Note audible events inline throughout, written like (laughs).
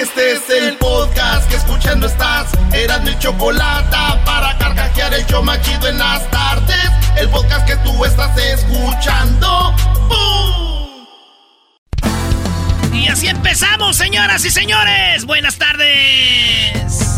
Este es el podcast que escuchando estás. Eran mi chocolate para carcajear el yo machido en las tardes. El podcast que tú estás escuchando. ¡Bum! Y así empezamos, señoras y señores. Buenas tardes.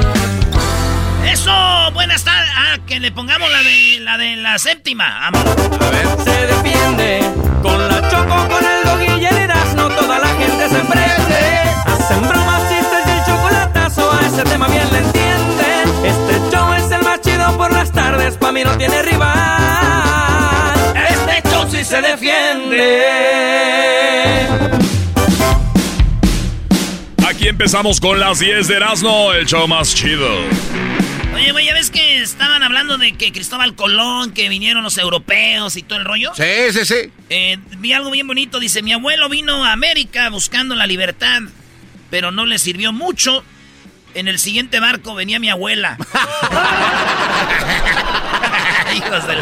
Eso, buenas tardes. Ah, que le pongamos la de la de la séptima. Vamos. A ver. Se defiende con la choco, con el dog y el Erasmo. Toda la gente se prende. Hacen bromas, chistes y el chocolatazo. A ese tema bien le entienden. Este show es el más chido por las tardes. Pa' mí no tiene rival. Este show sí se defiende. Aquí empezamos con las 10 de Erasmo, el show más chido. Oye, güey, ya ves que estaban hablando de que Cristóbal Colón, que vinieron los europeos y todo el rollo. Sí, sí, sí. Eh, vi algo bien bonito. Dice: Mi abuelo vino a América buscando la libertad, pero no le sirvió mucho. En el siguiente barco venía mi abuela. (laughs) (laughs) Hijos del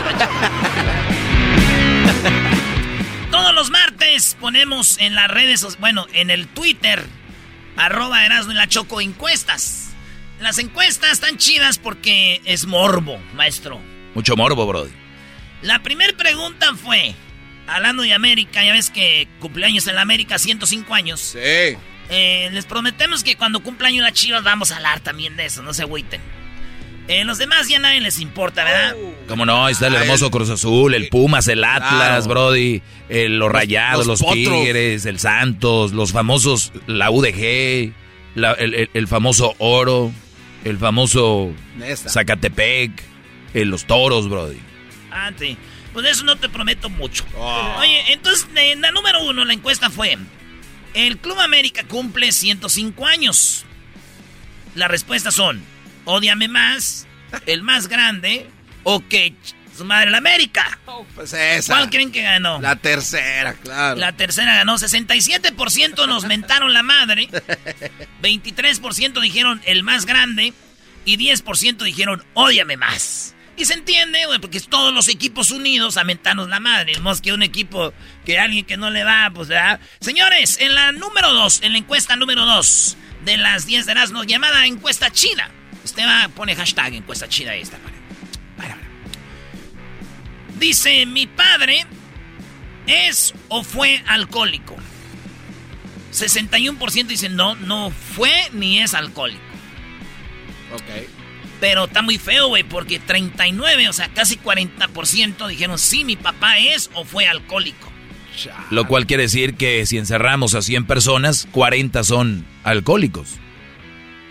Todos los martes ponemos en las redes, bueno, en el Twitter, arroba Erasmo y la Choco encuestas. Las encuestas están chidas porque es morbo, maestro. Mucho morbo, Brody. La primera pregunta fue, hablando de América, ya ves que cumpleaños en la América, 105 años. Sí. Eh, les prometemos que cuando cumpla año la Chivas vamos a hablar también de eso, no se agüiten. Eh, los demás ya nadie les importa, ¿verdad? Como no, está el hermoso Cruz Azul, el Pumas, el Atlas, Claro. Brody, el- los Rayados, los. Tigres, el Santos, los famosos, la UDG, la- el, el- el famoso Oro, el famoso Nesta. Zacatepec, eh, los Toros, Brody. Ah, sí. Pues eso no te prometo mucho. Oh. Oye, entonces, en la número uno, la encuesta fue: El Club América cumple 105 años. Las respuestas son: Ódiame más, el más grande, o que su madre la América. Pues esa. ¿Cuál creen que ganó? La tercera, claro. La tercera ganó 67% nos mentaron la madre, 23% dijeron el más grande y 10% dijeron ódiame más. Y se entiende, güey, porque es todos los equipos unidos a mentarnos la madre. No que un equipo que alguien que no le va, pues, ¿verdad? Señores, en la número 2, en la encuesta número 2 de las 10 de Erasmo, llamada encuesta china. Usted va, pone hashtag encuesta para- para. Dice, mi padre ¿Es o fue alcohólico? 61% dicen no, no fue ni es alcohólico. Ok. Pero está muy feo, güey, porque 39, o sea, casi 40% dijeron sí, mi papá es o fue alcohólico. Lo cual quiere decir que si encerramos a 100 personas, 40 son alcohólicos.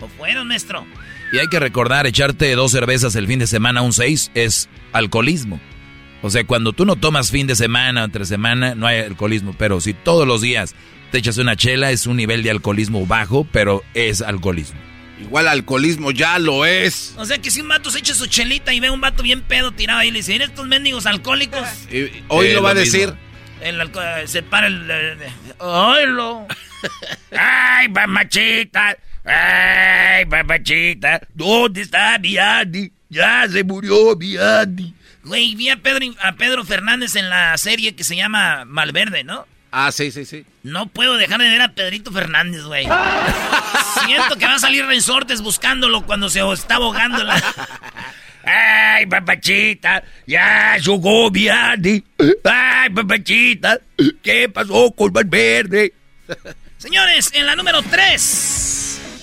¿O fueron, maestro? Y hay que recordar, echarte dos cervezas el fin de semana, un seis, es alcoholismo. O sea, cuando tú no tomas fin de semana o entre semana, no hay alcoholismo. Pero si todos los días te echas una chela, es un nivel de alcoholismo bajo, pero es alcoholismo. Igual alcoholismo ya lo es. O sea que si un vato se echa su chelita y ve a un vato bien pedo tirado ahí y le dice, ¿eres estos mendigos alcohólicos? Y hoy Eh, lo va a decir. El alco- se para el... el- ¡Oilo! (laughs) ¡Ay, mamachita! ¡Ay, mamachita! ¿Dónde está mi Andy? Ya se murió mi Andy. Güey, vi a Pedro, a Pedro Fernández en la serie que se llama Malverde, ¿no? Ah, sí, sí, sí. No puedo dejar de ver a Pedrito Fernández, güey. (laughs) Siento que va a salir resortes buscándolo cuando se está ahogando. la- (laughs) ¡Ay, papachita! ¡Ya jugó mi Andy! ¡Ay, papachita! ¿Qué pasó con Valverde? Señores, en la número 3.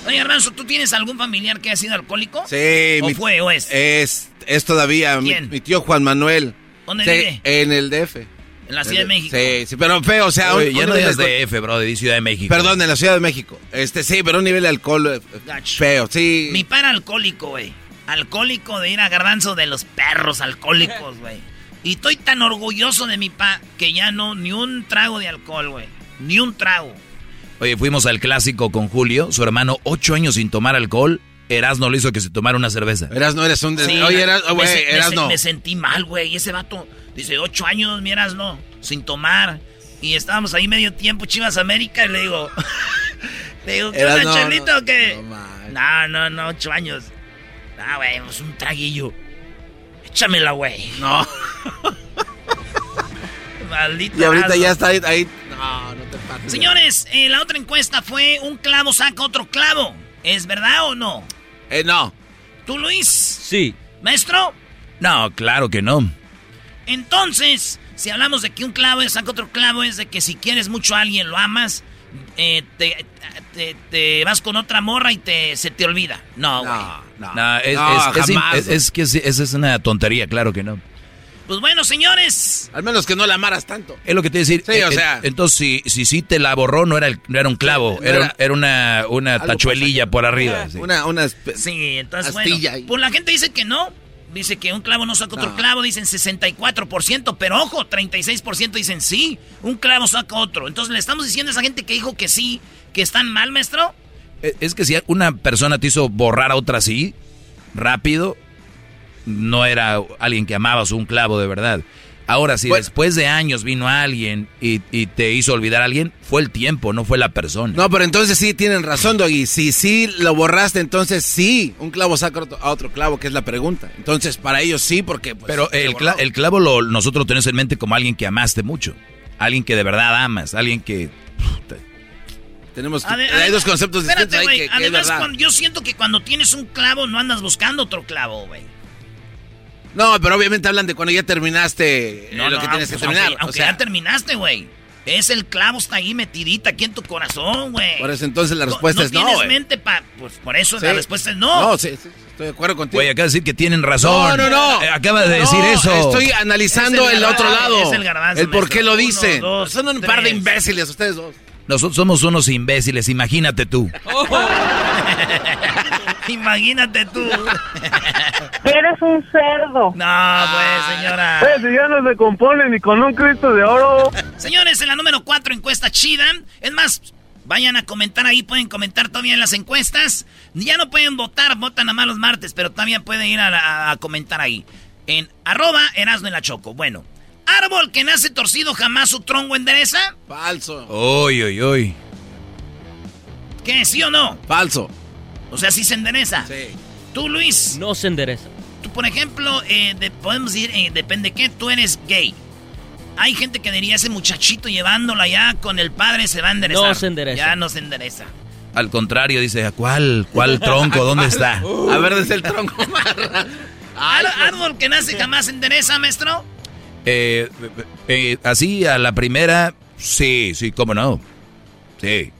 Oye, Garbanzo, ¿tú tienes algún familiar que haya sido alcohólico? Sí. ¿O mi- fue o es? Es, es todavía mi, ¿Quién? mi tío Juan Manuel. ¿Dónde Sí, vive? En el DF. En la Ciudad de México. Sí, sí, pero feo, o sea... Oye, ya no digas de de F, bro, de Ciudad de México. Perdón, en la Ciudad de México. Este, sí, pero un nivel de alcohol eh, Gacho. feo, sí. Mi para alcohólico, güey. Alcohólico de ir a Garbanzo de los perros alcohólicos, (laughs) güey. Y estoy tan orgulloso de mi pa que ya no, ni un trago de alcohol, güey. Ni un trago. Oye, fuimos al clásico con Julio, su hermano, ocho años sin tomar alcohol. Erasno le hizo que se tomara una cerveza. Eras no eres un... des- Sí, Oye, eras, me güey, se- me sentí mal, güey. Ese vato dice, ocho años, miras, no, sin tomar. Y estábamos ahí medio tiempo, Chivas América, y le digo, (laughs) le digo, ¿qué onda, Chelito, no, o qué? no. No, no, no, ocho años. Ah, güey, pues un traguillo. Échamela, güey. No. (laughs) Maldito. Y ahorita ya está ahí... ahí- No, no te pases. Señores, eh, la otra encuesta fue un clavo saca otro clavo. ¿Es verdad o no? Eh, no. ¿Tú, Luis? Sí. ¿Maestro? No, claro que no. Entonces, si hablamos de que un clavo es saca otro clavo, es de que si quieres mucho a alguien, lo amas, eh, te, te- te vas con otra morra y te, se te olvida. No, güey. No, no. No, es, No, es- es- es- es que esa es una tontería, claro que no. Pues bueno, señores. Al menos que no la amaras tanto. Es lo que te iba a decir. Sí, o Eh, sea. Entonces, si, si sí te la borró, no era, el- no era un clavo, No era, era- era una, una tachuelilla por arriba. sí. Una, una... Sí, entonces Astilla bueno. ahí. Pues la gente dice que no. Dice que un clavo no saca otro No. clavo, dicen 64%, pero ojo, 36% dicen sí, un clavo saca otro. Entonces le estamos diciendo a esa gente que dijo que sí, que están mal, maestro. Eh, Es que si una persona te hizo borrar a otra así, rápido, no era alguien que amabas un clavo de verdad. Ahora, si Bueno. después de años vino alguien y, y te hizo olvidar a alguien, fue el tiempo, no fue la persona. No, pero entonces sí tienen razón, Doggy. Si sí lo borraste, entonces sí. Un clavo saca a otro clavo, que es la pregunta. Entonces, para ellos sí, porque... pues, Pero el, cla- el clavo lo, nosotros lo tenemos en mente como alguien que amaste mucho. Alguien que de verdad amas, alguien que... Tenemos que- hay dos conceptos distintos espérate, ahí güey, que, Además, verdad. cuando- yo siento que cuando tienes un clavo no andas buscando otro clavo, güey. No, pero obviamente hablan de cuando ya terminaste eh, No, lo no, que tienes que terminar. Aunque, o aunque sea, ya terminaste, güey. Es el clavo, está ahí metidita aquí en tu corazón, güey. por eso entonces la respuesta no es no, tienes mente pa... Pues por eso Sí. la respuesta es no. No, sí, sí, estoy de acuerdo contigo. Güey, acaba de decir que tienen razón. No, no, no. Eh, Acaba de decir eso. Estoy analizando Es el el, otro lado. es el garbanzo, el por qué lo. Uno, dos, Son un par de imbéciles ustedes dos. Nosotros somos unos imbéciles, imagínate tú. (laughs) (laughs) Imagínate tú. Eres un cerdo. No, pues, señora. si ya no se compone ni con un Cristo de oro. Señores, en la número 4, encuesta chida. Es más, vayan a comentar ahí, pueden comentar todavía en las encuestas. Ya no pueden votar, votan a más los martes, pero todavía pueden ir a, la- a comentar ahí. En arroba Erasmo en la Choco. Bueno, árbol que nace torcido jamás su tronco endereza. Falso. Uy, uy, uy. ¿Qué? ¿Sí o no? Falso. O sea, sí se endereza. Sí. Tú, Luis, No se endereza. tú, por ejemplo, eh, de- podemos decir, eh, depende qué, tú eres gay. Hay gente que diría ese muchachito llevándolo allá con el padre se va a enderezar. No se endereza. Ya no se endereza. Al contrario, dice, ¿cuál, cuál tronco? ¿Dónde está? (laughs) A ver, desde el tronco. (laughs) Ar- árbol que nace jamás endereza, maestro. Eh, eh, así a la primera, sí, sí, cómo no. Sí.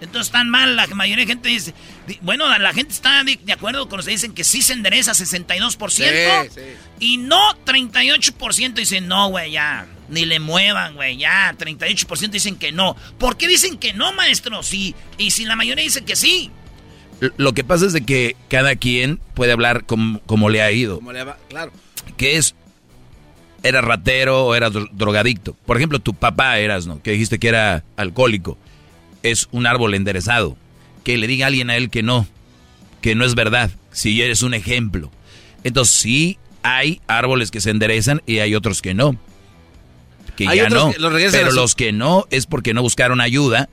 Entonces están mal, la mayoría de gente dice... Bueno, la gente está de, de acuerdo con los que dicen que sí se endereza 62%. Sí, sí. Y no 38% dicen no, güey, ya. Ni le muevan, güey, ya. 38% dicen que no. ¿Por qué dicen que no, maestro? Sí. Y si la mayoría dice que sí. Lo que pasa es de que cada quien puede hablar como, como le ha ido. ¿Cómo le va? Claro. que es era ratero o era dro- drogadicto. Por ejemplo, tu papá eras, ¿no? Que dijiste que era alcohólico. Es un árbol enderezado. Que le diga a alguien a él que no, que no es verdad. Si eres un ejemplo. Entonces sí hay árboles que se enderezan y hay otros que no. Que Hay ya no. que los regresan Pero los que no es porque no buscaron ayuda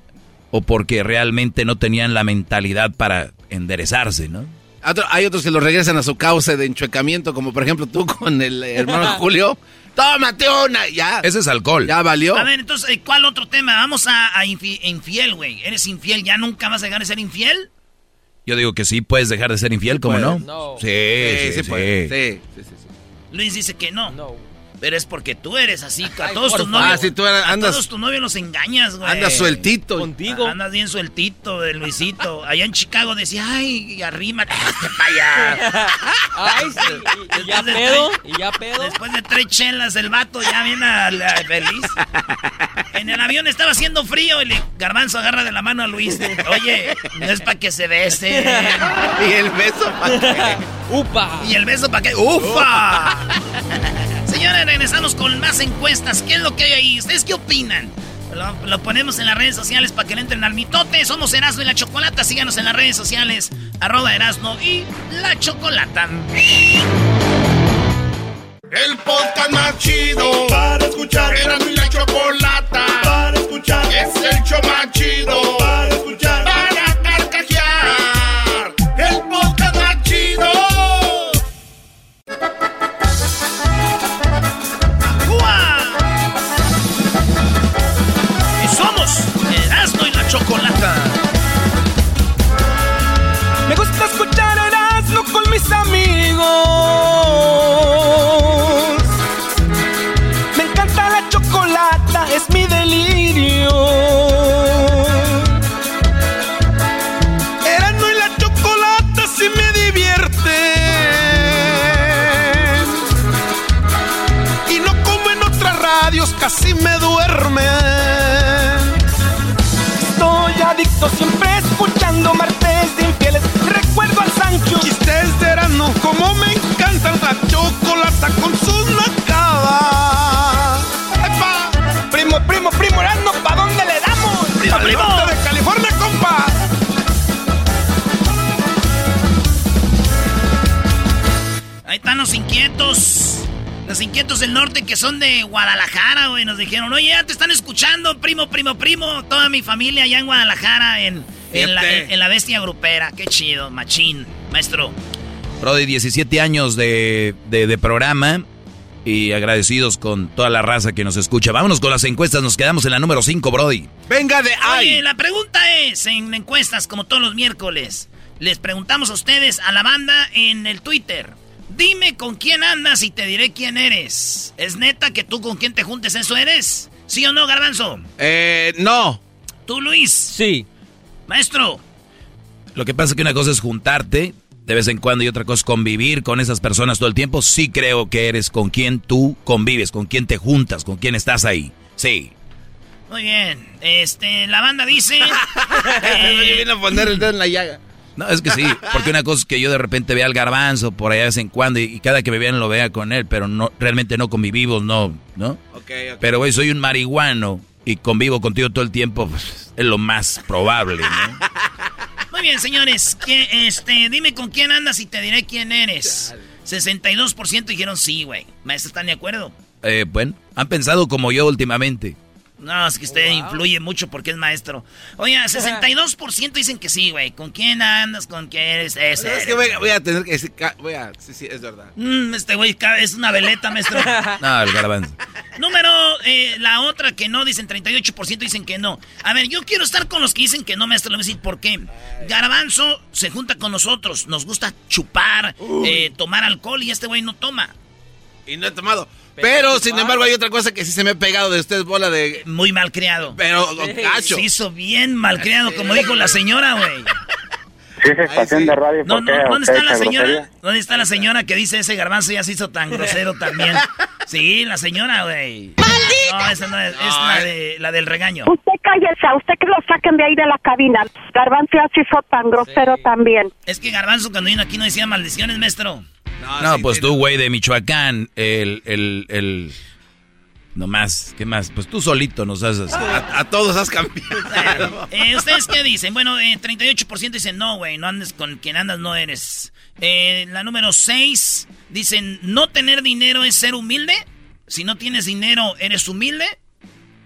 o porque realmente no tenían la mentalidad para enderezarse, ¿no? Otro- hay otros que lo regresan a su cauce de enchuecamiento, como por ejemplo tú (laughs) con el hermano (laughs) Julio. Tómate una, ya. Ese es alcohol. Ya valió. A ver, entonces, eh, ¿cuál otro tema? Vamos a, a infi- infiel, güey. ¿Eres infiel? ¿Ya nunca vas a dejar de ser infiel? Yo digo que sí puedes dejar de ser infiel, ¿cómo puede. no? No. Sí, Sí, sí, sí, sí. puede. Sí, sí, sí, sí. Luis dice que no. No. Pero es porque tú eres así. A todos tus novios. Ah, si tú a todos tus novios los engañas, güey. Andas sueltito. Contigo. Andas bien sueltito de Luisito. (laughs) Allá en Chicago decía, ay, arrímate (laughs) para allá. (laughs) Ay, sí. Y, y ya pedo. tres- Y ya pedo. Después de tres chelas, el vato ya viene a la- feliz. En el avión estaba haciendo frío y le Garbanzo agarra de la mano a Luis. Oye, no es para que se besen. Y el beso para qué. ¡Upa! ¿Y el beso para qué? ¡Ufa! Señores, regresamos con más encuestas. ¿Qué es lo que hay ahí? ¿Ustedes qué opinan? Lo, lo ponemos en las redes sociales para que le entren al mitote. Somos Erasmo y la Chocolata. Síganos en las redes sociales. Arroba Erasmo y la Chocolata. El podcast más chido para escuchar. Era mi la chocolata para escuchar. Es el show más chido para Me gusta escuchar Erasmo con mis amigos. Me encanta la chocolata, es mi delirio. Erasmo y la chocolata sí me divierte. Y no como en otras radios, casi me duerme. Siempre escuchando martes de infieles. Recuerdo al Sancho. Chistes de verano, como me encanta la chocolata con sus nacadas. ¡Epa! Primo, primo, primo, Erasmo, ¿pa' dónde le damos? ¡Primo, ¡Al primo! de California, compa! Ahí están los inquietos. Los inquietos del norte que son de Guadalajara, güey. Nos dijeron, oye, ya te están escuchando, primo, primo, primo. Toda mi familia allá en Guadalajara, en, en, la, en- en la bestia grupera. Qué chido, machín. Maestro. Brody, 17 años de, de- de programa y agradecidos con toda la raza que nos escucha. Vámonos con las encuestas, nos quedamos en la número 5, Brody. Venga de Oye, ahí. la pregunta es, en encuestas, como todos los miércoles, les preguntamos a ustedes, a la banda, en el Twitter. Dime con quién andas y te diré quién eres. ¿Es neta que tú con quién te juntes eso eres? ¿Sí o no, Garbanzo? Eh, no. Tú, Luis. Sí. Maestro. Lo que pasa es que una cosa es juntarte de vez en cuando y otra cosa es convivir con esas personas todo el tiempo. Sí creo que eres con quien tú convives, con quien te juntas, con quien estás ahí. Sí. Muy bien. Este, la banda dice... (laughs) Eh, vino a poner el dedo en la llaga. No, es que sí, porque una cosa es que yo de repente vea al garbanzo por allá de vez en cuando y, y cada que me vean lo vea con él, pero no realmente no convivimos, no, ¿no? Pero güey, soy un marihuano y convivo contigo todo el tiempo, pues, es lo más probable, ¿no? (laughs) Muy bien, señores. que, este, dime con quién andas y te diré quién eres. 62% dijeron sí, güey. Maestro, ¿están de acuerdo? Eh, bueno, han pensado como yo últimamente. No, es que usted influye mucho porque es maestro. Oye, (laughs) 62% dicen que sí, güey. ¿Con quién andas? ¿Con quién eres? Ese Es que voy, voy a tener que decir. Voy a. Sí, sí, es verdad. Mm, este güey es una veleta, maestro. (laughs) No, el garbanzo. Número, eh, la otra que no, dicen 38% dicen que no. A ver, yo quiero estar con los que dicen que no, maestro. Le voy a decir por qué. Garbanzo se junta con nosotros. Nos gusta chupar, eh, tomar alcohol y este güey no toma. Y no he tomado. Pero, sin embargo, hay otra cosa que sí se me ha pegado de ustedes, bola de. Muy mal criado. Pero, gacho. Se hizo bien mal criado, como dijo la señora, güey. Si es estación sí. de radio, No, ¿por qué no, ¿Dónde usted está la señora? grosería? ¿Dónde está la señora que dice ese garbanzo ya se hizo tan (laughs) grosero también? Sí, la señora, güey. No, esa no es, es la, de, la del regaño. Usted cállese, a usted que lo saquen de ahí de la cabina. Garbanzo ya se hizo tan grosero también. Es que garbanzo cuando vino aquí no decía maldiciones, maestro. No, sí, pues tú, güey, de Michoacán, el, el, el... No más, ¿qué más? Pues tú solito nos haces. A, a todos has cambiado. (laughs) Eh, ¿Ustedes qué dicen? Bueno, eh, 38% dicen no, güey, no andes con quien andas, no eres. Eh, la número 6 dicen no tener dinero es ser humilde. Si no tienes dinero, ¿eres humilde?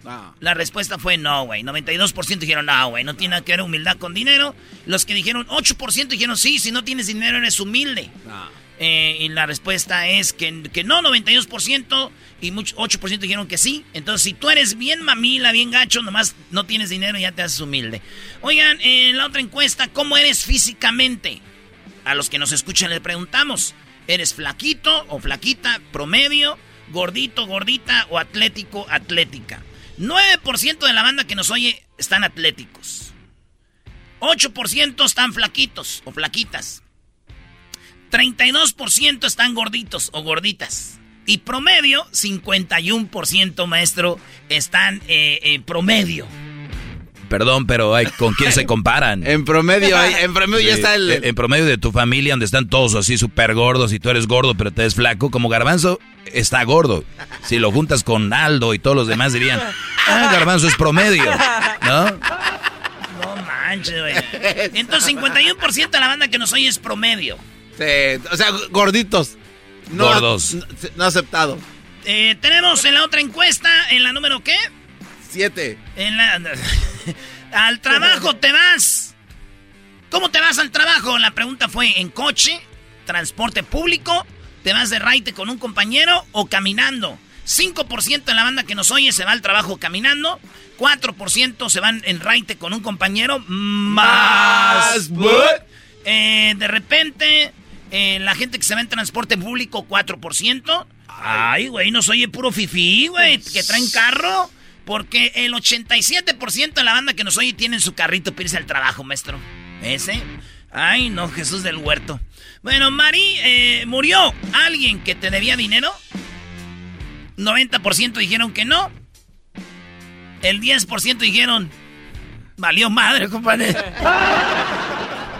No. La respuesta fue no, güey. 92% dijeron no, güey. No tiene nada que ver humildad con dinero. Los que dijeron 8% dijeron sí, si no tienes dinero eres humilde. No. Eh, y la respuesta es que, que no, 92%. Y mucho, 8% dijeron que sí. Entonces, si tú eres bien mamila, bien gacho, nomás no tienes dinero y ya te haces humilde. Oigan, en la otra encuesta, ¿cómo eres físicamente? A los que nos escuchan les preguntamos. ¿Eres flaquito o flaquita, promedio? gordito, gordita o atlético, atlética. 9% de la banda que nos oye están atléticos. 8% están flaquitos o flaquitas. 32% están gorditos o gorditas. Y promedio, 51% maestro, están eh, en promedio. Perdón, pero ¿con quién se (laughs) comparan? en promedio, hay, en promedio ya está el... En, promedio de tu familia, donde están todos así súper gordos y tú eres gordo pero te ves flaco, como Garbanzo está gordo. Si lo juntas con Aldo y todos los demás dirían, ah, Garbanzo es promedio, ¿no? (laughs) No manches, güey. Entonces, 51% de la banda que nos oye es promedio. Sí, o sea, gorditos. No, Gordos. No, no aceptado. Eh, tenemos en la otra encuesta, en la número qué? Siete. En la... (laughs) al trabajo te vas. ¿Cómo te vas al trabajo? La pregunta fue en coche, transporte público, te vas de raite con un compañero o caminando. 5% de la banda que nos oye se va al trabajo caminando. 4% se van en raite con un compañero. Más. Eh, de repente, eh, la gente que se va en transporte público, 4%. Ay, güey, nos oye puro fifí, güey, que traen carro. Porque el 87% de la banda que nos oye tienen su carrito para irse al trabajo, maestro. ¿Ese? Ay, no, Jesús del huerto. Bueno, Mari, eh, ¿murió alguien que te debía dinero? 90% dijeron que no. El 10% dijeron, valió madre, compadre. (laughs)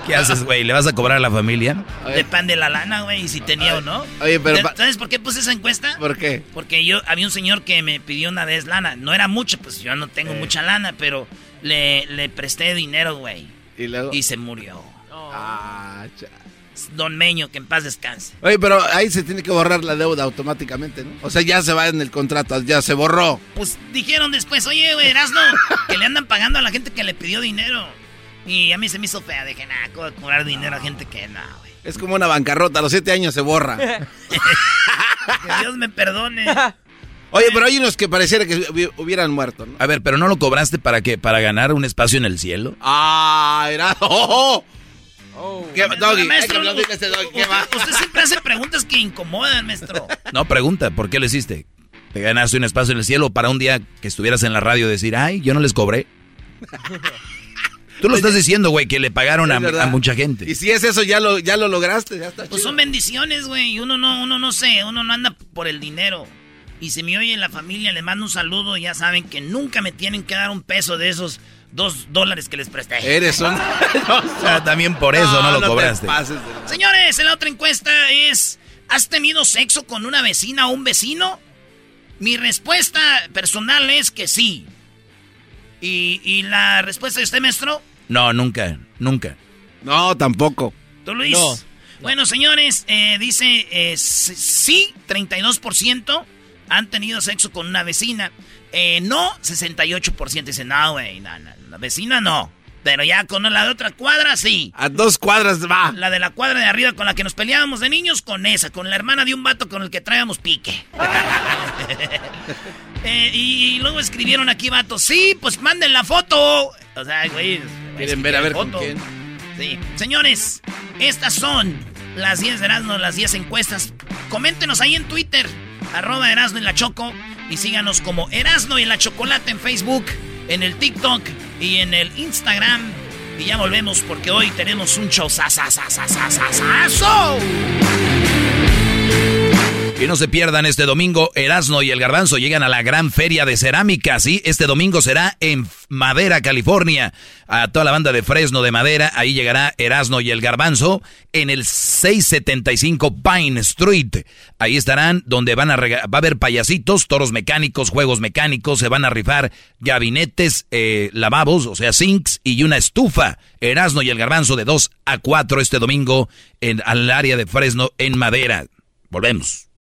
¿Qué haces, güey? ¿Le vas a cobrar a la familia? Depende de la lana, güey, y si tenía o no. Oye, pero... ¿Sabes por qué puse esa encuesta? ¿Por qué? Porque yo, había un señor que me pidió una vez lana. No era mucho, pues yo no tengo Eh. mucha lana, pero le, le presté dinero, güey. Y luego... Y se murió. Ah, cha- Don Meño, que en paz descanse. Oye, pero ahí se tiene que borrar la deuda automáticamente, ¿no? O sea, ya se va en el contrato, ya se borró. Pues dijeron después, oye, güey, Erasno, que le andan pagando a la gente que le pidió dinero. Y a mí se me hizo fea. Dije, nah, ¿cómo cobrar dinero a gente que no, güey? Es como una bancarrota, a los siete años se borra. (laughs) Que Dios me perdone. Oye, pero hay unos que pareciera que hubi- hubieran muerto, ¿no? A ver, ¿pero no lo cobraste para qué? ¿Para ganar un espacio en el cielo? Ah, era... (laughs) ¡Oh! oh. ¿Qué, doggy, hay que Maestro, este doggy, ¿qué va? usted, usted siempre hace preguntas que incomodan, maestro. (laughs) No, pregunta, ¿por qué lo hiciste? ¿Te ganaste un espacio en el cielo para un día que estuvieras en la radio decir, ay, yo no les cobré? Tú lo estás diciendo, güey, que le pagaron a, mucha gente. Y si es eso, ya lo, ya lo lograste, ya está Pues chido. son bendiciones, güey. y Uno no, uno no sé, uno no anda por el dinero. Y si me oye la familia, le mando un saludo. Ya saben que nunca me tienen que dar un peso de esos dos dólares que les presté. Eres un... (laughs) O sea, también por eso no, lo te cobraste. pases Señores, en la otra encuesta es: ¿Has tenido sexo con una vecina o un vecino? Mi respuesta personal es que sí. ¿Y, y la respuesta de usted, maestro? No, nunca, nunca. No, tampoco. ¿Tú, Luis? No. Bueno, señores, eh, dice eh, sí, 32% han tenido sexo con una vecina. Eh, no, 68% dicen, no, güey, no, no, la vecina no. Pero ya con la de otra cuadra, sí. A dos cuadras va. La de la cuadra de arriba con la que nos peleábamos de niños, con esa, con la hermana de un vato con el que traíamos pique. (laughs) Eh, y, y luego escribieron aquí, vatos, sí, pues manden la foto. O sea, güey. Quieren ver a ver con foto. quién. Sí. Señores, estas son las 10 de Erasmo, las 10 encuestas. Coméntenos ahí en Twitter, arroba Erasmo y la Choco. Y síganos como Erasmo y la Chocolate en Facebook, en el TikTok y en el Instagram. Y ya volvemos porque hoy tenemos un show sasasasasasasaso. Y no se pierdan este domingo, Erasno y el Garbanzo llegan a la gran feria de cerámica, ¿sí? Este domingo será en Madera, California. A toda la banda de Fresno de Madera, ahí llegará Erasno y el Garbanzo en el 675 Pine Street. Ahí estarán donde van a va a haber payasitos, toros mecánicos, juegos mecánicos, se van a rifar gabinetes, eh, lavabos, o sea, sinks y una estufa. Erasno y el Garbanzo de 2 a 4 este domingo en al área de Fresno en Madera. Volvemos.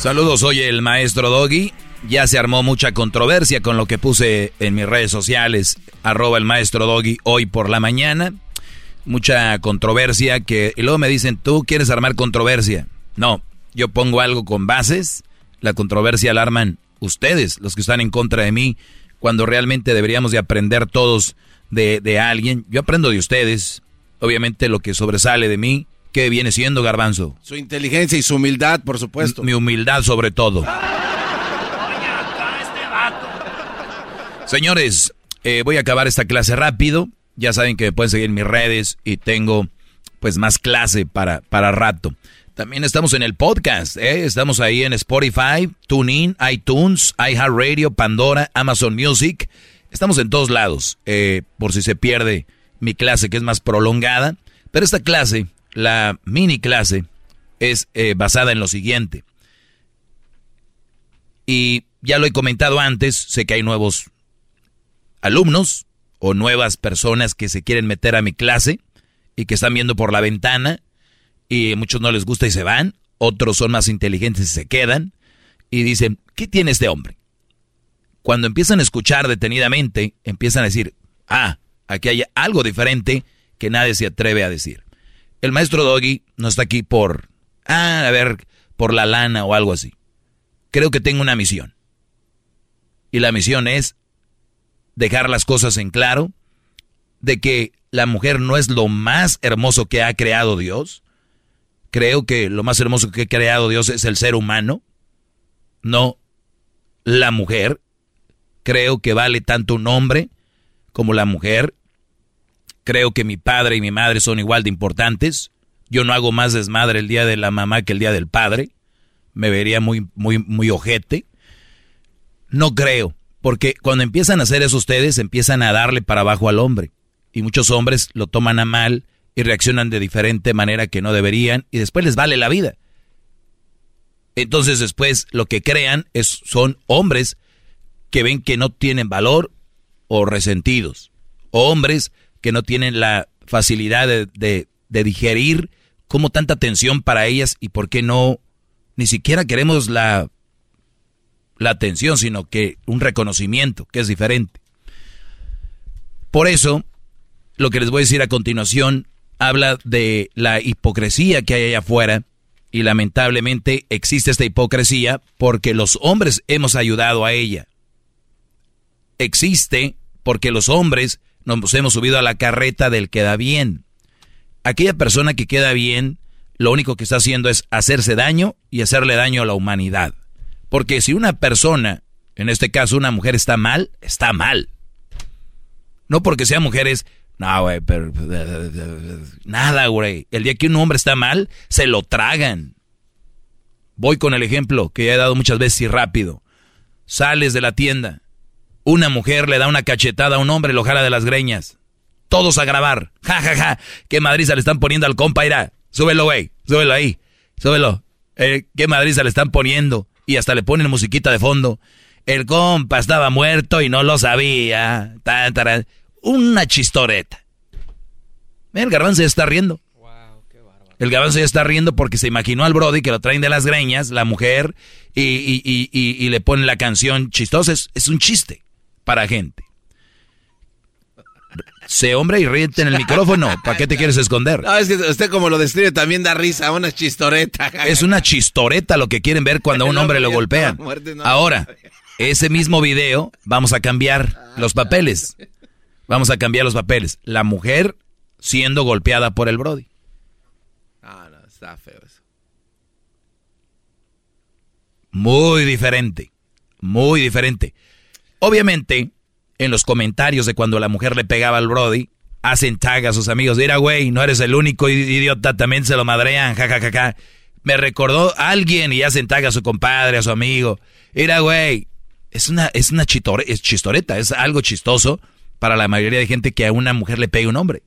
Saludos, soy el maestro Doggy. Ya se armó mucha controversia con lo que puse en mis redes sociales, arroba el maestro Doggy hoy por la mañana. Mucha controversia que... Y luego me dicen, ¿tú quieres armar controversia? No, yo pongo algo con bases. La controversia la arman ustedes, los que están en contra de mí, cuando realmente deberíamos de aprender todos de, de alguien. Yo aprendo de ustedes. Obviamente lo que sobresale de mí, ¿qué viene siendo Garbanzo? Su inteligencia y su humildad, por supuesto. Mi humildad sobre todo. Señores, eh, voy a acabar esta clase rápido. Ya saben que me pueden seguir en mis redes y tengo pues más clase para, para rato. También estamos en el podcast, ¿eh? estamos ahí en Spotify, TuneIn, iTunes, iHeartRadio, Pandora, Amazon Music. Estamos en todos lados, eh, por si se pierde mi clase que es más prolongada. Pero esta clase, la mini clase, es eh, basada en lo siguiente. Y ya lo he comentado antes, sé que hay nuevos alumnos o nuevas personas que se quieren meter a mi clase y que están viendo por la ventana y muchos no les gusta y se van, otros son más inteligentes y se quedan y dicen, ¿qué tiene este hombre? Cuando empiezan a escuchar detenidamente, empiezan a decir, ah, aquí hay algo diferente que nadie se atreve a decir. El maestro Doggy no está aquí por, ah, a ver, por la lana o algo así. Creo que tengo una misión. Y la misión es dejar las cosas en claro de que la mujer no es lo más hermoso que ha creado Dios, creo que lo más hermoso que ha creado Dios es el ser humano, no la mujer. Creo que vale tanto un hombre como la mujer. Creo que mi padre y mi madre son igual de importantes. Yo no hago más desmadre el día de la mamá que el día del padre. Me vería muy, muy, muy ojete. No creo, porque cuando empiezan a hacer eso ustedes, empiezan a darle para abajo al hombre. Y muchos hombres lo toman a mal y reaccionan de diferente manera que no deberían y después les vale la vida. Entonces después lo que crean es, son hombres que ven que no tienen valor o resentidos. O hombres que no tienen la facilidad de, de, digerir como tanta atención para ellas y por qué no ni siquiera queremos la, la atención, sino que un reconocimiento, que es diferente. Por eso, lo que les voy a decir a continuación habla de la hipocresía que hay allá afuera y lamentablemente existe esta hipocresía porque los hombres hemos ayudado a ella. Existe porque los hombres nos hemos subido a la carreta del queda bien. Aquella persona que queda bien, lo único que está haciendo es hacerse daño y hacerle daño a la humanidad. Porque si una persona, en este caso una mujer, está mal, está mal. No porque sea mujeres no, güey, pero... Nada, güey. El día que un hombre está mal, se lo tragan. Voy con el ejemplo que ya he dado muchas veces y rápido. Sales de la tienda. Una mujer le da una cachetada a un hombre y lo jala de las greñas. Todos a grabar. (laughs) Ja, ja, ja. Qué madriza le están poniendo al compa, irá. Súbelo, güey. Súbelo ahí. Súbelo. Eh, qué madriza le están poniendo. Y hasta le ponen musiquita de fondo. El compa estaba muerto y no lo sabía. Tan. Una chistoreta. El garbanzo ya está riendo. El garbanzo ya está riendo porque se imaginó al Brody que lo traen de las greñas, la mujer, y, y, y, y le ponen la canción chistosa. Es, es un chiste para gente. Sé hombre y ríete en el micrófono. ¿Para qué te quieres esconder? No, es que usted como lo describe también da risa, una chistoreta. Es una chistoreta lo que quieren ver cuando a un hombre lo golpean. Ahora, ese mismo video, vamos a cambiar los papeles. Vamos a cambiar los papeles. La mujer siendo golpeada por el Brody. Ah, no, está feo eso. Muy diferente. Muy diferente. Obviamente, en los comentarios de cuando la mujer le pegaba al Brody, hacen tag a sus amigos. Mira, güey, no eres el único idiota, también se lo madrean, jajajaja. Me recordó a alguien y hacen tag a su compadre, a su amigo. Mira, güey, es una, es una es chistoreta, es algo chistoso para la mayoría de gente que a una mujer le pegue un hombre.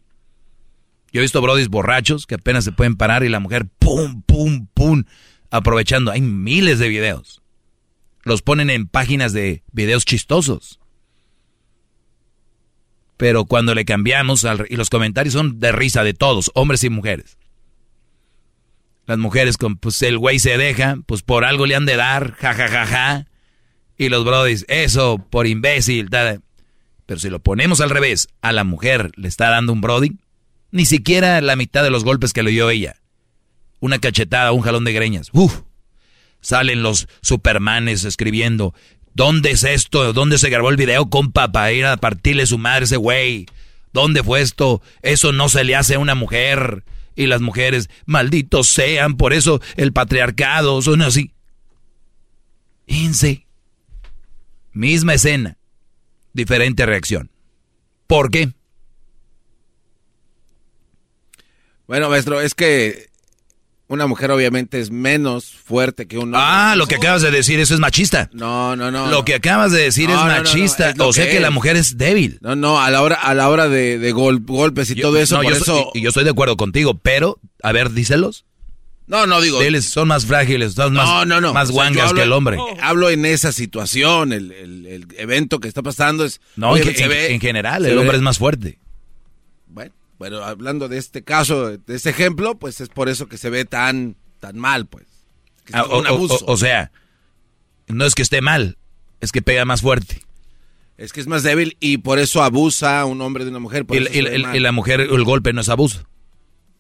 Yo he visto brodis borrachos que apenas se pueden parar y la mujer pum, pum, pum, aprovechando. Hay miles de videos. Los ponen en páginas de videos chistosos. Pero cuando le cambiamos, y los comentarios son de risa de todos, hombres y mujeres. Las mujeres con, pues el güey se deja, pues por algo le han de dar, jajajaja. Ja, ja, ja. Y los brodis, eso, por imbécil. Pero si lo ponemos al revés, a la mujer le está dando un brody, ni siquiera la mitad de los golpes que le dio ella. Una cachetada, un jalón de greñas. Uf. Salen los supermanes escribiendo, ¿Dónde es esto? ¿Dónde se grabó el video, compa, para ir a partirle su madre ese güey? ¿Dónde fue esto? Eso no se le hace a una mujer. Y las mujeres, malditos sean, por eso el patriarcado, son así. Fíjense. Misma escena. Diferente reacción. ¿Por qué? Bueno, maestro, es que una mujer obviamente es menos fuerte que un hombre. Ah, lo que acabas de decir, eso es machista. No, no, no. Lo que acabas de decir es machista. o sea que, la mujer es débil. No, no, a la hora, a la hora de, golpes y todo eso, por yo eso... y yo estoy de acuerdo contigo, pero, a ver, díselos. No, no digo. Ellos son más frágiles, son más, no, no, más guangas que el hombre. Hablo en esa situación, el, evento que está pasando es. No, en, en, general, el hombre es más fuerte. Bueno, hablando de este caso, de este ejemplo, pues es por eso que se ve tan, tan mal, pues. Ah, o, un abuso. O, sea, no es que esté mal, es que pega más fuerte. Es que es más débil y por eso abusa un hombre de una mujer. y, la mujer, el golpe no es abuso.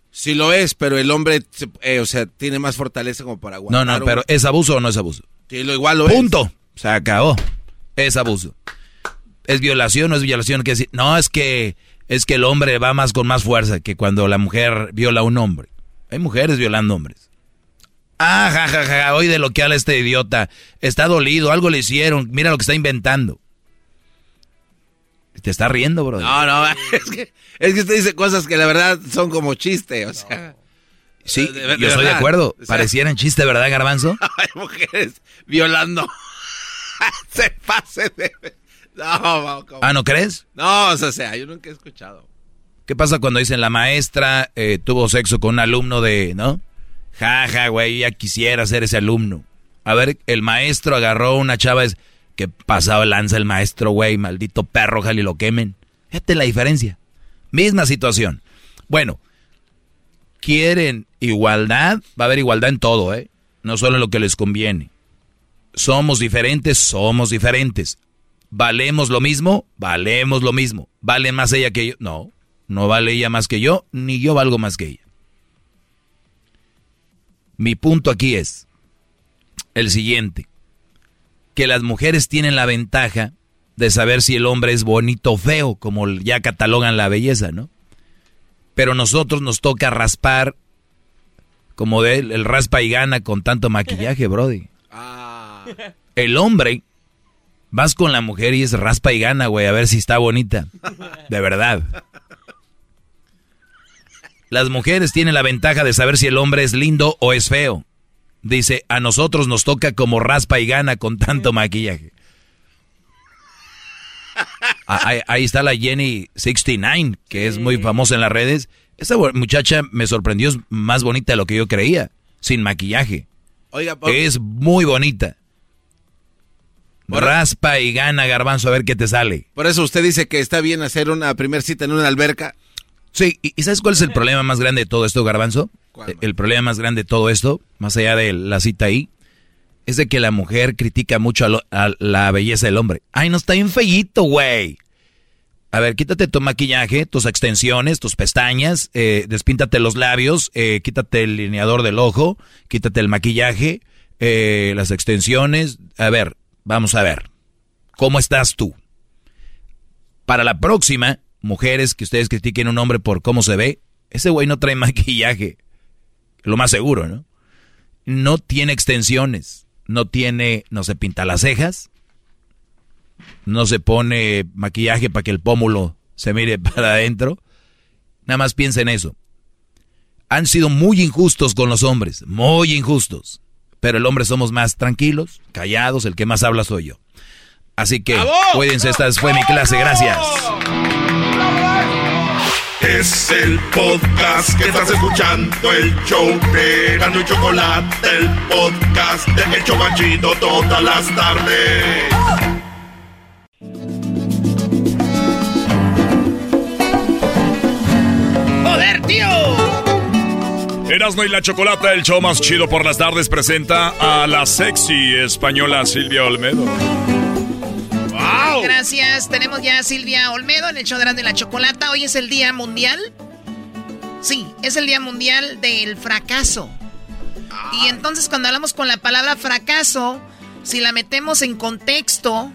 Sí lo es, pero el hombre, eh, o sea, tiene más fortaleza como para aguantar. No, no, pero ¿es abuso o no es abuso? Sí, lo igual lo Punto. Se acabó. Es abuso. ¿Es violación o no es violación? decir, no, es que es que el hombre va más con más fuerza que cuando la mujer viola a un hombre. Hay mujeres violando hombres. Ah, jajaja, ja, ja, hoy de lo que habla este idiota. Está dolido, algo le hicieron, mira lo que está inventando. Te está riendo, bro. No, no, (laughs) es que, es que usted dice cosas que la verdad son como chiste, o sea. Sí, yo estoy de acuerdo. Parecieran chiste, ¿verdad, Garbanzo? (laughs) Hay mujeres violando. (laughs) Se pase de... (laughs) No, ¿Ah, no crees? No, o sea, yo nunca he escuchado. ¿Qué pasa cuando dicen la maestra eh, tuvo sexo con un alumno de, ¿no? Jaja, güey, ya quisiera ser ese alumno. A ver, el maestro agarró una chava, es que pasaba lanza el maestro, güey, maldito perro, ojalá y lo quemen. Fíjate la diferencia. Misma situación. Bueno, quieren igualdad, va a haber igualdad en todo, ¿eh? No solo en lo que les conviene. Somos diferentes, somos diferentes. ¿Valemos lo mismo? Valemos lo mismo. ¿Vale más ella que yo? No, no vale ella más que yo, ni yo valgo más que ella. Mi punto aquí es el siguiente, que las mujeres tienen la ventaja de saber si el hombre es bonito o feo, como ya catalogan la belleza, ¿no? Pero nosotros nos toca raspar como de el raspa y gana con tanto maquillaje, (laughs) brody. Ah. El hombre Vas con la mujer y es raspa y gana, güey, a ver si está bonita. De verdad. Las mujeres tienen la ventaja de saber si el hombre es lindo o es feo. Dice, a nosotros nos toca como raspa y gana con tanto maquillaje. ahí, ahí, está la Jenny 69, que es muy famosa en las redes. Esa muchacha me sorprendió, es más bonita de lo que yo creía, sin maquillaje. Oiga, es muy bonita. Raspa y gana, garbanzo, a ver qué te sale. Por eso usted dice que está bien hacer una primera cita en una alberca. Sí, ¿y sabes cuál es el problema más grande de todo esto, garbanzo? El problema más grande de todo esto, más allá de la cita ahí, es de que la mujer critica mucho a, la belleza del hombre. Ay, no está bien feíto, güey. A ver, quítate tu maquillaje, tus extensiones, tus pestañas, eh, despíntate los labios, eh, quítate el lineador del ojo, quítate el maquillaje, eh, las extensiones. A ver, vamos a ver. ¿Cómo estás tú? Para la próxima, mujeres que ustedes critiquen a un hombre por cómo se ve, ese güey no trae (laughs) maquillaje. Lo más seguro, ¿no? No tiene extensiones, no tiene, no se pinta las cejas, no se pone maquillaje para que el pómulo se mire (laughs) para adentro. Nada más piensa en eso. Han sido muy injustos con los hombres, muy injustos. Pero el hombre somos más tranquilos, callados, el que más habla soy yo. Así que cuídense, esta fue mi clase, gracias. Es el podcast que estás escuchando, el show de Gano y Chocolate, el podcast de El Chocachito todas las tardes. ¡Joder, tío! Erasmo y la Chocolata, el show más chido por las tardes, presenta a la sexy española Silvia Olmedo. Gracias. Tenemos ya a Silvia Olmedo en el show de la Chocolata. Hoy es el Día Mundial. Sí, es el Día Mundial del Fracaso. Y entonces cuando hablamos con la palabra fracaso, si la metemos en contexto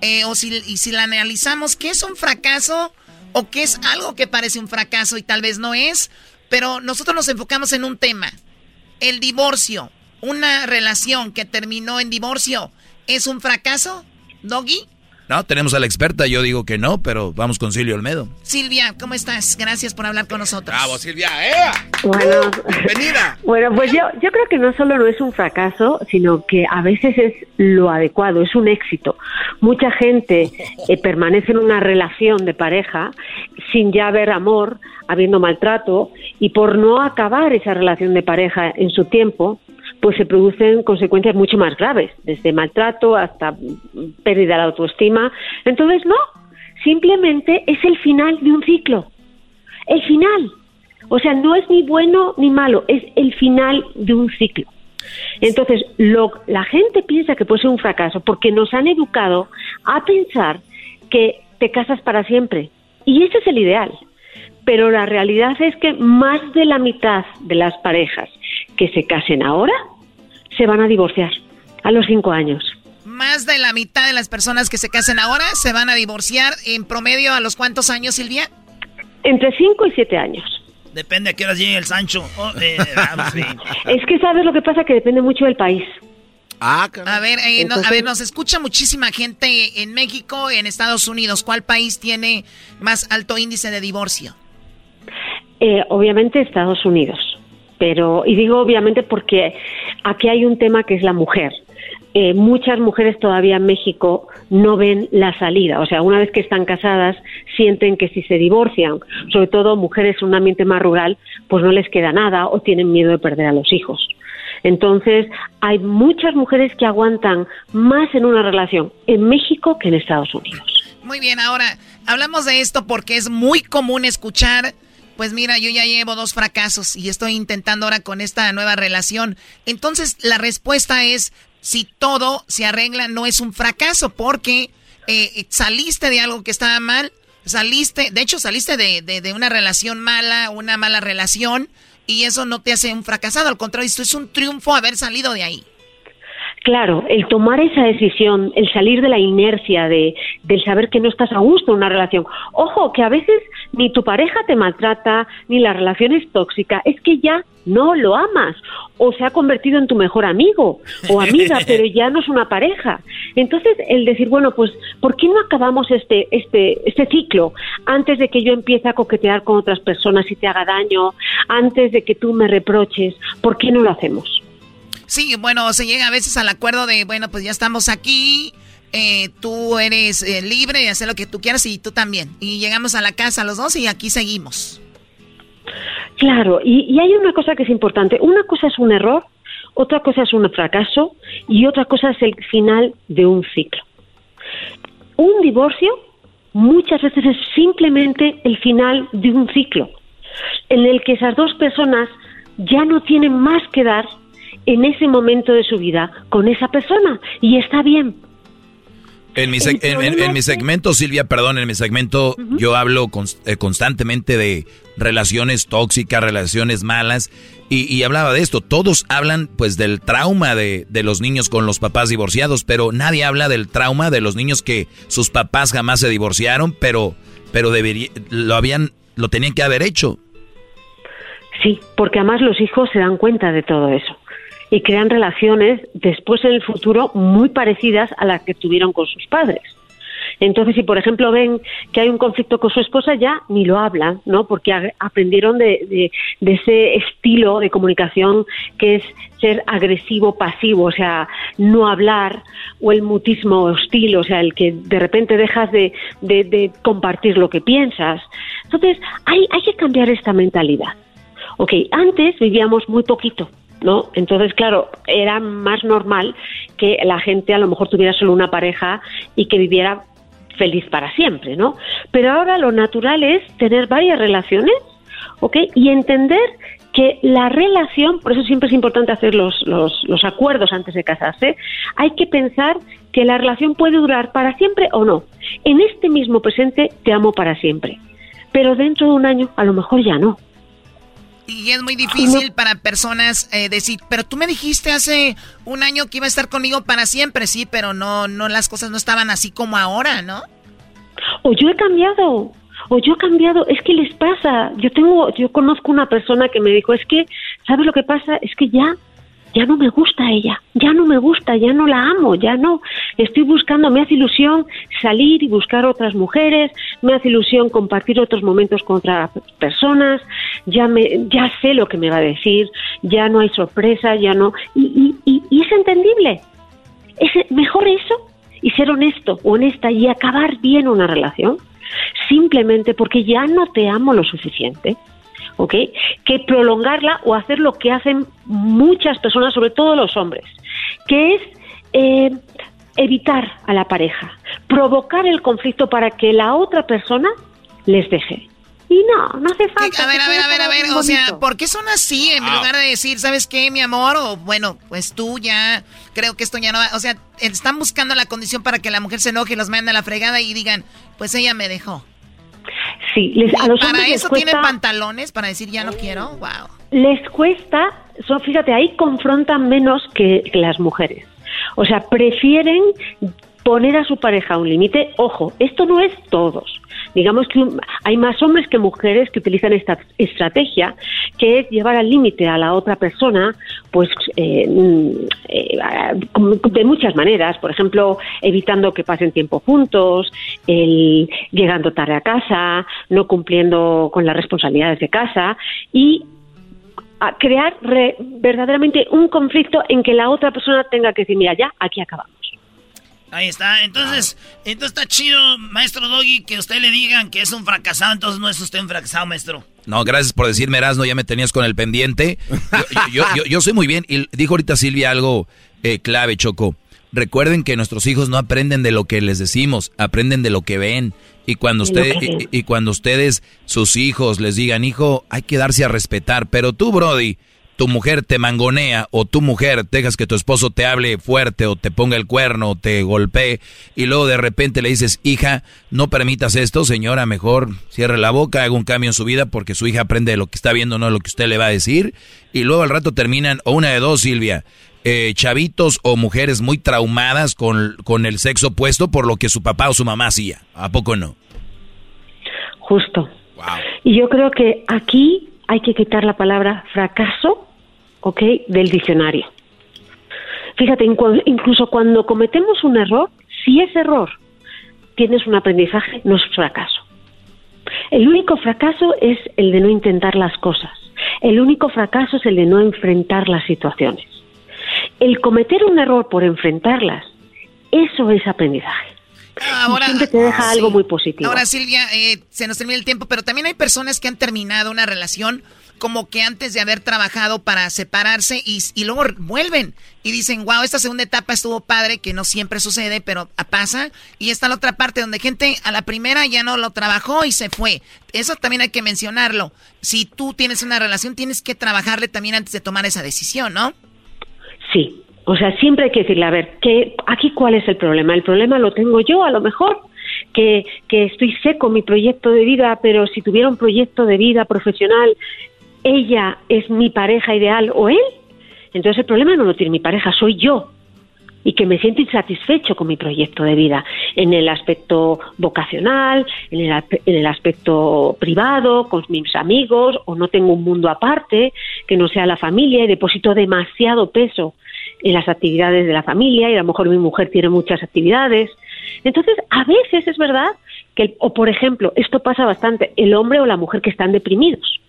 eh, o si, y si la analizamos, ¿qué es un fracaso? ¿O qué es algo que parece un fracaso y tal vez no es? Pero nosotros nos enfocamos en un tema. El divorcio. Una relación que terminó en divorcio. ¿Es un fracaso, Doggy? No, tenemos a la experta, yo digo que no, pero vamos con Silvia Olmedo. Silvia, ¿cómo estás? Gracias por hablar con nosotros. Bravo, Silvia, ¡eh! Bueno, ¡Venida! Bueno, pues yo, yo creo que no solo no es un fracaso, sino que a veces es lo adecuado, es un éxito. Mucha gente eh, permanece en una relación de pareja sin ya haber amor, habiendo maltrato, y por no acabar esa relación de pareja en su tiempo, pues se producen consecuencias mucho más graves, desde maltrato hasta pérdida de la autoestima. Entonces, no, simplemente es el final de un ciclo. El final. O sea, no es ni bueno ni malo, es el final de un ciclo. Entonces, lo, la gente piensa que puede ser un fracaso porque nos han educado a pensar que te casas para siempre. Y ese es el ideal. Pero la realidad es que más de la mitad de las parejas que se casen ahora se van a divorciar a los cinco años. Más de la mitad de las personas que se casen ahora se van a divorciar en promedio a los cuántos años, Silvia? Entre cinco y siete años. Depende a qué hora llegue el Sancho. Oh, eh, (laughs) es que sabes lo que pasa que depende mucho del país. Ah, a ver, eh, a ver, nos escucha muchísima gente en México, en Estados Unidos. ¿Cuál país tiene más alto índice de divorcio? Eh, obviamente Estados Unidos pero y digo obviamente porque aquí hay un tema que es la mujer. Eh, muchas mujeres todavía en México no ven la salida, o sea, una vez que están casadas sienten que si se divorcian, sobre todo mujeres en un ambiente más rural, pues no les queda nada o tienen miedo de perder a los hijos. Entonces, hay muchas mujeres que aguantan más en una relación en México que en Estados Unidos. Muy bien, ahora hablamos de esto porque es muy común escuchar pues mira, yo ya llevo dos fracasos y estoy intentando ahora con esta nueva relación. Entonces la respuesta es, si todo se arregla, no es un fracaso, porque eh, saliste de algo que estaba mal, saliste, de hecho saliste de, de, una relación mala, una mala relación, y eso no te hace un fracasado, al contrario, esto es un triunfo haber salido de ahí. Claro, el tomar esa decisión, el salir de la inercia de, del saber que no estás a gusto en una relación. Ojo, que a veces ni tu pareja te maltrata, ni la relación es tóxica, es que ya no lo amas o se ha convertido en tu mejor amigo o amiga, (laughs) pero ya no es una pareja. Entonces, el decir, bueno, pues, ¿por qué no acabamos este, este, este ciclo antes de que yo empiece a coquetear con otras personas y te haga daño, antes de que tú me reproches? ¿Por qué no lo hacemos? Sí, bueno, se llega a veces al acuerdo de, bueno, pues ya estamos aquí, eh, tú eres eh, libre de hacer lo que tú quieras y tú también. Y llegamos a la casa los dos y aquí seguimos. Claro, y, y hay una cosa que es importante. Una cosa es un error, otra cosa es un fracaso y otra cosa es el final de un ciclo. Un divorcio muchas veces es simplemente el final de un ciclo en el que esas dos personas ya no tienen más que dar en ese momento de su vida con esa persona y está bien. En mi, en, mi segmento, Silvia, perdón, en mi segmento yo hablo eh, constantemente de relaciones tóxicas, relaciones malas, y, hablaba de esto. Todos hablan pues del trauma de, de, los niños con los papás divorciados, pero nadie habla del trauma de los niños que sus papás jamás se divorciaron, pero, pero debería, lo habían, lo tenían que haber hecho. Sí, porque además los hijos se dan cuenta de todo eso y crean relaciones después en el futuro muy parecidas a las que tuvieron con sus padres. Entonces, si por ejemplo ven que hay un conflicto con su esposa, ya ni lo hablan, ¿no? Porque aprendieron de, de, ese estilo de comunicación que es ser agresivo, pasivo, o sea, no hablar, o el mutismo hostil, o sea, el que de repente dejas de, de compartir lo que piensas. Entonces, hay, hay que cambiar esta mentalidad. Ok, antes vivíamos muy poquito, ¿no? Entonces, claro, era más normal que la gente a lo mejor tuviera solo una pareja y que viviera feliz para siempre, ¿no? Pero ahora lo natural es tener varias relaciones, ¿ok? Y entender que la relación, por eso siempre es importante hacer los, los, los, acuerdos antes de casarse, hay que pensar que la relación puede durar para siempre o no. En este mismo presente te amo para siempre, pero dentro de un año a lo mejor ya no. Y es muy difícil para personas eh, decir, pero tú me dijiste hace un año que iba a estar conmigo para siempre, sí, pero no, no, las cosas no estaban así como ahora, ¿no? O yo he cambiado, o yo he cambiado, es que les pasa. Yo tengo, yo conozco una persona que me dijo, es que, ¿sabes lo que pasa? Es que ya ya no me gusta ella, ya no me gusta, ya no la amo, ya no. Estoy buscando, me hace ilusión salir y buscar otras mujeres, me hace ilusión compartir otros momentos con otras personas, ya, me, ya sé lo que me va a decir, ya no hay sorpresa, ya no. Y, y, y, es entendible. Es mejor eso y ser honesto, honesta y acabar bien una relación, simplemente porque ya no te amo lo suficiente ¿ok? Que prolongarla o hacer lo que hacen muchas personas, sobre todo los hombres, que es eh, evitar a la pareja, provocar el conflicto para que la otra persona les deje. Y no, no hace falta. A ver, a ver, a ver, a ver, o sea, ¿por qué son así en lugar de decir, ¿sabes qué, mi amor? O bueno, pues tú ya, creo que esto ya no va. O sea, están buscando la condición para que la mujer se enoje y los mande a la fregada y digan, pues ella me dejó. Sí, les, a los ¿Para eso tienen pantalones para decir ya no quiero? Wow. Les cuesta, fíjate, ahí confrontan menos que, que las mujeres. O sea, prefieren poner a su pareja un límite. Ojo, esto no es todos. Digamos que hay más hombres que mujeres que utilizan esta estrategia, que es llevar al límite a la otra persona, pues eh, eh, de muchas maneras. Por ejemplo, evitando que pasen tiempo juntos, el, llegando tarde a casa, no cumpliendo con las responsabilidades de casa y crear verdaderamente un conflicto en que la otra persona tenga que decir, mira, ya, aquí acabamos. Ahí está. Entonces, entonces está chido, maestro Doggy, que usted le digan que es un fracasado. Entonces no es usted un fracasado, maestro. No, gracias por decirme, Erasno, ya me tenías con el pendiente. Yo, yo, soy muy bien. Y dijo ahorita Silvia algo eh, clave, Choco. Recuerden que nuestros hijos no aprenden de lo que les decimos, aprenden de lo que ven. Y cuando, usted, y cuando ustedes, sus hijos, les digan, hijo, hay que darse a respetar. Pero tú, Brody, tu mujer te mangonea o tu mujer dejas que tu esposo te hable fuerte o te ponga el cuerno o te golpee y luego de repente le dices, hija, no permitas esto, señora, mejor cierre la boca, haga un cambio en su vida porque su hija aprende de lo que está viendo, no lo que usted le va a decir. Y luego al rato terminan, o una de dos, Silvia, eh, chavitos o mujeres muy traumadas con, con el sexo opuesto por lo que su papá o su mamá hacía. ¿A poco no? Justo. Y yo creo que aquí hay que quitar la palabra fracaso ¿ok? Del diccionario. Fíjate, incluso cuando cometemos un error, si ese error tienes un aprendizaje, no es fracaso. El único fracaso es el de no intentar las cosas. El único fracaso es el de no enfrentar las situaciones. El cometer un error por enfrentarlas Eso es aprendizaje. Ahora, y siempre te deja algo muy positivo. Ahora, Silvia, eh, se nos termina el tiempo, pero también hay personas que han terminado una relación como que antes de haber trabajado para separarse y, y, luego vuelven y dicen, wow, esta segunda etapa estuvo padre, que no siempre sucede, pero pasa. Y está la otra parte donde gente a la primera ya no lo trabajó y se fue. Eso también hay que mencionarlo. Si tú tienes una relación, tienes que trabajarle también antes de tomar esa decisión, ¿no? Sí, o sea, siempre hay que decirle, a ver, ¿qué, aquí cuál es el problema? El problema lo tengo yo, a lo mejor, que, que estoy seco mi proyecto de vida, pero si tuviera un proyecto de vida profesional, ella es mi pareja ideal o él. Entonces el problema no lo tiene mi pareja, soy yo. Y que me siento insatisfecho con mi proyecto de vida, en el aspecto vocacional, en el, en el aspecto privado, con mis amigos, o no tengo un mundo aparte, que no sea la familia, y deposito demasiado peso en las actividades de la familia y a lo mejor mi mujer tiene muchas actividades. Entonces, a veces es verdad que, o por ejemplo, esto pasa bastante, el hombre o la mujer que están deprimidos.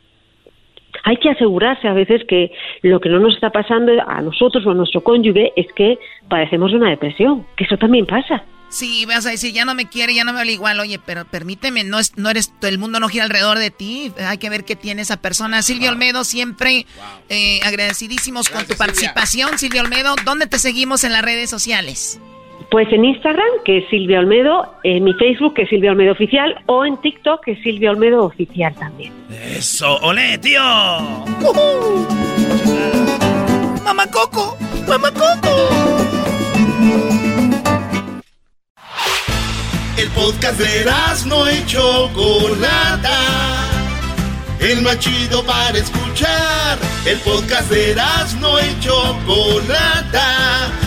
Hay que asegurarse a veces que lo que no nos está pasando a nosotros o a nuestro cónyuge es que padecemos de una depresión, que eso también pasa. Sí, vas a decir, ya no me quiere, ya no me habla igual. Oye, pero permíteme, no, es, no eres, el mundo no gira alrededor de ti. Hay que ver qué tiene esa persona. Silvio Olmedo, siempre eh, agradecidísimos con tu participación. Silvio Olmedo, ¿dónde te seguimos en las redes sociales? Pues en Instagram, que es Silvia Olmedo, en mi Facebook, que es Silvia Olmedo Oficial, o en TikTok, que es Silvia Olmedo Oficial también. ¡Eso! ¡Olé, tío! Uh ¡Mamá Coco! ¡Mamá Coco! El podcast de no y Chocolata. El más chido para escuchar. El podcast de no y Chocolata.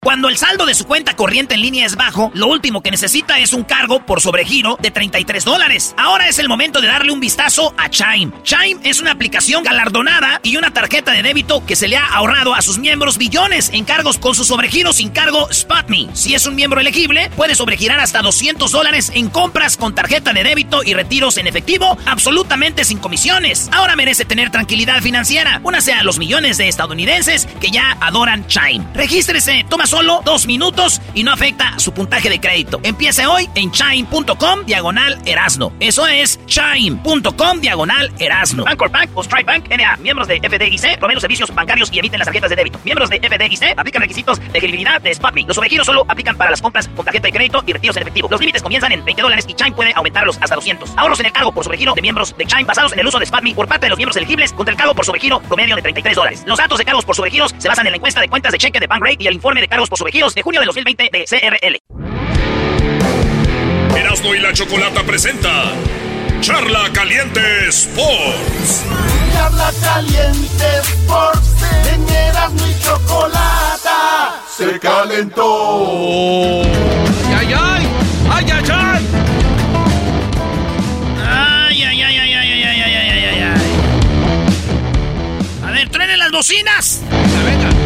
Cuando el saldo de su cuenta corriente en línea es bajo, lo último que necesita es un cargo por sobregiro de 33 dólares. Ahora es el momento de darle un vistazo a Chime. Chime es una aplicación galardonada y una tarjeta de débito que se le ha ahorrado a sus miembros billones en cargos con su sobregiro sin cargo SpotMe. Si es un miembro elegible, puede sobregirar hasta 200 dólares en compras con tarjeta de débito y retiros en efectivo absolutamente sin comisiones. Ahora merece tener tranquilidad financiera. Únase a los millones de estadounidenses que ya adoran Chime. Regístrese, toma solo dos minutos y no afecta su puntaje de crédito. Empiece hoy en chime.com diagonal erasno. Eso es chime.com diagonal erasno. Bancorp Bank o Strike Bank NA. Miembros de FDIC proveen los servicios bancarios y emiten las tarjetas de débito. Miembros de FDIC aplican requisitos de elegibilidad de SpotMe. Los sobregiros solo aplican para las compras con tarjeta de crédito y retiros en efectivo. Los límites comienzan en 20 dólares y Chime puede aumentarlos hasta 200. Ahorros en el cargo por sobregiro de miembros de Chime basados en el uso de SpotMe por parte de los miembros elegibles contra el cargo por sobregiro promedio de 33 dólares. Los datos de cargos por sobregiros se basan en la encuesta de cuentas de cheque de Bankrate y el informe de cargos por sobregiros de junio de 2020 de CRL. Erasmo y la Chocolata presenta Charla Caliente Sports. Charla Caliente Sports. En Erasmo y Chocolata se calentó. ¡Ay, ay, ay! ¡Ay, ay, ay! ¡Ay, ay, ay, ay, ay, ay, ay, ay, ay, ay, ay! A ver, truenen las bocinas. Venga.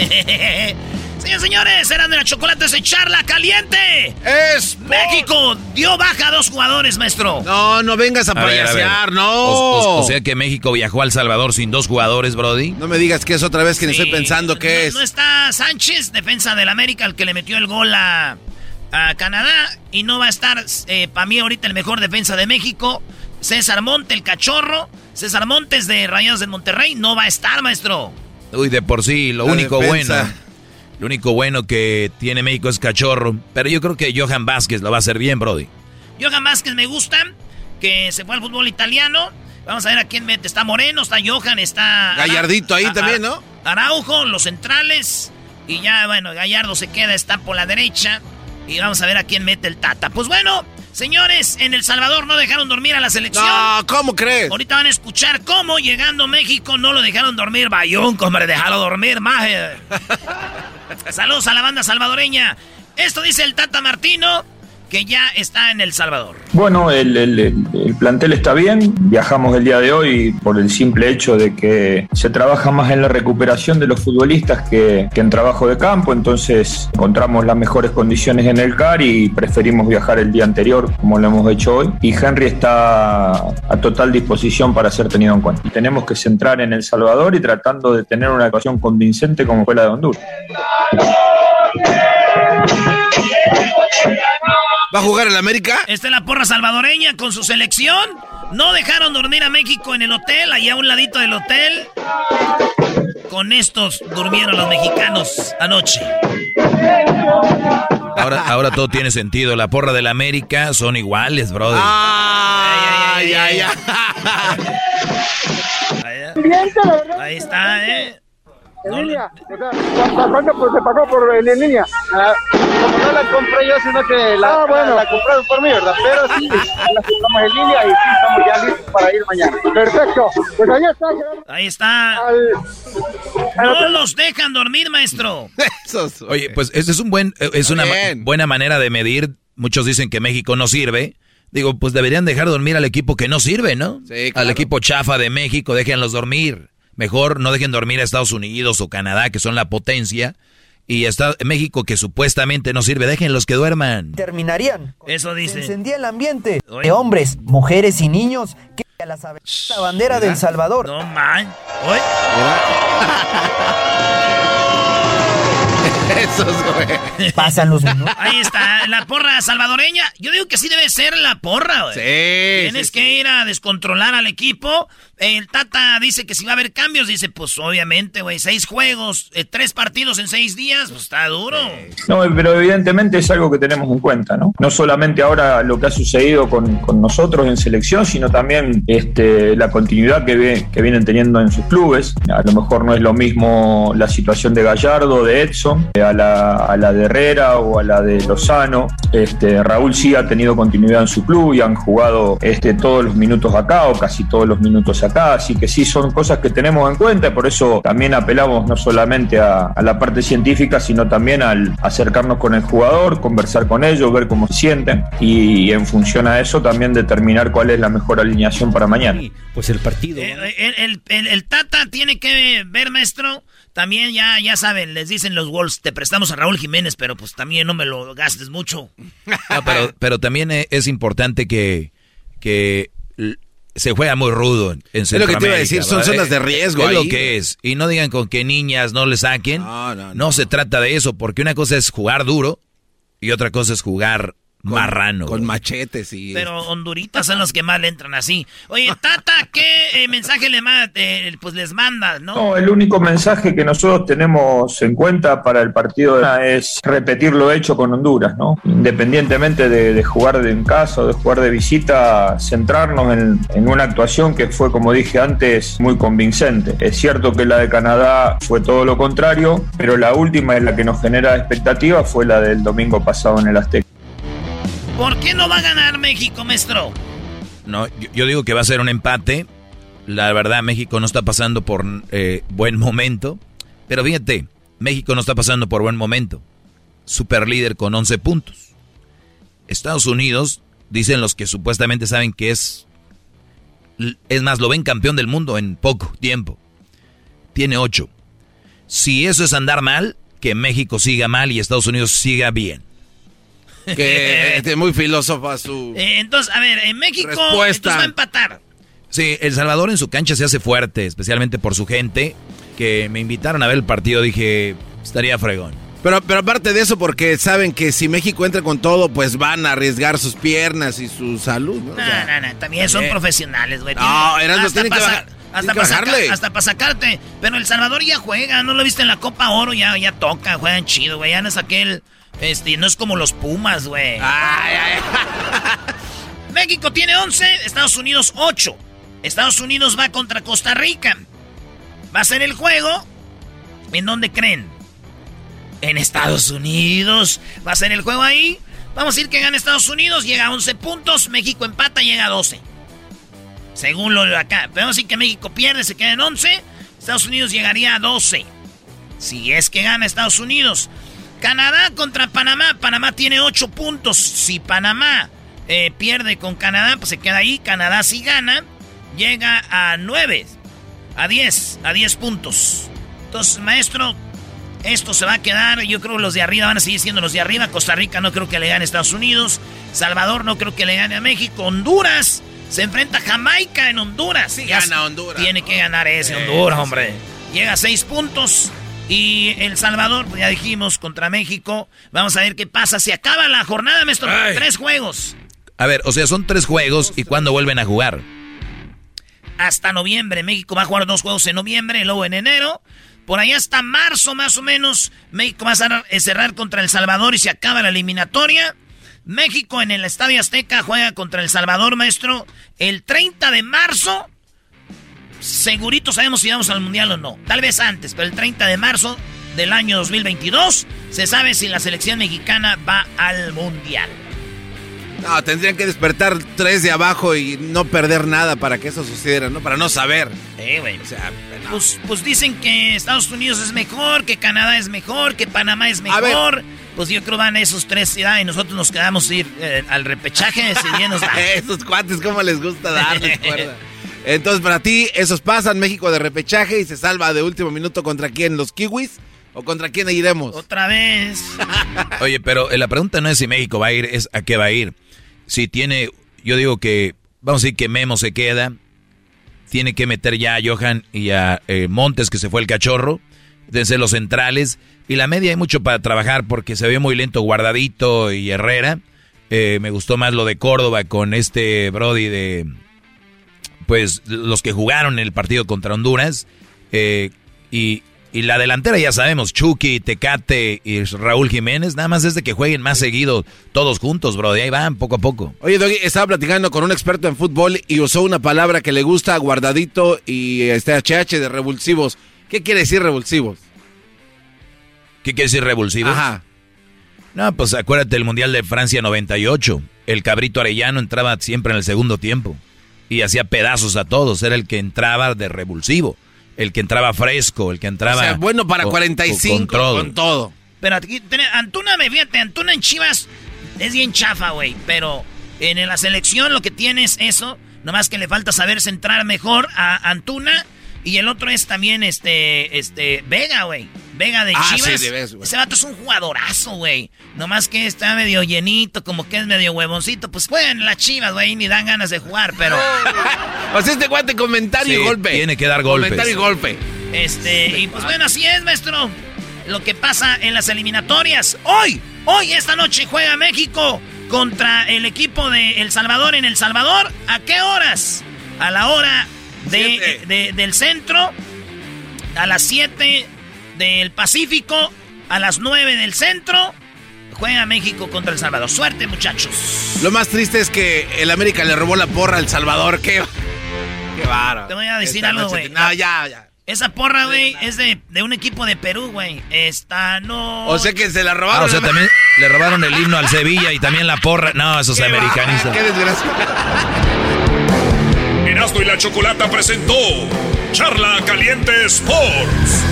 (laughs) Señores, señores, eran de la chocolate se charla caliente. Es México dio baja a dos jugadores, maestro. No, no vengas a, payasear, no. O, o, sea que México viajó a El Salvador sin dos jugadores, Brody. No me digas que es otra vez que Sí, estoy pensando que no, es. No está Sánchez, defensa del América, el que le metió el gol a, a Canadá. Y no va a estar, eh, para mí, ahorita el mejor defensa de México. César Monte, el cachorro. César Montes de Rayados de Monterrey. No va a estar, maestro. Uy, de por sí, lo La único defensa. bueno. Lo único bueno que tiene México es cachorro. Pero yo creo que Johan Vázquez lo va a hacer bien, Brody. Johan Vázquez me gusta, que se fue al fútbol italiano. Vamos a ver a quién mete. Está Moreno, está Johan, está... Gallardito ahí Ara- también, ¿no? Araujo, los centrales. Y ya, bueno, Gallardo se queda, está por la derecha. Y vamos a ver a quién mete el Tata. Pues bueno, señores, en El Salvador no dejaron dormir a la selección. No, ¿cómo crees? Ahorita van a escuchar cómo llegando a México no lo dejaron dormir. Bayón, hombre, déjalo dormir, maje. (laughs) Saludos a la banda salvadoreña. Esto dice el Tata Martino. Que ya está en El Salvador. Bueno, el, el- el plantel está bien. Viajamos el día de hoy por el simple hecho de que se trabaja más en la recuperación de los futbolistas que, que en trabajo de campo. Entonces encontramos las mejores condiciones en el CAR y preferimos viajar el día anterior, como lo hemos hecho hoy. Y Henry está a total disposición para ser tenido en cuenta. Tenemos que centrar en El Salvador y tratando de tener una ecuación convincente como fue la de Honduras. ¿Va a jugar en América? Esta es la porra salvadoreña con su selección. No dejaron dormir a México en el hotel, allá a un ladito del hotel. Con estos durmieron los mexicanos anoche. Ahora, ahora todo tiene sentido. La porra del América son iguales, brother. Ay, ay, ay. Ahí está, ¿eh? En línea, o sea, ¿cu- ¿cuánto pues, se pagó por en, en línea? como no la compré yo, sino que la, la, compraron por mí, ¿verdad? Pero sí, la compramos en línea y sí, estamos ya listos para ir mañana. Perfecto, pues ahí está. Ahí está. No los dejan dormir, maestro. (laughs) Oye, pues ese es un buen, eh, es una ma- buena manera de medir. Muchos dicen que México no sirve. Digo, pues deberían dejar dormir al equipo que no sirve, ¿no? Sí, Al equipo chafa de México, déjenlos dormir. Mejor no dejen dormir a Estados Unidos o Canadá, que son la potencia. Y está México, que supuestamente no sirve, déjenlos que duerman. terminarían. Eso Se dice. encendía el ambiente de hombres, mujeres y niños que a la, bandera del Salvador. No man. (laughs) Pasan los minutos. Ahí está, la porra salvadoreña. Yo digo que sí debe ser la porra, güey. Sí, Tienes sí, que ir a descontrolar al equipo. El Tata dice que si va a haber cambios, dice, pues obviamente, güey, seis juegos, eh, tres partidos en seis días, pues está duro. No, pero evidentemente es algo que tenemos en cuenta, ¿no? No solamente ahora lo que ha sucedido con, con nosotros en selección, sino también este, la continuidad que, ve- que vienen teniendo en sus clubes. A lo mejor no es lo mismo la situación de Gallardo, de Edson, a la, a la de Herrera o a la de Lozano. Este, Raúl sí ha tenido continuidad en su club y han jugado este, todos los minutos acá o casi todos los minutos acá, así que sí son cosas que tenemos en cuenta y por eso también apelamos no solamente a, a la parte científica, sino también al acercarnos con el jugador, conversar con ellos, ver cómo se sienten y, en función a eso también determinar cuál es la mejor alineación para mañana. Pues el partido. Eh, el, el- el- el Tata tiene que ver, maestro. También ya, ya saben, les dicen los Wolves, te prestamos a Raúl Jiménez, pero pues también no me lo gastes mucho. No, pero, pero también eh, es importante que, que se juega muy rudo en, Es lo que te iba a decir, son ¿verdad? zonas de riesgo Es lo que es. Y no digan con que niñas no le saquen. No, se trata de eso, porque una cosa es jugar duro y otra cosa es jugar marrano. Con machetes y... Pero honduritas son los que más le entran así. Oye, Tata, ¿qué eh, mensaje le eh, pues les manda, no? No, el único mensaje que nosotros tenemos en cuenta para el partido de es repetir lo hecho con Honduras, ¿no? Independientemente de, de jugar de en casa o de jugar de visita, centrarnos en, en una actuación que fue, como dije antes, muy convincente. Es cierto que la de Canadá fue todo lo contrario, pero la última es la que nos genera expectativa fue la del domingo pasado en el Azteca. ¿Por qué no va a ganar México, maestro? No, yo, digo que va a ser un empate. La verdad, México no está pasando por eh, buen momento. Pero fíjate, México no está pasando por buen momento. Super líder con 11 puntos. Estados Unidos, dicen los que supuestamente saben que es... Es más, lo ven campeón del mundo en poco tiempo. Tiene 8. Si eso es andar mal, que México siga mal y Estados Unidos siga bien. Que (laughs) es muy filósofa su... Eh, entonces, a ver, en México Respuesta. va a empatar. Sí, El Salvador en su cancha se hace fuerte, especialmente por su gente, que me invitaron a ver el partido, dije, estaría fregón. Pero, pero aparte de eso, porque saben que si México entra con todo, pues van a arriesgar sus piernas y su salud, ¿no? O No, sea, no, no, también son profesionales, güey. No, tienen que bajar- Hasta para bajarle. hasta para sacarte. Pero El Salvador ya juega, ¿no lo viste en la Copa Oro? Ya, ya toca, juegan chido, güey. Ya no es aquel. Este, no es como los Pumas, güey. (laughs) México tiene 11, Estados Unidos 8. Estados Unidos va contra Costa Rica. Va a ser el juego. ¿En dónde creen? En Estados Unidos. Va a ser el juego ahí. Vamos a decir que gana Estados Unidos, llega a 11 puntos. México empata, llega a 12. Según lo de acá. Pero vamos a decir que México pierde, se queda en 11. Estados Unidos llegaría a 12. Si es que gana Estados Unidos. Canadá contra Panamá. Panamá tiene 8 puntos. Si Panamá eh, pierde con Canadá, pues se queda ahí. Canadá si gana, llega a 9, a 10, a 10 puntos. Entonces, maestro, esto se va a quedar. Yo creo que los de arriba van a seguir siendo los de arriba. Costa Rica no creo que le gane a Estados Unidos. Salvador no creo que le gane a México. Honduras se enfrenta a Jamaica en Honduras. Sí, gana Honduras. Tiene que ganar ese Honduras, hombre. Llega a seis puntos. Y El Salvador, pues ya dijimos, contra México. Vamos a ver qué pasa. Se acaba la jornada, maestro. Tres juegos. A ver, o sea, son tres juegos. ¿Y cuándo vuelven a jugar? Hasta noviembre. México va a jugar dos juegos en noviembre, luego en enero. Por ahí hasta marzo, más o menos. México va a cerrar contra El Salvador y se acaba la eliminatoria. México en el Estadio Azteca juega contra El Salvador, maestro. El 30 de marzo, segurito sabemos si vamos al Mundial o no. Tal vez antes, pero el 30 de marzo del año 2022 se sabe si la selección mexicana va al Mundial. No, tendrían que despertar tres de abajo y no perder nada para que eso sucediera, ¿no? Para no saber. Eh, güey. O sea, pues, pues, dicen que Estados Unidos es mejor, que Canadá es mejor, que Panamá es mejor. Pues yo creo van esos tres y nosotros nos quedamos ir eh, al repechaje si nos da. (laughs) esos cuates, ¿cómo les gusta darles (laughs) cuerda? Entonces, para ti, esos pasan México de repechaje y se salva de último minuto contra quién, los kiwis. ¿O contra quién iremos? Otra vez. (laughs) Oye, pero eh, la pregunta no es si México va a ir, es a qué va a ir. Si tiene, yo digo que, vamos a decir que Memo se queda, tiene que meter ya a Johan y a eh, Montes, que se fue el cachorro, desde los centrales. Y la media hay mucho para trabajar porque se ve muy lento Guardadito y Herrera. Eh, me gustó más lo de Córdoba con este Brody de, pues, los que jugaron el partido contra Honduras. Eh, y, y la delantera ya sabemos, Chucky, Tecate y Raúl Jiménez, nada más es de que jueguen más seguido todos juntos, bro. ahí van, poco a poco. Oye, Doggy, estaba platicando con un experto en fútbol y usó una palabra que le gusta guardadito y este HH de revulsivos. ¿Qué quiere decir revulsivos? ¿Qué quiere decir revulsivos? Ajá. No, pues acuérdate del Mundial de Francia 98. El cabrito arellano entraba siempre en el segundo tiempo y hacía pedazos a todos. Era el que entraba de revulsivo el que entraba fresco, el que entraba... O sea, bueno para 45 con, todo. Pero aquí, Antuna, me fíjate, Antuna en Chivas es bien chafa, güey. Pero en la selección lo que tiene es eso. Nomás que le falta saber centrar mejor a Antuna. Y el otro es también este, este, Vega, güey. Vega de ah, Chivas. Ese vato es un jugadorazo, güey. Nomás que está medio llenito, como que es medio huevoncito. Pues juegan las Chivas, güey, ni dan ganas de jugar, pero. (laughs) pues este guante comentario y golpe. Tiene que dar golpes. Comentario y golpe. Este, y pues bueno, así es, maestro. Lo que pasa en las eliminatorias. Hoy, hoy, esta noche juega México contra el equipo de El Salvador en El Salvador. ¿A qué horas? A la hora de, del centro, a las 7 del Pacífico, a las 9 del centro. Juega México contra El Salvador. Suerte, muchachos. Lo más triste es que el América le robó la porra al Salvador. Qué, qué baro. Te voy a decir algo, güey. No, ya, ya. Esa porra, güey, es de, de, un equipo de Perú, güey. Esta no. O sea que se la robaron. Ah, o sea, también le robaron el himno al Sevilla y también la porra. No, esos americanistas. Qué desgracia. Erasmo y la Chocolata presentó Charla Caliente Sports.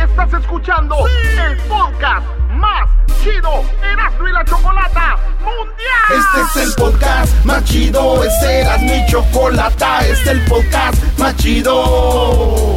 Estás escuchando el podcast más chido Erasmo y la Chocolata Mundial. Este es el podcast más chido, este era mi chocolata, este es el podcast más chido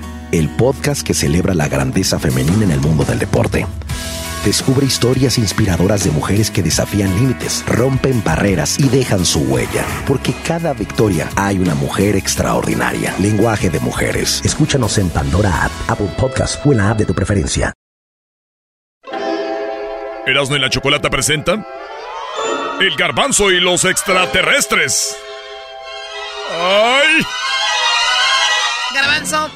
el podcast que celebra la grandeza femenina en el mundo del deporte. Descubre historias inspiradoras de mujeres que desafían límites, rompen barreras y dejan su huella. Porque cada victoria hay una mujer extraordinaria. Lenguaje de mujeres. Escúchanos en Pandora App, Apple Podcast o en la app de tu preferencia. Erasmo y la Chocolata presenta El Garbanzo y los extraterrestres. ¡Ay! Garbanzo,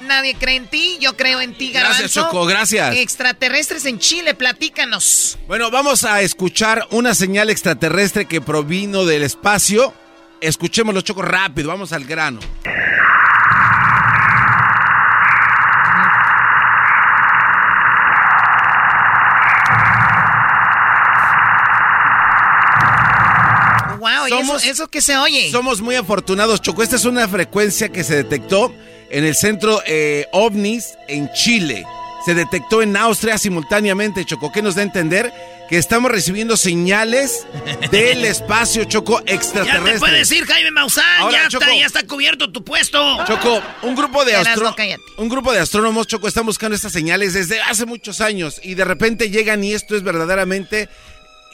nadie cree en ti, yo creo en ti, Garbanzo. Gracias, Choco, gracias. Extraterrestres en Chile, platícanos. Bueno, vamos a escuchar una señal extraterrestre que provino del espacio. Escuchémoslo, Choco, rápido, vamos al grano. Wow, ¿y eso, eso que se oye? Somos muy afortunados, Choco. Esta es una frecuencia que se detectó en el centro eh, OVNIS en Chile. Se detectó en Austria simultáneamente, Choco. ¿Qué nos da a entender? Que estamos recibiendo señales (laughs) del espacio, Choco, Ya extraterrestre. te puedes ir, Jaime Maussan, Ahora, ya, Choco. está, ya está cubierto tu puesto. Choco, un grupo de astro- un grupo de astrónomos, Choco, están buscando estas señales desde hace muchos años y de repente llegan y esto es verdaderamente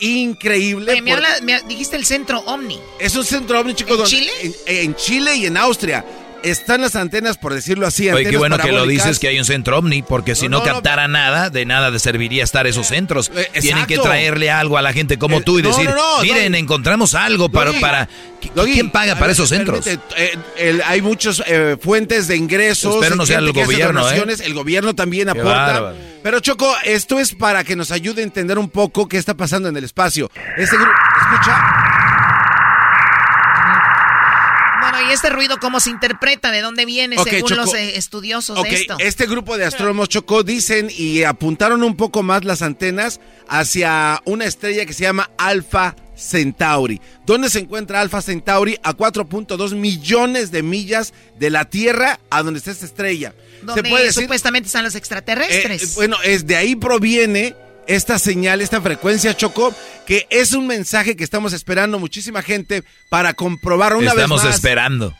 increíble. Oye, me por- habla- me- dijiste el centro Omni. Es un centro ovni, chico. ¿En Chile? En, en Chile y en Austria. Están las antenas, por decirlo así. Oye, qué bueno que lo dices que hay un centro ovni, porque si no, no, no, captara nada, de nada de serviría estar esos centros. Eh, Tienen que traerle algo a la gente como Eh, tú y decir, miren, encontramos algo para... Para ¿Qui- Doggy, ¿Quién paga para ver, esos centros? permite, eh, hay muchas fuentes de ingresos. Espero no sea el gobierno, ¿eh? El gobierno también Qué aporta. bárbaro. Pero Choco, esto es para que nos ayude a entender un poco qué está pasando en el espacio. Este grupo, escucha. Bueno, ¿y este ruido cómo se interpreta? ¿De dónde viene según Choco. los eh, estudiosos de esto? este grupo de astrónomos Choco dicen y apuntaron un poco más las antenas hacia una estrella que se llama Alpha Centauri. ¿Dónde se encuentra Alpha Centauri? A 4.2 millones de millas de la Tierra a donde está esta estrella. Donde se puede decir, supuestamente están los extraterrestres. eh, bueno, es de ahí proviene esta señal, esta frecuencia Choco, que es un mensaje que estamos esperando muchísima gente para comprobar una Estamos vez más. esperando.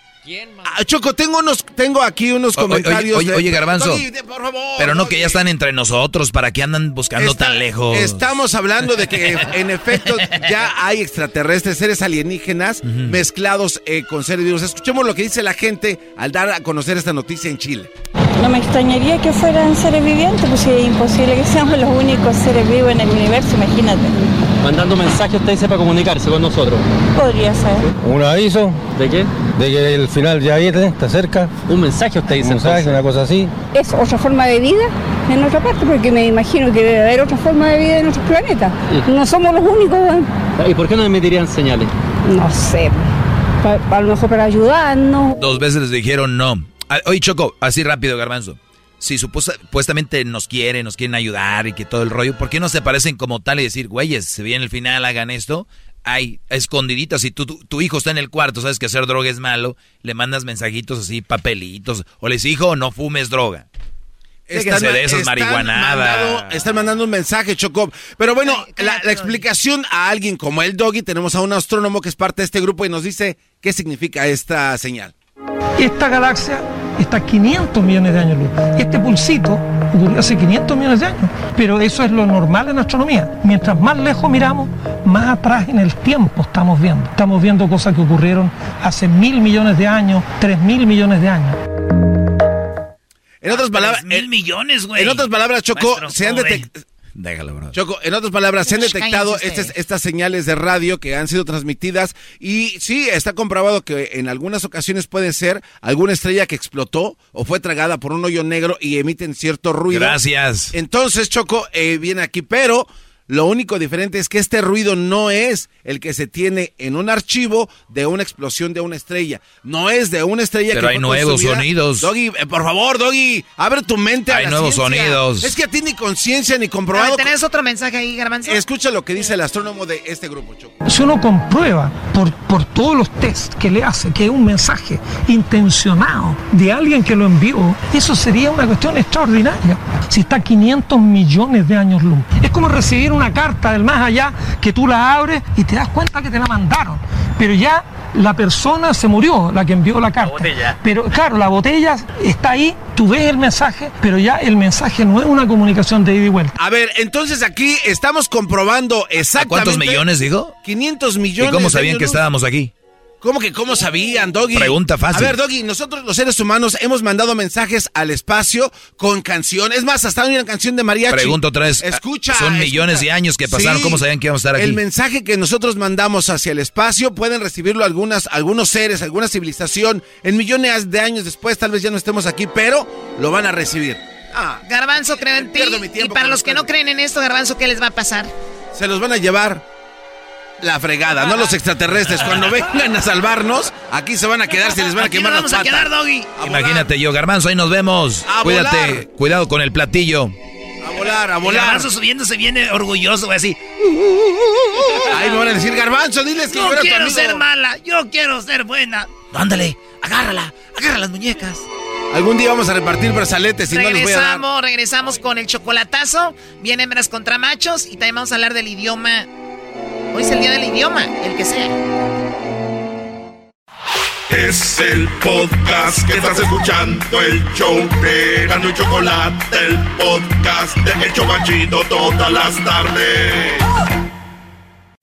Ah, Choco, tengo unos, tengo aquí unos oye, comentarios. oye, oye, Garbanzo. Por favor, Pero no que ya están entre nosotros, ¿para qué andan buscando Está- tan lejos? Estamos hablando de que en efecto ya hay extraterrestres, seres alienígenas mezclados eh, con seres vivos. Escuchemos lo que dice la gente al dar a conocer esta noticia en Chile. No me extrañaría que fueran seres vivientes, pues si es imposible que seamos los únicos seres vivos en el universo, imagínate. Mandando mensaje usted dice para comunicarse con nosotros. Podría ser. Un aviso. ¿De qué? De que el final ya viene, está cerca. Un mensaje usted dice Un mensaje, entonces. una cosa así. ¿Es otra forma de vida en otra parte? Porque me imagino que debe haber otra forma de vida en otros planetas. Sí. No somos los únicos. ¿Y por qué no emitirían señales? no sé. A lo mejor para ayudarnos. Dos veces les dijeron no. Ah, Oye, Choco, así rápido, Garbanzo. Si supuesta- supuestamente nos quieren, nos quieren ayudar y que todo el rollo, ¿por qué no se parecen como tal y decir, güeyes, se viene el final, hagan esto? Hay escondiditas, si tu, tu, tu hijo está en el cuarto, sabes que hacer droga es malo, le mandas mensajitos así, papelitos, o le dices, hijo, no fumes droga. Ma- de esas marihuanadas. mandado- están mandando un mensaje, Choco. Pero bueno, la, la explicación a alguien como el Doggy, tenemos a un astrónomo que es parte de este grupo y nos dice qué significa esta señal. Esta galaxia está a 500 millones de años luz. Este pulsito ocurrió hace 500 millones de años, pero eso es lo normal en astronomía. Mientras más lejos miramos, más atrás en el tiempo estamos viendo. Estamos viendo cosas que ocurrieron hace mil millones de años, tres mil millones de años. En otras palabras, mil millones, güey. en otras palabras, Choco, Maestro se han detectado. Déjalo, bro. Choco, en otras palabras, se han detectado estas, estas señales de radio que han sido transmitidas y sí, está comprobado que en algunas ocasiones puede ser alguna estrella que explotó o fue tragada por un hoyo negro y emiten cierto ruido. Gracias. Entonces, Choco, eh, viene aquí, pero Lo único diferente es que este ruido no es el que se tiene en un archivo de una explosión de una estrella. No es de una estrella Pero hay nuevos sonidos. Doggy, eh, por favor, Doggy, abre tu mente hay a la nuevos sonidos. Es que a ti ni conciencia ni comprobado. ¿Tenés otro mensaje ahí, Garbanzo? Escucha lo que dice el astrónomo de este grupo, Choco. Si uno comprueba por, por todos los test que le hace que es un mensaje intencionado de alguien que lo envió, eso sería una cuestión extraordinaria. Si está a 500 millones de años luz. Es como recibir una carta del más allá que tú la abres y te das cuenta que te la mandaron. Pero ya la persona se murió, la que envió la carta. Pero claro, la botella está ahí, tú ves el mensaje, pero ya el mensaje no es una comunicación de ida y vuelta. A ver, entonces aquí estamos comprobando exactamente. ¿Cuántos millones digo? 500 millones. ¿Y cómo sabían que estábamos aquí? ¿Cómo que cómo sabían, Doggy? Pregunta fácil. A ver, Doggy, nosotros los seres humanos hemos mandado mensajes al espacio con canciones. Es más, hasta una canción de mariachi. Pregunto otra vez. Escucha. Son millones de años que pasaron. Sí. ¿Cómo sabían que íbamos a estar aquí? El mensaje que nosotros mandamos hacia el espacio pueden recibirlo algunas, algunos seres, alguna civilización. En millones de años después, tal vez ya no estemos aquí, pero lo van a recibir. Ah, Garbanzo, creo en ti. Y para los que no creen en esto, Garbanzo, ¿qué les va a pasar? se los van a llevar la fregada, no los extraterrestres. Cuando vengan a salvarnos, aquí se van a quedar, se les van a Aquí quemar nos las vamos a quedar, Doggy. Imagínate yo, Garbanzo, ahí nos vemos. A Cuídate, volar. cuidado con el platillo. A volar, a volar. Garbanzo subiéndose viene orgulloso, güey, así. Ahí me van a decir, Garbanzo, diles que No tu quiero amigo". ser mala, yo quiero ser buena. Ándale, agárrala, agarra las muñecas. Algún día vamos a repartir brazaletes y no les voy a dar. regresamos, regresamos con el chocolatazo. Viene hembras contra machos y también vamos a hablar del idioma. Hoy es el día del idioma, el que sea. Es el podcast que estás escuchando, el show de Gano y Chocolate, el podcast de El Chobachito todas las tardes.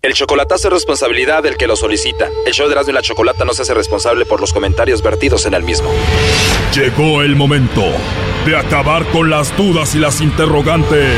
El chocolatazo es responsabilidad del que lo solicita. El show de Erasmo y la Chocolata no se hace responsable por los comentarios vertidos en el mismo. Llegó el momento de acabar con las dudas y las interrogantes.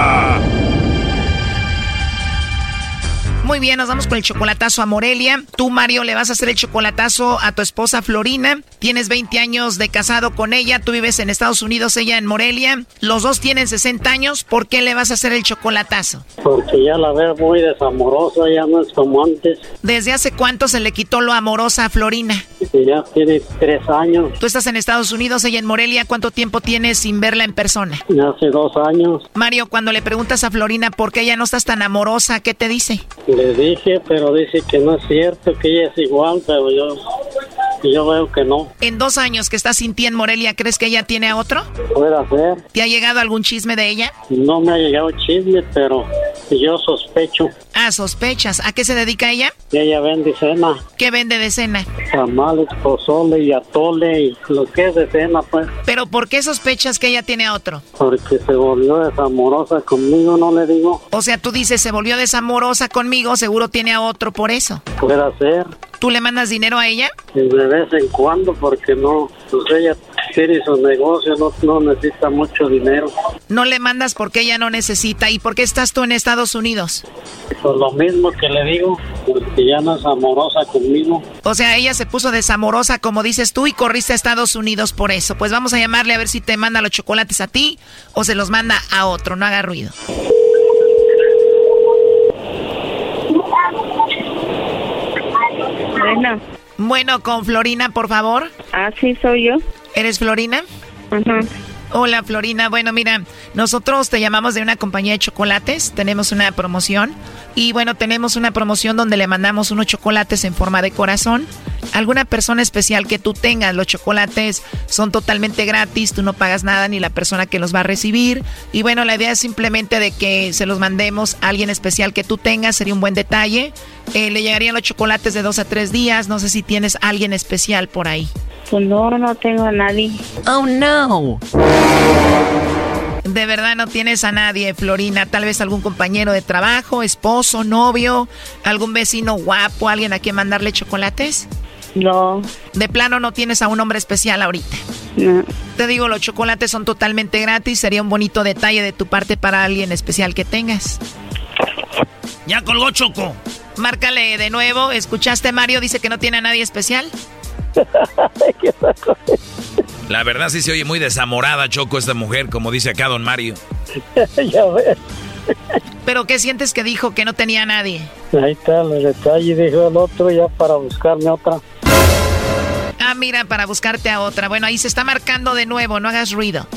Muy bien, nos vamos con el chocolatazo a Morelia. Tú, Mario, le vas a hacer el chocolatazo a tu esposa Florina. Tienes 20 años de casado con ella. Tú vives en Estados Unidos, ella en Morelia. Los dos tienen 60 años. ¿Por qué le vas a hacer el chocolatazo? Porque ya la veo muy desamorosa, ya no es como antes. ¿Desde hace cuánto se le quitó lo amorosa a Florina? Ya tiene tres años, Tú estás en Estados Unidos, ella en Morelia. ¿Cuánto tiempo tienes sin verla en persona? ya hace dos años. Mario, cuando le preguntas a Florina por qué ella no estás tan amorosa, ¿qué te dice? Le dije, pero dice que no es cierto, que ella es igual, pero yo, yo veo que no. En dos años que estás sin ti en Morelia, ¿crees que ella tiene a otro? Puede ser. ¿Te ha llegado algún chisme de ella? No me ha llegado chisme, pero yo sospecho Ah, sospechas. ¿A qué se dedica ella? ella vende cena, ¿Qué vende de cena? tamales, pozole y atole y lo que es de cena, pues. Pero ¿por qué sospechas que ella tiene a otro? Porque se volvió desamorosa conmigo, no le digo. O sea, tú dices, se volvió desamorosa conmigo, seguro tiene a otro por eso. Puede ser. ¿Tú le mandas dinero a ella? De vez en cuando, porque no, pues ella tiene su negocio, no, no necesita mucho dinero. No le mandas porque ella no necesita. ¿Y por qué estás tú en Estados Unidos? Por lo mismo que le digo, porque ya no es amorosa conmigo. O sea, ella se puso desamorosa, como dices tú, y corriste a Estados Unidos por eso. Pues vamos a llamarle a ver si te manda los chocolates a ti o se los manda a otro. No haga ruido. Bueno. Bueno, con Florina, por favor. Ah, sí, soy yo. ¿Eres Florina? Ajá. Hola, Florina. Bueno, mira, nosotros te llamamos de una compañía de chocolates. Tenemos una promoción. Y bueno, tenemos una promoción donde le mandamos unos chocolates en forma de corazón. Alguna persona especial que tú tengas. Los chocolates son totalmente gratis. Tú no pagas nada ni la persona que los va a recibir. Y bueno, la idea es simplemente de que se los mandemos a alguien especial que tú tengas. Sería un buen detalle. Eh, le llegarían los chocolates de dos a tres días. No sé si tienes a alguien especial por ahí. Pues no, no tengo a nadie. Oh, no. De verdad no tienes a nadie, Florina. Tal vez algún compañero de trabajo, esposo, novio, algún vecino guapo, alguien a quien mandarle chocolates. No. De plano no tienes a un hombre especial ahorita. No. Te digo, los chocolates son totalmente gratis. Sería un bonito detalle de tu parte para alguien especial que tengas. Ya colgó Choco. Márcale de nuevo. ¿Escuchaste, Mario? Dice que no tiene a nadie especial. (laughs) La verdad sí se oye muy desamorada, Choco, esta mujer, como dice acá don Mario. (laughs) ya ves. ¿Pero qué sientes que dijo que no tenía a nadie? Ahí está el detalle, dijo el otro ya para buscarme otra. Ah, mira, para buscarte a otra. Bueno, ahí se está marcando de nuevo, no hagas ruido.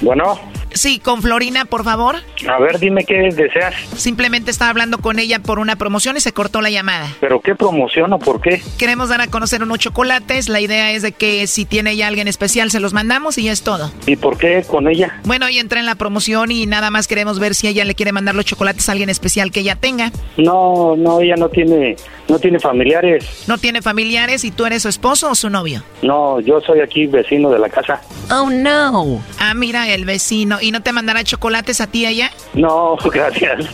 Bueno. Sí, con Florina, por favor. A ver, dime qué deseas. Simplemente estaba hablando con ella por una promoción y se cortó la llamada. ¿Pero qué promoción o por qué? Queremos dar a conocer unos chocolates. La idea es de que si tiene ella alguien especial, se los mandamos y ya es todo. ¿Y por qué con ella? Bueno, ella entra en la promoción y nada más queremos ver si ella le quiere mandar los chocolates a alguien especial que ella tenga. No, no, ella no tiene, no tiene familiares. ¿No tiene familiares y tú eres su esposo o su novio? No, yo soy aquí vecino de la casa. Oh, no. Ah, mira, el vecino. ¿Y no te mandará chocolates a ti ella? No, (laughs) gracias.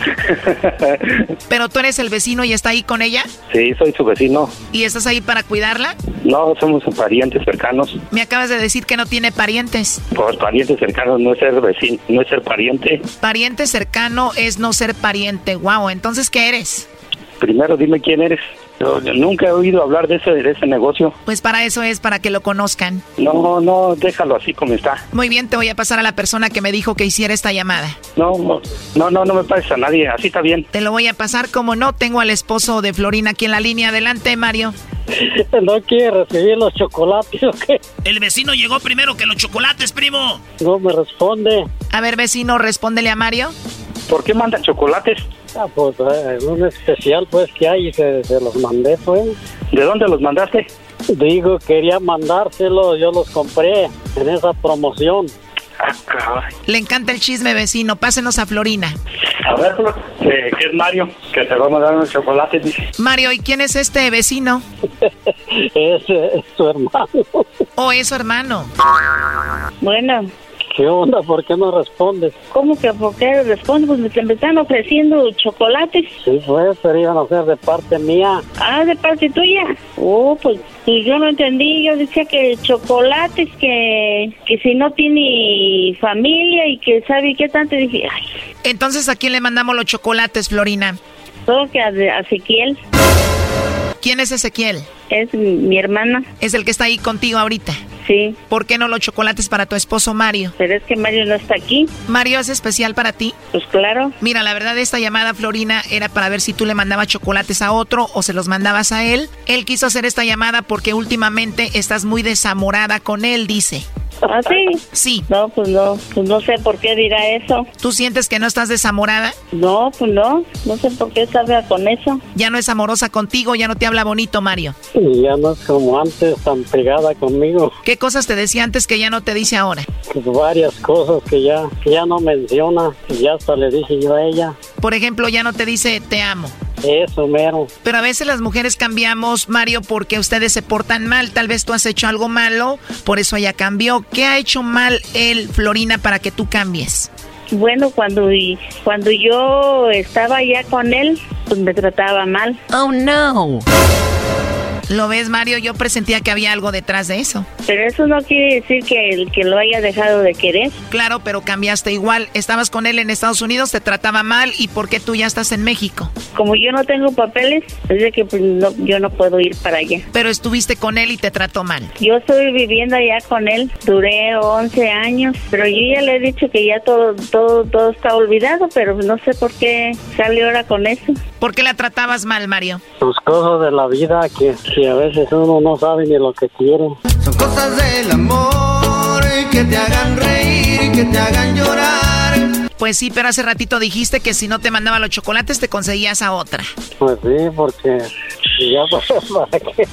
¿Pero tú eres el vecino y está ahí con ella? Sí, soy su vecino. ¿Y estás ahí para cuidarla? No, somos parientes cercanos. Me acabas de decir que no tiene parientes. Pues parientes cercanos no es ser vecino, no es ser pariente. Pariente cercano es no ser pariente. Wow, entonces ¿qué eres? Primero dime quién eres. Yo, yo nunca he oído hablar de ese, de ese negocio. Pues para eso es, para que lo conozcan. No, no, déjalo así como está. Muy bien, te voy a pasar a la persona que me dijo que hiciera esta llamada. No, no, no, no me pases a nadie, así está bien. Te lo voy a pasar como no. Tengo al esposo de Florina aquí en la línea. Adelante, Mario. (laughs) ¿No quiere recibir los chocolates (laughs) o qué? El vecino llegó primero que los chocolates, primo. No me responde. A ver, vecino, respóndele a Mario. ¿Por qué manda chocolates? Ah, pues eh, un especial pues que hay y se, se los mandé pues. ¿De dónde los mandaste? Digo, quería mandárselos, yo los compré en esa promoción. Ah, Le encanta el chisme, vecino. Pásenos a Florina. A ver, ¿qué, qué es Mario? Que te va a mandar unos chocolates, dice. Mario, ¿y quién es este vecino? (laughs) es, es su hermano. ¿O es su hermano? Bueno. ¿Qué onda? ¿Por qué no respondes? ¿Cómo que por qué respondes? Pues me, te- me están ofreciendo chocolates. Sí, pues, pero iban a ser de parte mía. Ah, de parte tuya. Oh, pues, pues yo no entendí. Yo decía que chocolates, que, que si no tiene familia y que sabe qué tanto. Dije, ay, Entonces, ¿a quién le mandamos los chocolates, Florina? todo que a, a Ezequiel ¿Quién es Ezequiel? es mi, hermana. Es el que está ahí contigo ahorita. Sí. ¿Por qué no los chocolates para tu esposo Mario? Pero es que Mario no está aquí. ¿Mario es especial para ti? Pues claro. Mira, la verdad esta llamada, Florina, era para ver si tú le mandabas chocolates a otro o se los mandabas a él. Él quiso hacer esta llamada porque últimamente estás muy desamorada con él, dice. ¿Ah, sí? Sí. No, pues no. Pues no sé por qué dirá eso. ¿Tú sientes que no estás desamorada? No, pues no. No sé por qué sabe con eso. Ya no es amorosa contigo, ya no te habla bonito, Mario. Y ya no es como antes tan pegada conmigo. ¿Qué cosas te decía antes que ya no te dice ahora? Pues varias cosas que ya, que ya no menciona. Y ya hasta le dije yo a ella. Por ejemplo, ya no te dice te amo. Eso, mero. Pero a veces las mujeres cambiamos, Mario, porque ustedes se portan mal. Tal vez tú has hecho algo malo, por eso ella cambió. ¿Qué ha hecho mal él, Florina, para que tú cambies? Bueno, cuando, y- cuando yo estaba ya con él, pues me trataba mal. Oh, no. ¿Lo ves, Mario? Yo presentía que había algo detrás de eso. Pero eso no quiere decir que, el que lo haya dejado de querer. Claro, pero cambiaste igual. Estabas con él en Estados Unidos, te trataba mal. ¿Y por qué tú ya estás en México? Como yo no tengo papeles, es de que pues, no- yo no puedo ir para allá. Pero estuviste con él y te trató mal. Yo estoy viviendo allá con él, duré 11 años, pero yo ya le he dicho que ya todo, todo, todo está olvidado, pero no sé por qué sale ahora con eso. ¿Por qué la tratabas mal, Mario? Sus cosas de la vida que, que a veces uno no sabe ni lo que quiere. Son cosas del amor que te hagan reír y que te hagan llorar. Pues sí, pero hace ratito dijiste que si no te mandaba los chocolates te conseguías a otra. Pues sí, porque ya (laughs) para qué,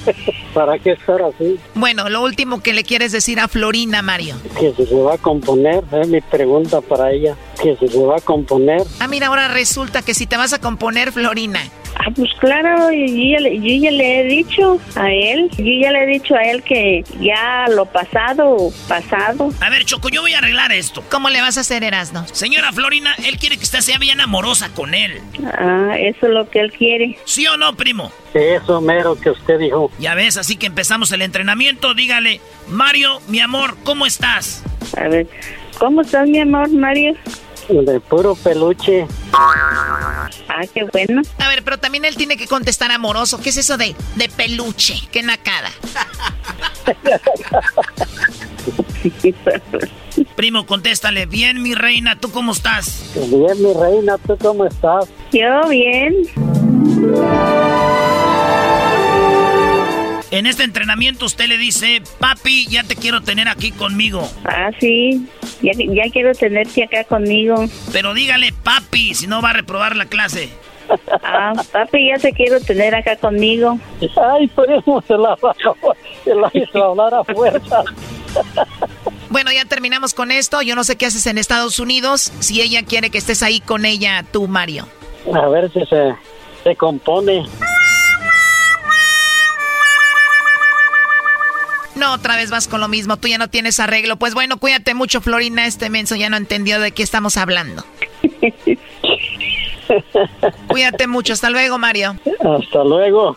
para qué estar así. Bueno, lo último que le quieres decir a Florina, Mario. Que si se va a componer, es mi pregunta para ella. Que si se va a componer. Ah, mira, ahora resulta que si te vas a componer, Florina. Ah, pues claro, yo ya, le, yo ya le he dicho a él, yo ya le he dicho a él que ya lo pasado, pasado. A ver, Choco, yo voy a arreglar esto. ¿Cómo le vas a hacer, Erasno? Señora Florina, él quiere que usted sea bien amorosa con él. Ah, eso es lo que él quiere. ¿Sí o no, primo? Eso mero que usted dijo. Ya ves, así que empezamos el entrenamiento. Dígale, Mario, mi amor, ¿cómo estás? A ver, ¿cómo estás, mi amor, Mario? De puro peluche. Ah, qué bueno. A ver, pero también él tiene que contestar amoroso. ¿Qué es eso de, de peluche? Qué nacada. (laughs) Primo, contéstale. Bien, mi reina, ¿tú cómo estás? Bien, mi reina, ¿tú cómo estás? Yo bien. En este entrenamiento usted le dice, papi, ya te quiero tener aquí conmigo. Ah, sí. Ya, ya quiero tenerte acá conmigo. Pero dígale, papi, si no va a reprobar la clase. Ah, papi, ya te quiero tener acá conmigo. Ay, primo, se la, se la hizo hablar a fuerza. Bueno, ya terminamos con esto. Yo no sé qué haces en Estados Unidos. Si ella quiere que estés ahí con ella, tú, Mario. A ver si se, se compone. No, otra vez vas con lo mismo. Tú ya no tienes arreglo. Pues bueno, cuídate mucho, Florina. Este menso ya no entendió de qué estamos hablando. (laughs) cuídate mucho. Hasta luego, Mario. Hasta luego.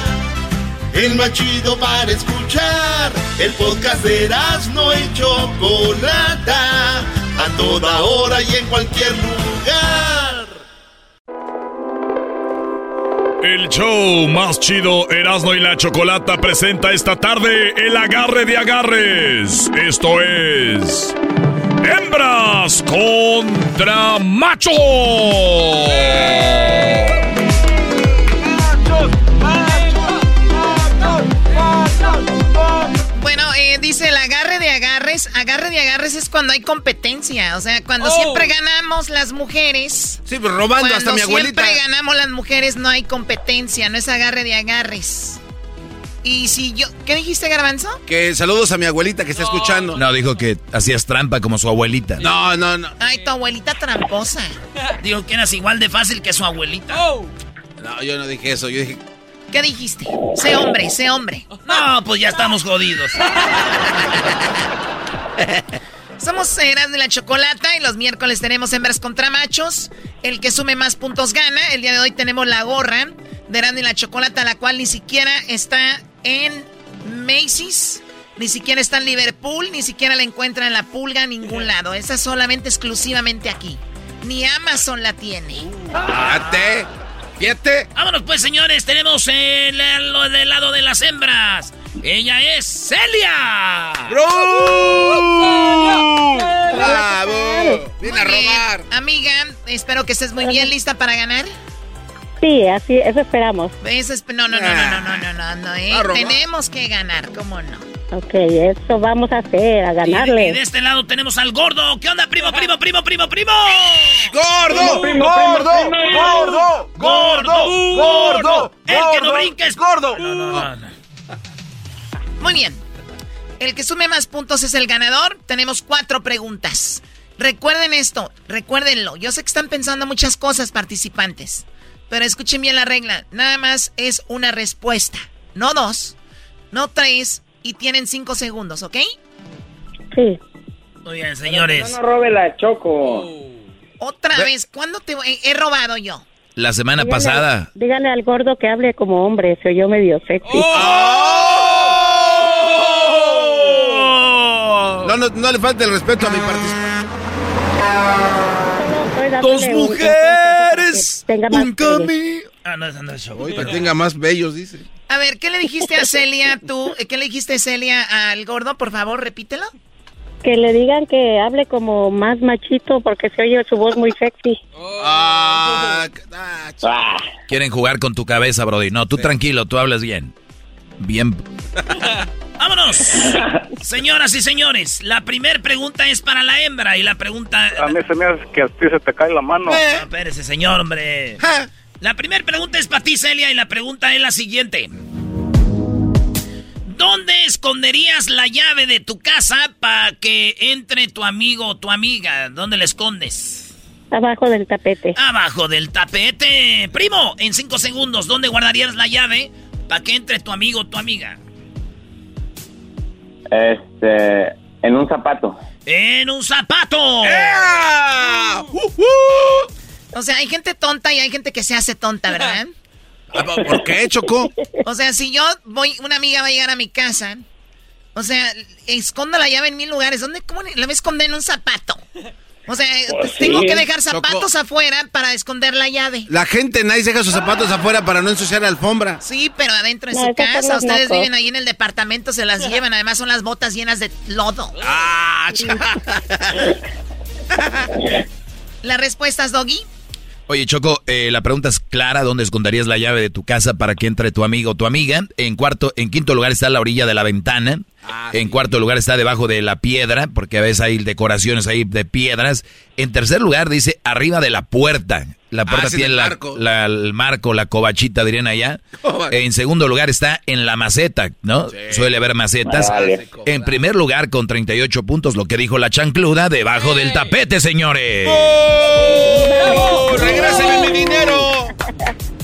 el más chido para escuchar. El podcast de Erasmo y Chocolata, a toda hora y en cualquier lugar. El show más chido Erasmo y la Chocolata presenta esta tarde el agarre de agarres. Esto es... Hembras contra machos. dice agarres. Agarre de agarres es cuando hay competencia. O sea, cuando oh. siempre ganamos las mujeres. Sí, pero robando hasta mi abuelita. Siempre ganamos las mujeres, no hay competencia, no es agarre de agarres. Y si yo. ¿Qué dijiste, Garbanzo? Que saludos a mi abuelita que está escuchando. No, dijo que hacías trampa como su abuelita. No, no, no. Ay, tu abuelita tramposa. (laughs) Digo que eras igual de fácil que su abuelita. Oh. No, yo no dije eso. Yo dije ¿Qué dijiste? Sé hombre, sé hombre. No, pues ya estamos jodidos. (laughs) Somos Eras de la Chocolata y los miércoles tenemos hembras contra machos. El que sume más puntos gana. El día de hoy tenemos la gorra de Eras de la Chocolata, la cual ni siquiera está en Macy's, ni siquiera está en Liverpool, ni siquiera la encuentra en la pulga, en ningún lado. Esa solamente exclusivamente aquí. Ni Amazon la tiene. ¡Fíjate! ¡Fíjate! Vámonos pues, señores. Tenemos el, del lado de las hembras. Ella es Celia. ¡Bravo! ¡Bravo! Viene a robar. amiga, espero que estés muy bien lista para ganar. Sí, así, eso esperamos. Eso es, no, no, no, no, no, no, no, no, ¿eh? Tenemos que ganar, ¿cómo no? Ok, eso vamos a hacer, a ganarle. Y de, este lado tenemos al gordo. ¿Qué onda, primo, primo, primo, primo, primo? ¡Gordo! ¡Gordo! ¡Gordo! ¡Gordo! ¡Gordo! El que no brinca es gordo. Muy bien. El que sume más puntos es el ganador. Tenemos cuatro preguntas. Recuerden esto, recuérdenlo. Yo sé que están pensando muchas cosas, participantes. Pero escuchen bien la regla. Nada más es una respuesta. No dos, no tres, y tienen cinco segundos, ¿ok? Sí. Muy bien, señores. No, no robe la choco. Otra vez, ¿cuándo te he, robado yo? La semana pasada. Díganle al gordo que hable como hombre, se oyó medio sexy. ¡Oh! No, no, no, le falta el respeto a mi participante. Dos mujeres, un camino. Ah, no, no es show. Que tenga más bellos, dice. A ver, ¿qué le dijiste a Celia tú? ¿Qué le dijiste Celia al gordo? Por favor, repítelo. Que le digan que hable como más machito porque se oye su voz muy sexy. Ah, ah, Quieren jugar con tu cabeza, Brody. No, tú tranquilo, tú hablas bien. Bien. (laughs) ¡Vámonos! Señoras y señores, la primera pregunta es para la hembra y la pregunta... A mí se me hace que a ti se te cae la mano. Eh. espérese, señor, hombre. La primera pregunta es para ti, Celia, y la pregunta es la siguiente. ¿Dónde esconderías la llave de tu casa para que entre tu amigo o tu amiga? ¿Dónde la escondes? Abajo del tapete. Abajo del tapete. Primo, en cinco segundos, ¿dónde guardarías la llave para que entre tu amigo o tu amiga? Este, en un zapato. En un zapato. O sea, hay gente tonta y hay gente que se hace tonta, ¿verdad? (laughs) Ah, ¿Por qué, Choco? O sea, si yo voy, una amiga va a llegar a mi casa, o sea, escondo la llave en mil lugares. ¿Dónde, cómo la voy a esconder en un zapato? O sea, Pues tengo sí. que dejar zapatos Choco. afuera para esconder la llave. La gente nice deja sus zapatos afuera para no ensuciar la alfombra. Sí, pero adentro de No, su casa, ustedes viven ahí en el departamento, se las (laughs) llevan. Además, son las botas llenas de lodo. Ah, Las (laughs) respuestas, Doggy. Oye, Choco, eh, la pregunta es clara, ¿dónde esconderías la llave de tu casa para que entre tu amigo o tu amiga? En cuarto, en quinto lugar está la orilla de la ventana. en cuarto lugar está debajo de la piedra, porque a veces hay decoraciones ahí de piedras. En tercer lugar dice arriba de la puerta. La puerta sí, tiene del la- marco. la- el marco, la cobachita, dirían allá. En segundo lugar está en la maceta, ¿no? Suele haber macetas. Vale. En primer lugar, con 38 puntos, lo que dijo la chancluda, debajo del tapete, señores. ¡Oh! ¡Regréseme mi dinero!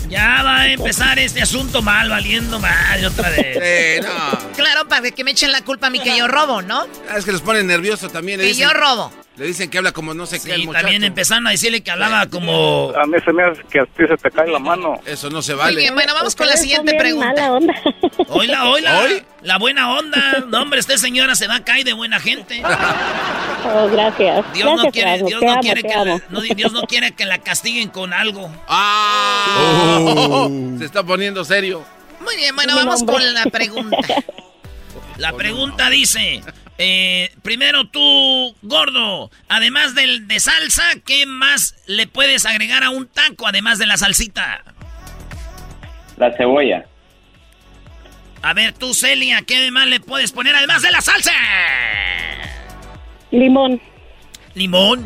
Ya va a empezar este asunto mal, valiendo mal otra vez. Eh, no. Claro, para que me echen la culpa a mí que yo robo, ¿no? Ah, Es que los ponen nerviosos también. Que dicen, yo robo. Le dicen que habla como no sé qué el Y muchacho. también empezaron a decirle que hablaba como... A mí se me hace que a ti se te cae la mano. Eso no se Muy bien, bueno, vamos con la siguiente pregunta. mala onda. (laughs) Oila, oila. ¿Hoy? La buena onda. No, hombre, esta señora se va a caer de buena gente. (laughs) Oh, gracias. Dios no quiere. Dios no amo, quiere que la, no, Dios no quiere que la castiguen con algo. ¡Ah! (laughs) Se está poniendo serio. Muy bien, bueno, vamos con la pregunta. La pregunta dice, eh, primero tú, gordo, además del de salsa, ¿qué más le puedes agregar a un taco además de la salsita? La cebolla. A ver tú, Celia, ¿qué más le puedes poner además de la salsa? Limón. Limón.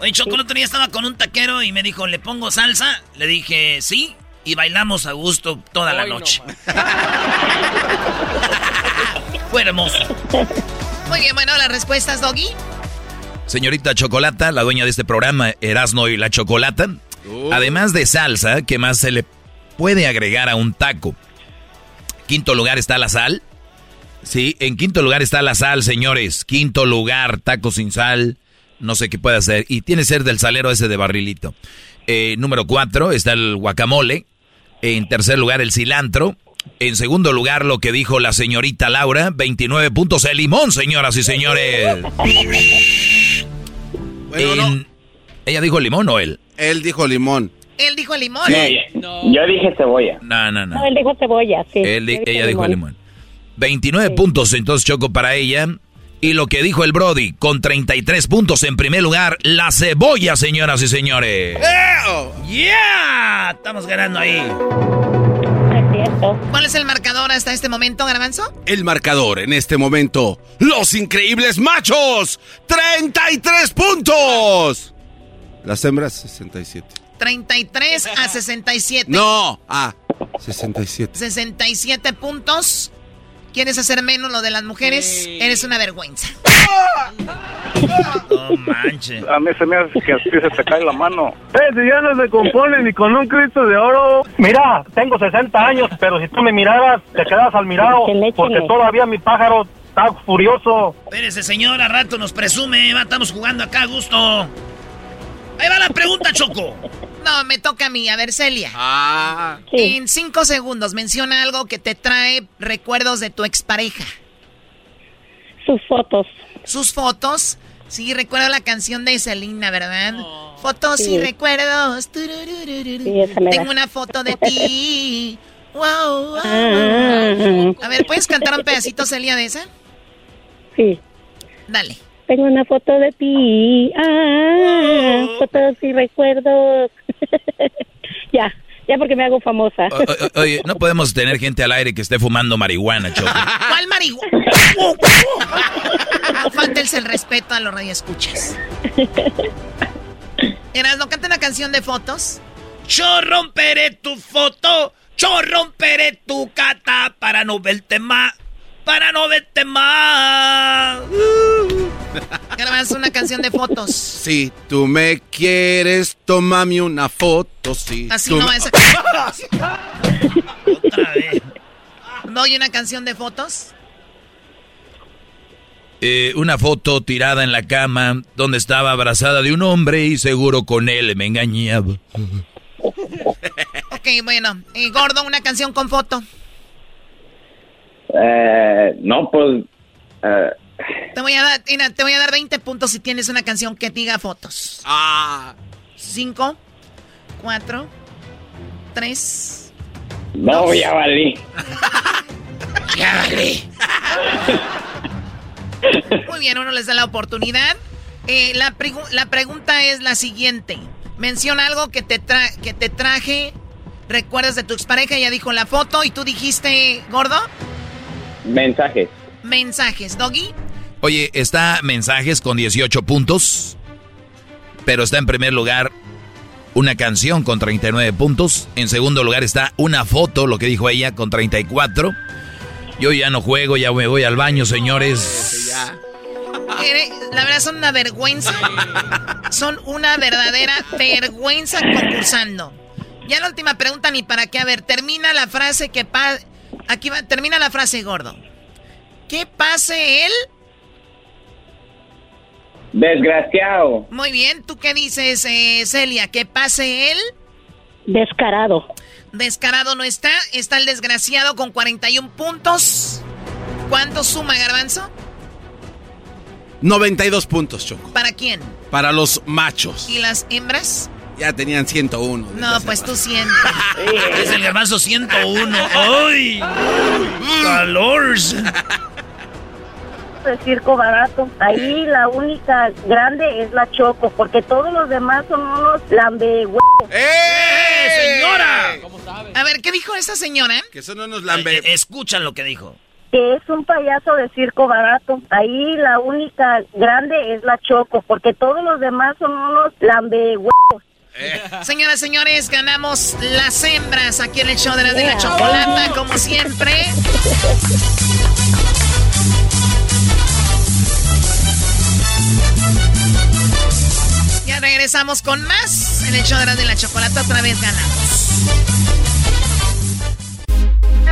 Oye, Choco, el otro día estaba con un taquero y me dijo, ¿le pongo salsa? Le dije, sí, y bailamos a gusto toda la noche. (laughs) Fue hermoso. Muy bien, bueno, las respuestas, Doggy. Señorita Chocolata, la dueña de este programa, Erasno y la Chocolata. Además de salsa, ¿qué más se le puede agregar a un taco? Quinto lugar está la sal. Sí, en quinto lugar está la sal, señores. Quinto lugar, taco sin sal. No sé qué puede hacer. Y tiene que ser del salero ese de barrilito. Eh, número cuatro está el guacamole. En tercer lugar, el cilantro. En segundo lugar, lo que dijo la señorita Laura, 29 puntos el limón, señoras y señores. Bueno, En- ¿Ella dijo limón o él? Él dijo limón. Él dijo limón. Yo dije cebolla. No, no, no. No, él dijo cebolla, sí. Él di- Yo dije ella dijo limón. limón. 29 puntos entonces Choco para ella. Y lo que dijo el Brody, con 33 puntos en primer lugar, la cebolla, señoras y señores. ¡Yeah! Estamos ganando ahí. ¿Cuál es el marcador hasta este momento, Garbanzo? El marcador en este momento. Los increíbles machos. 33 puntos. Las hembras 67. 33 a 67. No. Ah, 67. 67 puntos. ¿Quieres hacer menos lo de las mujeres? Eres una vergüenza. No manches. A mí se me hace que a ti se te cae la mano. Ese ya no se compone ni con un Cristo de oro. Mira, tengo 60 años, pero si tú me miraras, te quedas al mirado, porque todavía mi pájaro está furioso. Espérese, señor, a rato nos presume. Estamos jugando acá a gusto. Ahí va la pregunta, Choco. No, me toca a mí. A ver, Celia. Ah. Sí. En cinco segundos, menciona algo que te trae recuerdos de tu expareja. Sus fotos. Sus fotos. Sí, recuerdo la canción de Selena, ¿verdad? Fotos y recuerdos. Sí. Tengo una foto de ti. (laughs) Wow, wow. Ah, A ver, ¿puedes cantar un pedacito, Celia, de esa? sí. Dale. Tengo una foto de ti. Ah, fotos y recuerdos. (laughs) ya, ya porque me hago famosa. O- o- oye, no podemos tener gente al aire que esté fumando marihuana, Choco. (laughs) ¿Cuál marihuana? (laughs) Faltes el respeto a los radioescuchas. Eras, ¿no canta una canción de fotos? Yo romperé tu foto, yo romperé tu cata para no verte más, para no verte más. (laughs) Grabas una canción de fotos. Si tú me quieres, tómame una foto, sí. Así tú no me- es. (laughs) Otra vez. ¿Doy una canción de fotos? Eh, una foto tirada en la cama donde estaba abrazada de un hombre y seguro con él me engañaba. Ok, bueno. Y gordo, una canción con foto. Eh, no, pues. eh, Te voy a dar, mira, te voy a dar 20 puntos si tienes una canción que diga fotos. Ah. 5, 4, 3. no, ya valí. (laughs) Ya valí. Muy bien, uno les da la oportunidad. Eh, la, pregu- la pregunta es la siguiente. Menciona algo que te, tra- que te traje. ¿Recuerdas de tu expareja? Ya dijo la foto y tú dijiste, gordo, Mensajes. mensajes. Doggy, Oye, está mensajes con 18 puntos, pero está en primer lugar una canción con 39 puntos. En segundo lugar está una foto, lo que dijo ella, con 34. Yo ya no juego, ya me voy al baño, señores. La verdad son una vergüenza. Son una verdadera vergüenza concursando. Ya la última pregunta ni para qué. A ver, termina la frase que pa aquí va, termina la frase gordo. ¿Qué pase él? Desgraciado. Muy bien, ¿tú qué dices, eh, Celia? ¿Que pase él? Descarado. Descarado no está. Está el desgraciado con 41 puntos. ¿Cuánto suma, Garbanzo? 92 puntos, Choco. ¿Para quién? Para los machos. ¿Y las hembras? Ya tenían 101. No, pues tú sientes. (laughs) Es el garbanzo 101. ¡Ay! ¡Calor! (laughs) de circo barato. Ahí la única grande es la Choco, porque todos los demás son unos lambe ¡Eh, señora! A ver, ¿qué dijo esa señora? Que son unos lambe... Eh, escuchan lo que dijo. que es un payaso de circo barato. Ahí la única grande es la Choco, porque todos los demás son unos lambe (laughs) Señoras, señores, ganamos las hembras aquí en el show de la, de la chocolata, como siempre. Ya regresamos con más en el show de la, de la chocolata. Otra vez ganamos.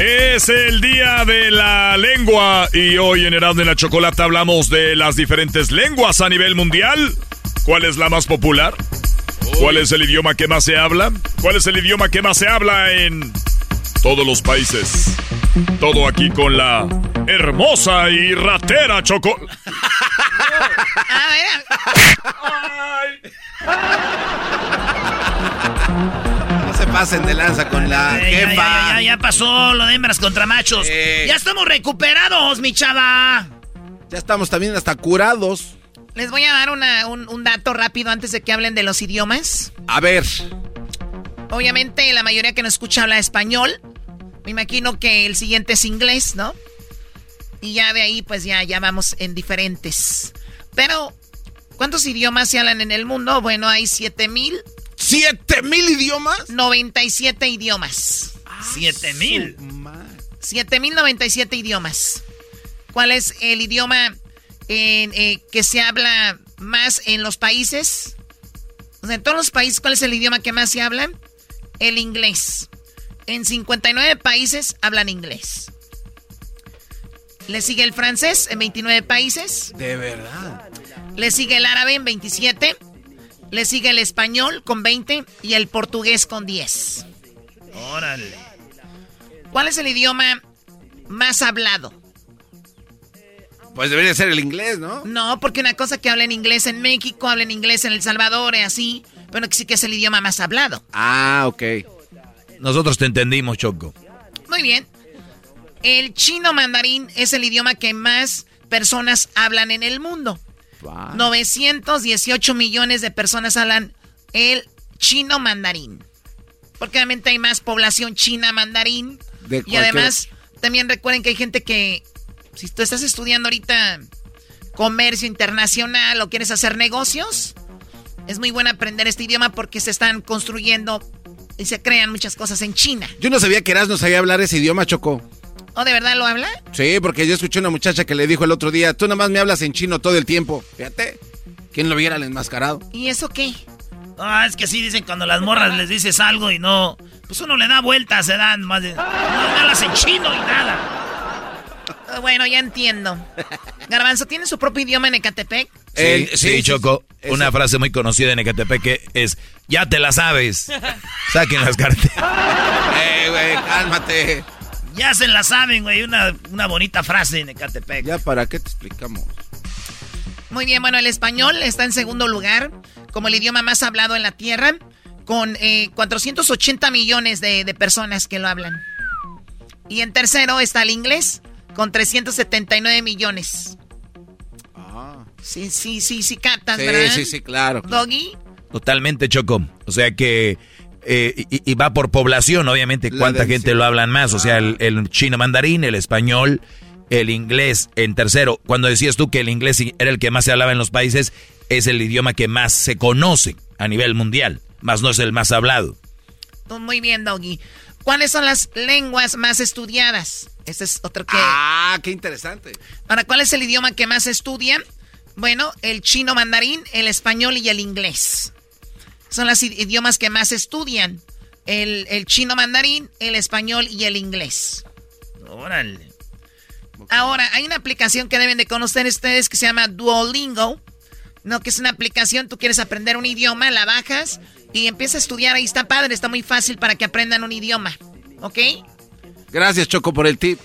Es el día de la lengua y hoy en Erasmo en la Chocolata hablamos de las diferentes lenguas a nivel mundial. ¿Cuál es la más popular? ¿Cuál es el idioma que más se habla? ¿Cuál es el idioma que más se habla en todos los países? Todo aquí con la hermosa y ratera Choco. No se (laughs) pasen de lanza con la Eh, ya, jefa. ya, ya, ya pasó lo de hembras contra machos. Eh. Ya estamos recuperados, mi chava. Ya estamos también hasta curados. Les voy a dar una- un, un dato rápido antes de que hablen de los idiomas. A ver. Obviamente la mayoría que nos escucha habla español. Me imagino que el siguiente es inglés, ¿no? Y ya de ahí pues ya, ya vamos en diferentes. Pero, ¿cuántos idiomas se hablan en el mundo? Bueno, hay 7000. ¿Siete mil idiomas? 97 idiomas. Siete mil. 7097 idiomas. ¿Cuál es el idioma en, eh, que se habla más en los países? O sea, en todos los países, ¿cuál es el idioma que más se habla? El inglés. En 59 países hablan inglés. Le sigue el francés en 29 países. De verdad. Le sigue el árabe en 27. Le sigue el español con 20 y el portugués con 10. Órale. ¿Cuál es el idioma más hablado? Pues debería ser el inglés, ¿no? No, porque una cosa que habla en inglés en México, habla en inglés en El Salvador, y así. Pero que sí que es el idioma más hablado. Ah, ok. Nosotros te entendimos, Choco. Muy bien. El chino mandarín es el idioma que más personas hablan en el mundo. 918 millones de personas hablan el chino mandarín. Porque obviamente hay más población china mandarín. y además, también recuerden que hay gente que, si tú estás estudiando ahorita comercio internacional o quieres hacer negocios, es muy bueno aprender este idioma porque se están construyendo y se crean muchas cosas en China. Yo no sabía que Eras no sabía hablar ese idioma, Choco. ¿O de verdad lo habla? Sí, porque yo escuché una muchacha que le dijo el otro día, tú nada más me hablas en chino todo el tiempo. Fíjate, ¿quién lo viera el enmascarado? ¿Y eso qué? Ah, es que sí dicen cuando las morras les dices algo y no, pues uno le da vueltas, se dan más de, no me hablas en chino y nada. Bueno, ya entiendo. Garbanzo, ¿tiene su propio idioma en Ecatepec? Sí, sí, Choco. una frase muy conocida en Ecatepec que es, ya te la sabes. (laughs) Saquen las cartas. (laughs) eh, güey, cálmate. Ya se la saben, güey. Una, una bonita frase en Ecatepec. Ya, ¿para qué te explicamos? Muy bien, bueno, el español está en segundo lugar como el idioma más hablado en la Tierra, con 480 eh, millones de, de personas que lo hablan. Y en tercero está el inglés, con 379 millones. Ah. Sí, sí, sí, sí, captas, ¿verdad? Sí, sí, claro. Doggy. Totalmente, Choco. O sea que. Eh, y, va por población, obviamente, cuánta gente lo hablan más. O sea, el, el, chino mandarín, el español, el inglés en tercero. Cuando decías tú que el inglés era el que más se hablaba en los países, es el idioma que más se conoce a nivel mundial, más no es el más hablado. Muy bien, Doggy. ¿Cuáles son las lenguas más estudiadas? Este es otro que... Ah, qué interesante. Ahora, ¿cuál es el idioma que más se estudia? Bueno, el chino mandarín, el español y el inglés. Son los idiomas que más estudian. El, chino mandarín, el español y el inglés. Órale. Ahora, hay una aplicación que deben de conocer ustedes que se llama Duolingo. No, que es una aplicación, tú quieres aprender un idioma, la bajas y empieza a estudiar. Ahí está padre, está muy fácil para que aprendan un idioma. ¿Ok? Gracias, Choco, por el tip.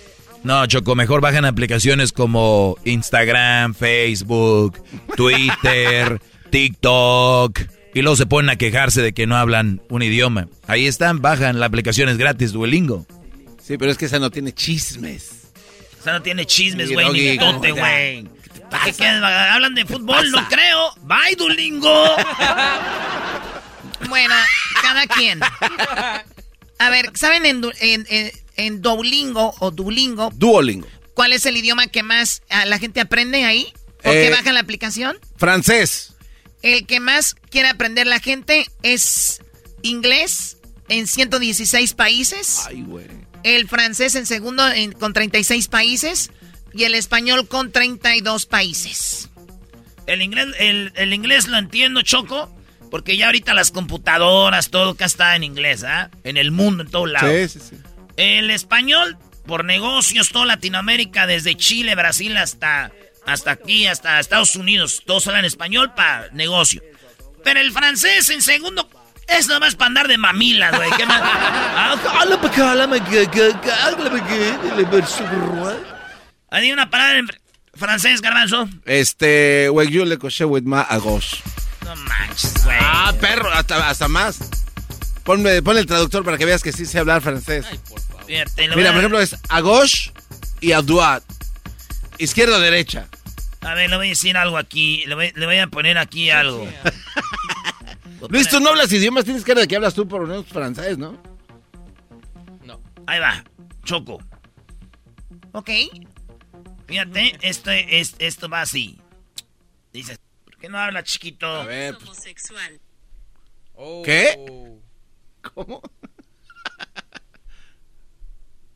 No, Choco, mejor bajan aplicaciones como Instagram, Facebook, Twitter, (laughs) TikTok. Y luego se ponen a quejarse de que no hablan un idioma. Ahí están, bajan, la aplicación es gratis, Duolingo. Sí, pero es que esa no tiene chismes. Esa no tiene chismes, güey, ni tonte, güey. ¿Qué, hablan de fútbol? No creo. Bye, Duolingo. (laughs) bueno, cada quien. A ver, ¿saben en, en, en, Duolingo o Duolingo? Duolingo. ¿Cuál es el idioma que más la gente aprende ahí? ¿O que eh, baja la aplicación? Francés. El que más quiere aprender la gente es inglés en 116 países. Ay, güey. El francés en segundo con 36 países y el español con 32 países. El inglés, el, inglés lo entiendo, Choco, porque ya ahorita las computadoras, todo acá está en inglés, ¿ah? En el mundo, en todos lados. Sí, sí, sí. El español, por negocios, toda Latinoamérica, desde Chile, Brasil hasta, hasta aquí, hasta Estados Unidos, todos hablan español para negocio. Pero el francés en segundo es nomás para andar de mamila, güey. ¿Qué más? (laughs) Hay una palabra en francés, garbanzo. Este, güey, yo le coché with ma agos. No manches, güey. Ah, perro, hasta, hasta más. Ponme, ponle el traductor para que veas que sí sé hablar francés. Ay, por favor. Mira, por ejemplo, es a gauche y a droite. Izquierda o derecha. A ver, le voy a decir algo aquí. Le voy, a poner aquí algo. (laughs) Luis, tú no hablas idiomas, tienes cara de que hablas tú por lo menos francés, ¿no? No. Ahí va, Choco. Ok. Fíjate, esto, es, esto va así. Dice, ¿por qué no habla chiquito? A ver. Pues. Homosexual. ¿Qué? (laughs) ¿Cómo?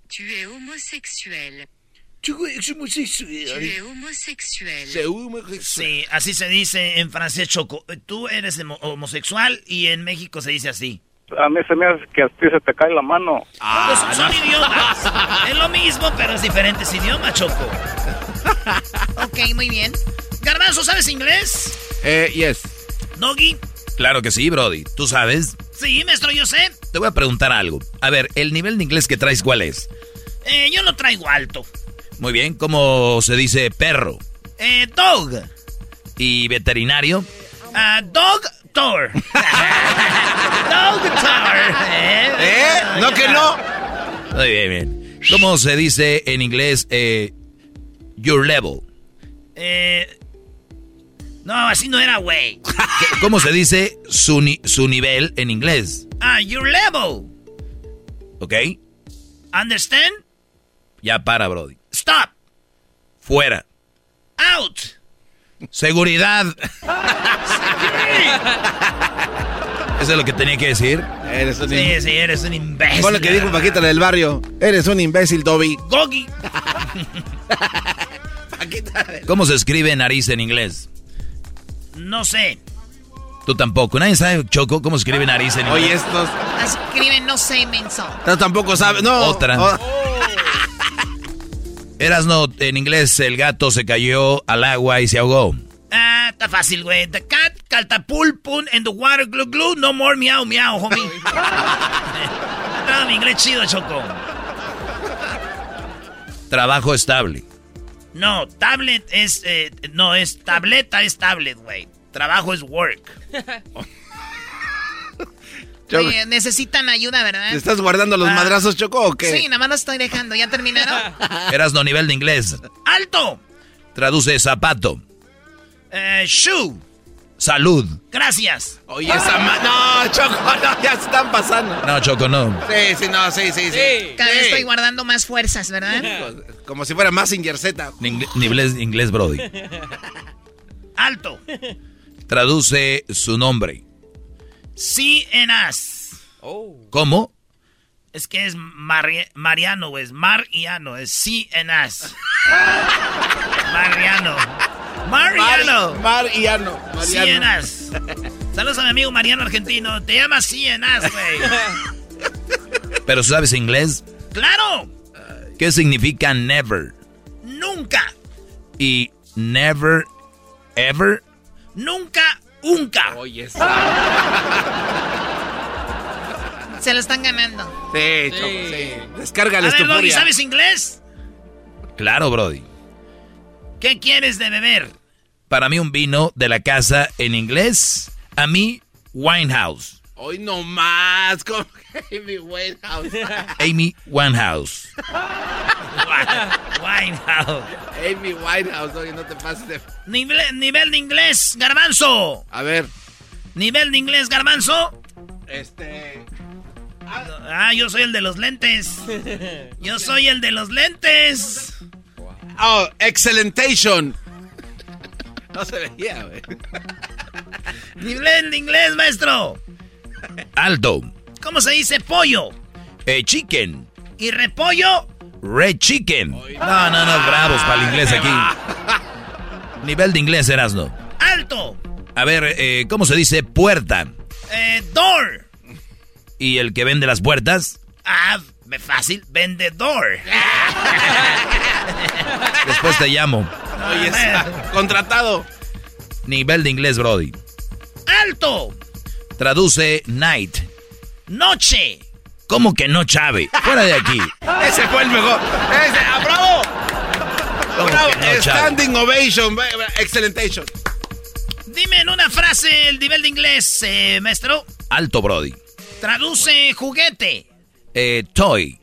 Tu es homosexuel. Es homosexuel. Sí, así se dice en francés choco. Tú eres homosexual y en México se dice así. A mí se me hace que a ti se te cae la mano. Ah, son, idiomas. es lo mismo, pero es diferentes idiomas, Choco. (laughs) ok, muy bien. Garbanzo, ¿sabes inglés? Eh, yes. ¿Doggy? Claro que sí, Brody. ¿Tú sabes? Sí, maestro, yo sé. Te voy a preguntar algo. A ver, ¿el nivel de inglés que traes cuál es? Eh, yo lo traigo alto. Muy bien. ¿Cómo se dice perro? Eh, dog. ¿Y veterinario? Ah, dog tour. (laughs) dog tour. ¿Eh? ¿Eh? ¿No que no? Muy bien, bien. ¿Cómo se dice en inglés eh, your level? Eh, no, así no era, güey. ¿Cómo se dice su, ni- su nivel en inglés? Ah, your level. ¿Ok? Understand? Ya para, Brody. Stop. Fuera. Out. Seguridad. ¿Eso es lo que tenía que decir? Eres un Sí, sí, eres un imbécil. Fue lo que dijo Paquita del barrio. Eres un imbécil, Toby. Gogi. (laughs) ¿Cómo se escribe nariz en inglés? No sé. Tú tampoco. Nadie sabe, Choco, cómo se escribe nariz en inglés. Oye, estos. Escriben, no sé, menso. No, tampoco sabe. No. Otra. Oh, Eras no, en inglés el gato se cayó al agua y se ahogó. Ah, está fácil, güey. The cat catapult pun in the water glue glue. No more meow meow, homie. (laughs) no, mi inglés chido, Choco. Trabajo estable. No, tablet es... eh, no, es tableta, es tablet, güey. Trabajo es work. (laughs) Oye, necesitan ayuda, ¿verdad? ¿Te estás guardando los Ah. madrazos, Choco, o qué? Sí, nada más lo estoy dejando. ¿Ya terminaron? (laughs) Eras no nivel de inglés. ¡Alto! Traduce zapato. Eh, shoe. Salud. Gracias. Oye, esa ma... No, Choco, (laughs) no, ya se están pasando. No, Choco, no. Sí, sí, no, sí, sí, sí. Cada vez estoy guardando más fuerzas, ¿verdad? Como si fuera más Z. Nivel inglés, Brody. Alto. Traduce su nombre. Sí en as. ¿Cómo? Es que es Mari- Mariano. Es Mariano. Es sí en as. (laughs) Mariano. Mariano. Mariano. Sí en as. Saludos a mi amigo Mariano Argentino. Te llamas sí en as, güey. (laughs) ¿Pero sabes inglés? ¡Claro! ¿Qué significa never? Nunca. Y never, ever. Nunca, nunca. Oye, (laughs) Se lo están ganando. Sí, Choco, sí. Descárgale A ver, tu Doggy, furia. ¿sabes inglés? Claro, Brody. ¿Qué quieres de beber? Para mí un vino de la casa en inglés. A mí, Winehouse. Hoy no más. Como Amy Winehouse. Amy (laughs) Winehouse. Winehouse. Amy Winehouse, oye, no te pases de... Nivel, nivel de inglés, garbanzo. A ver, Nivel de inglés, garbanzo. este... Ah, yo soy el de los lentes. Yo soy el de los lentes. Oh, excelentation. No se veía, güey. Nivel de inglés, maestro. Alto. ¿Cómo se dice pollo? Eh, chicken. ¿Y repollo? Red chicken. No, no, no, bravos para el inglés aquí. Nivel de inglés, Erasno. Alto. A ver, eh, ¿cómo se dice puerta? Eh, door. ¿Y el que vende las puertas? Ah, me fácil. Vendedor. (laughs) Después te llamo. Oye, está contratado. Nivel de inglés, Brody. Alto. Traduce night. Noche. ¿Cómo que no, Chave? Fuera de aquí. (laughs) Ese fue el mejor. Ese, ah, bravo. Standing ovation. ve- ve- Excelentation. Dime en una frase el nivel de inglés, eh, maestro. Alto, Brody. Traduce juguete. Eh, toy.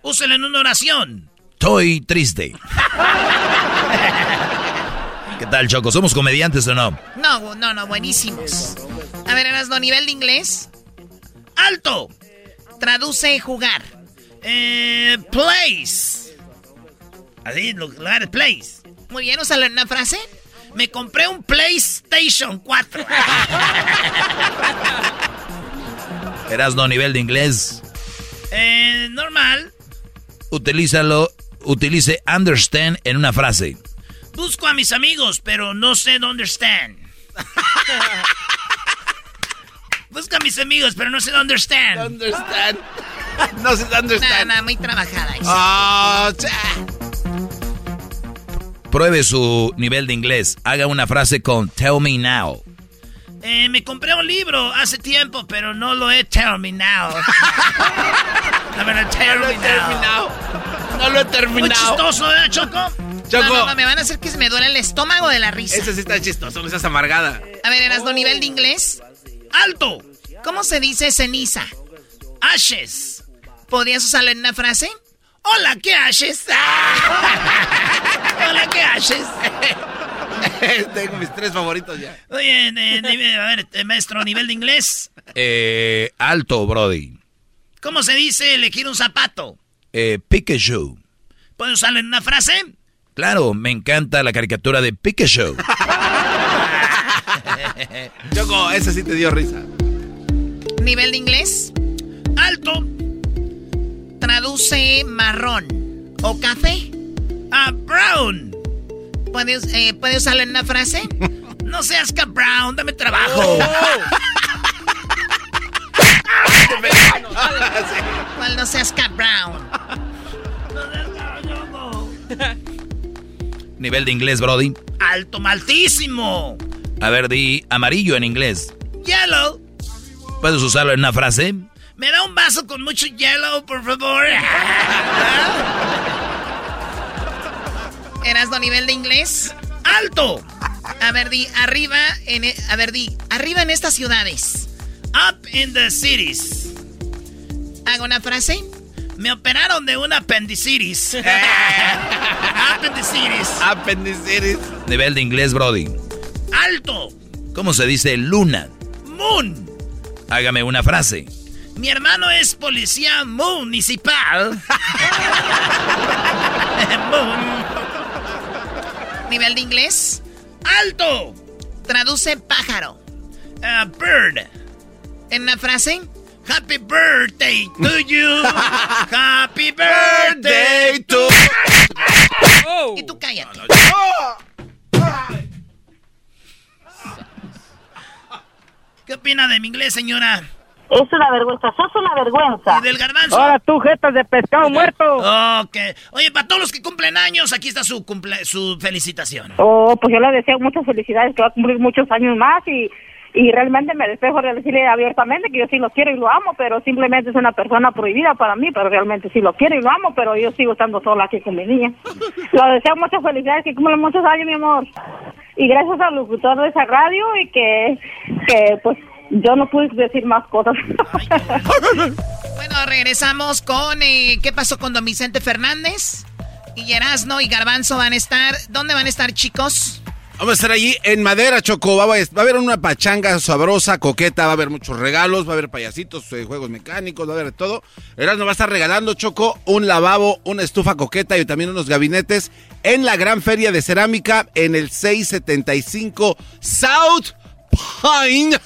Úselo en una oración. Toy triste. (laughs) ¿Qué tal, Choco? ¿Somos comediantes o no? No, no, no, buenísimos. A ver, Erasmo, nivel de inglés. Alto. Traduce jugar. Eh, place. Así, lugar, place. Muy bien, en una frase. Me compré un PlayStation 4. (laughs) Erasno, nivel de inglés. eh, normal. Utilízalo, utilice understand en una frase. Busco a mis amigos, pero no sé dónde están. (laughs) Busco a mis amigos, pero no sé dónde están. Understand. (laughs) No sé dónde Nada, está. nada, muy trabajada. cha. Pruebe su nivel de inglés. Haga una frase con tell me now. Eh, me compré un libro hace tiempo, pero no lo he terminado. (laughs) No me lo he terminado. No lo he terminado. Muy chistoso, ¿verdad, Choco? Choco. No, no, no, me van a hacer que se me duele el estómago de la risa. Ese sí está chistoso, no seas amargada. A ver, Erasmo, nivel de inglés. ¡Alto! ¿Cómo se dice ceniza? Ashes. ¿Podrías usarlo en una frase? Hola, ¿qué ashes? (laughs) Hola, ¿qué ashes? (laughs) Tengo mis tres favoritos ya. Oye, de- de- a ver, eh, maestro, nivel de inglés. Eh, alto, Brody. ¿Cómo se dice elegir un zapato? Eh, Pikachu. ¿Puedo usarlo en una frase? Claro, me encanta la caricatura de Pikachu. (laughs) Choco, ese sí te dio risa. Nivel de inglés. Alto. Traduce marrón o café. Ah, brown. ¿Puede, eh, ¿puede usarlo en una frase? (laughs) No seas cabrón, dame trabajo. (laughs) ¿Cuál no seas Cat Brown? Nivel de inglés, Brody. Alto, maltísimo. A ver, di amarillo en inglés. Yellow. ¿Puedes usarlo en una frase? ¿Me da un vaso con mucho yellow, por favor? (laughs) ¿Erasmo nivel de inglés? ¡Alto! A ver, di arriba en... e- A ver, di arriba en estas ciudades. Up in the cities. ¿Hago una frase? Me operaron de un apendicitis. (laughs) (laughs) Cities. Apendicitis. Nivel de inglés, Brody. ¡Alto! ¿Cómo se dice luna? Moon. Hágame una frase. Mi hermano es policía municipal. (laughs) Moon. ¿Nivel de inglés? ¡Alto! Traduce pájaro. A bird. ¿En una frase? Happy birthday to you. (laughs) Happy birthday to Y tú cállate. ¿Qué opina de mi inglés, señora? Es una vergüenza, sos una vergüenza. ¿Y del garbanzo? Ahora tú, jetas de pescado muerto. Ok. Oye, para todos los que cumplen años, aquí está su cumple su felicitación. Oh, pues yo le deseo muchas felicidades, que va a cumplir muchos años más y, y realmente me despejo de decirle abiertamente que yo sí lo quiero y lo amo, pero simplemente es una persona prohibida para mí, pero realmente sí lo quiero y lo amo, pero yo sigo estando sola aquí con mi niña. (laughs) Le deseo muchas felicidades, que cumple muchos años, mi amor. Y gracias al locutor de esa radio y que, que pues yo no pude decir más cosas. Bueno, regresamos con... eh, ¿Qué pasó con Don Vicente Fernández? Y Erasno y Garbanzo van a estar... ¿Dónde van a estar, chicos? Vamos a estar allí en Madera, Choco. Va a, haber una pachanga sabrosa, coqueta. Va a haber muchos regalos, va a haber payasitos, eh, juegos mecánicos, va a haber todo. Erasmo va a estar regalando, Choco, un lavabo, una estufa coqueta y también unos gabinetes en la gran feria de cerámica en el 675 South Pine En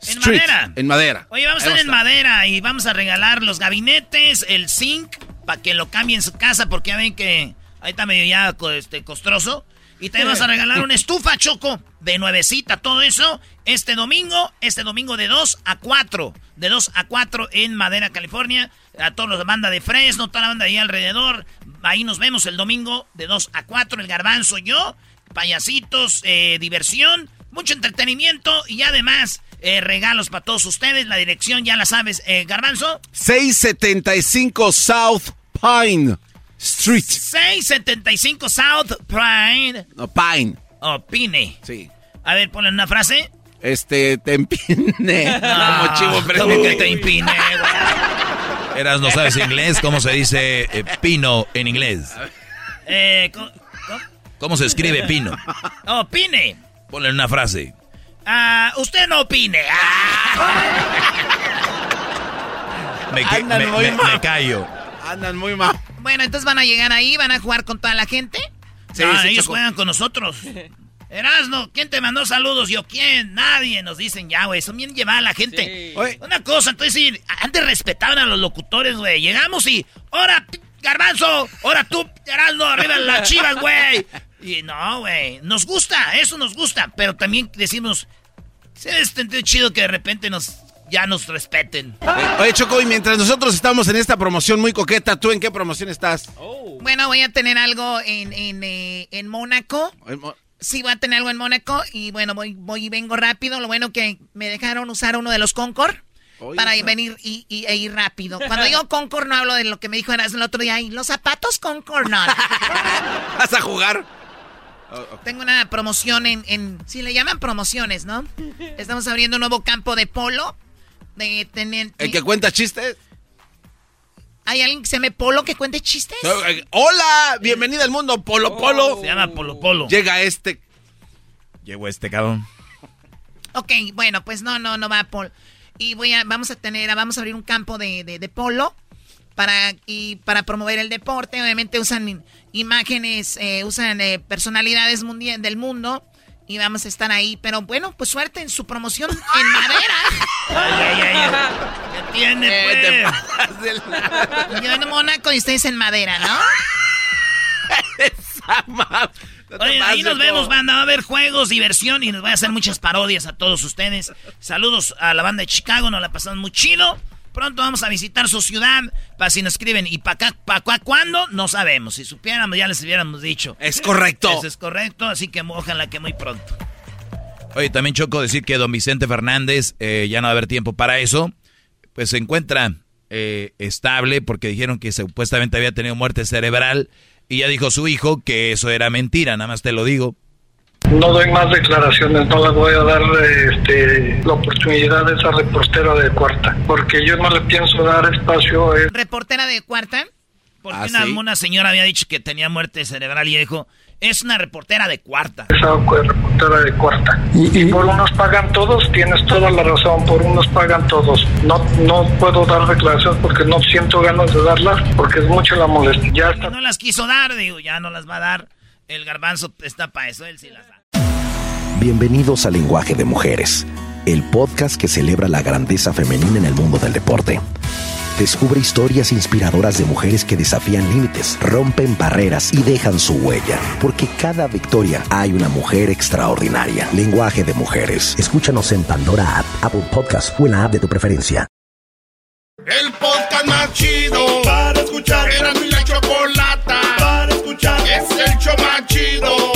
Street. madera. En Madera. Oye, vamos a estar en madera y vamos a regalar los gabinetes, el zinc, para que lo cambie en su casa, porque ya ven que ahí está medio ya este, costroso. Y también vamos a regalar una estufa, Choco, de nuevecita, todo eso, este domingo, este domingo de 2 a 4, de 2 a 4 en Madera, California. A todos los de banda de Fresno, toda la banda ahí alrededor. Ahí nos vemos el domingo de 2 a 4, el garbanzo, yo, payasitos, eh, diversión, mucho entretenimiento y además eh, regalos para todos ustedes. La dirección ya la sabes, eh, garbanzo. 675 South Pine Street. 675 South Prime. No, Pine. Oh, Pine. Sí. A ver, ponle una frase. Este, te empine. (laughs) Como chivo ¿cómo fresco. que te empine, Eras, no sabes inglés. ¿Cómo se dice eh, pino en inglés? Eh, co- co- ¿Cómo se escribe pino? oh, Pine. Ponle una frase. Ah, usted no opine. Ah. Me, me- me callo. Andan muy mal. Bueno, entonces van a llegar ahí, van a jugar con toda la gente. Sí, No, sí, ellos Choco. juegan con nosotros. (laughs) Erasno, ¿quién te mandó saludos? Yo, ¿quién? Nadie. Nos dicen ya, güey. Son bien llevada la gente. Una cosa, entonces, sí, antes respetaban a los locutores, güey. Llegamos y, ahora, garbanzo, ahora tú, Erasno, arriba las chivas, güey. Y no, güey. Nos gusta, eso nos gusta. Pero también decimos, sí, es t- chido que de repente nos, ya nos respeten. Oye, Choco, y mientras nosotros estamos en esta promoción muy coqueta, ¿tú en qué promoción estás? Bueno, voy a tener algo en, en, eh, en Mónaco. Sí, voy a tener algo en Mónaco y bueno, voy, voy y vengo rápido. Lo bueno que me dejaron usar uno de los Concord. para venir y, y- e ir rápido. Cuando digo Concord no hablo de lo que me dijo Eras el otro día. Ay, los zapatos Concord no. ¿Vas a jugar? Tengo una promoción en, en... Sí, le llaman promociones, ¿no? Estamos abriendo un nuevo campo de polo. De tener... ¿El que cuenta chistes? ¿Hay alguien que se llame Polo que cuente chistes? Eh, Hola, bienvenida al mundo Polo Polo. Se llama Polo Polo. Llega este. Llegó este cabrón. Ok, bueno, pues no, no, no va Polo. Y voy a, vamos a tener, vamos a abrir un campo de, de, de polo para, y para promover el deporte. Obviamente usan imágenes, eh, usan eh, personalidades mundial, del mundo y vamos a estar ahí. Pero bueno, pues suerte en su promoción en madera. Ay, ay, ay. ¿Qué tiene, Eh, pues? (laughs) Yo en Mónaco y ustedes en madera, ¿no? (laughs) Oye, ahí nos vemos, banda. Va a haber juegos, diversión y nos voy a hacer muchas parodias a todos ustedes. Saludos a la banda de Chicago, nos la pasamos muy chido. Pronto vamos a visitar su ciudad. Para si nos escriben, ¿y para acá, para acá cuándo? No sabemos. Si supiéramos, ya les hubiéramos dicho. Es correcto. Eso es correcto, así que ojalá que muy pronto. Oye, también choco decir que don Vicente Fernández, eh, ya no va a haber tiempo para eso, pues se encuentra eh, estable porque dijeron que supuestamente había tenido muerte cerebral y ya dijo su hijo que eso era mentira, nada más te lo digo. No doy más declaraciones, no le voy a dar este, la oportunidad a esa reportera de cuarta, porque yo no le pienso dar espacio a él. Reportera de cuarta. Porque ¿Ah, una, sí? una señora había dicho que tenía muerte cerebral y dijo, es una reportera de cuarta. Esa reportera de cuarta. Y, por unos pagan todos, tienes toda la razón, por unos pagan todos. No, no puedo dar declaraciones porque no siento ganas de darlas, porque es mucha la molestia. Ya está. No las quiso dar, digo, ya no las va a dar. El garbanzo está para eso, él sí las da. Bienvenidos a Lenguaje de Mujeres, el podcast que celebra la grandeza femenina en el mundo del deporte. Descubre historias inspiradoras de mujeres que desafían límites, rompen barreras y dejan su huella, porque cada victoria hay una mujer extraordinaria. Lenguaje de Mujeres. Escúchanos en Pandora App, Apple Podcast o en la app de tu preferencia. El podcast más chido para escuchar. Era mi la chocolata para escuchar. Es el show más chido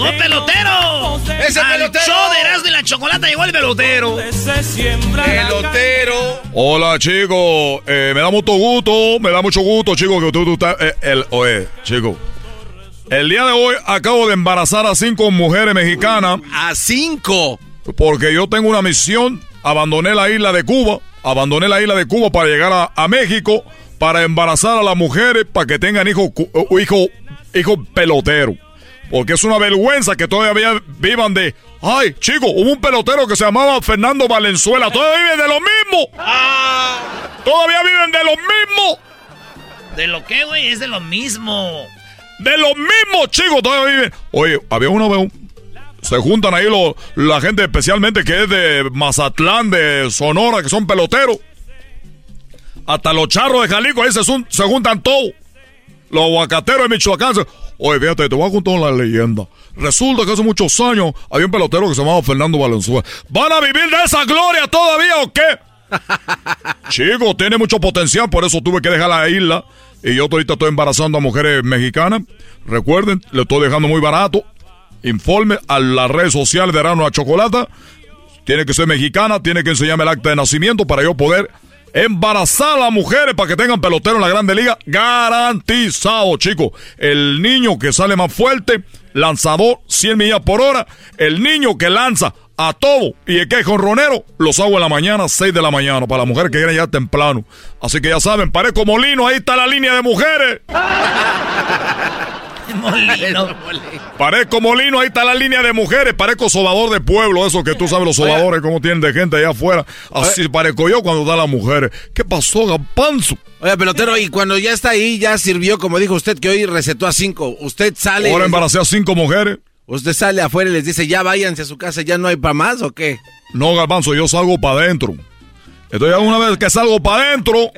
¡Llegó pelotero! ¡Ese Al pelotero! show de Erasmo y la Chocolata llegó el pelotero. Pelotero. Hola chicos, Eh, me da mucho gusto, me da mucho gusto chicos que tú, tú estás, eh, el, oye chicos, el día de hoy acabo de embarazar a cinco mujeres mexicanas. ¿A cinco? Porque yo tengo una misión, abandoné la isla de Cuba, abandoné la isla de Cuba para llegar a, a México, para embarazar a las mujeres, para que tengan hijos hijo, hijo, hijo pelotero. Porque es una vergüenza que todavía vivan de... Ay, chicos, hubo un pelotero que se llamaba Fernando Valenzuela. Todavía viven de lo mismo. Todavía viven de lo mismo. ¿De lo que, güey? Es de lo mismo. De lo mismo, chicos, todavía viven. Oye, había vez... un- Se juntan ahí lo- la gente especialmente que es de Mazatlán, de Sonora, que son peloteros. Hasta los charros de Jalisco, ahí se, se juntan todos. Los aguacateros de Michoacán. se- Oye, fíjate, te voy a contar una leyenda. Resulta que hace muchos años había un pelotero que se llamaba Fernando Valenzuela. ¿Van a vivir de esa gloria todavía o qué? (laughs) Chico, tiene mucho potencial, por eso tuve que dejar la isla. Y yo ahorita estoy embarazando a mujeres mexicanas. Recuerden, le estoy dejando muy barato. Informe a las redes sociales de Arano a Chocolata. Tiene que ser mexicana, tiene que enseñarme el acta de nacimiento para yo poder embarazar a las mujeres para que tengan pelotero en la Grande Liga. Garantizado, chicos. El niño que sale más fuerte, lanzador 100 millas por hora. El niño que lanza a todo y el que es jonronero, los hago en la mañana, 6 de la mañana, para las mujeres que quieren ya temprano. Así que ya saben, parezco molino, ahí está la línea de mujeres. (laughs) Molino. Parezco molino, ahí está la línea de mujeres. Parezco sobador de pueblo, eso que tú sabes, los sobadores, cómo tienen de gente allá afuera. Así parezco yo cuando da las mujeres. ¿Qué pasó, Gapanzo? Oye, pelotero, y cuando ya está ahí, ya sirvió, como dijo usted, que hoy recetó a cinco. Usted sale. Ahora embaracé a cinco mujeres. Usted sale afuera y les dice, ya váyanse a su casa, ya no hay para más o qué? No, Garbanzo, yo salgo para adentro. Entonces, una vez que salgo para adentro,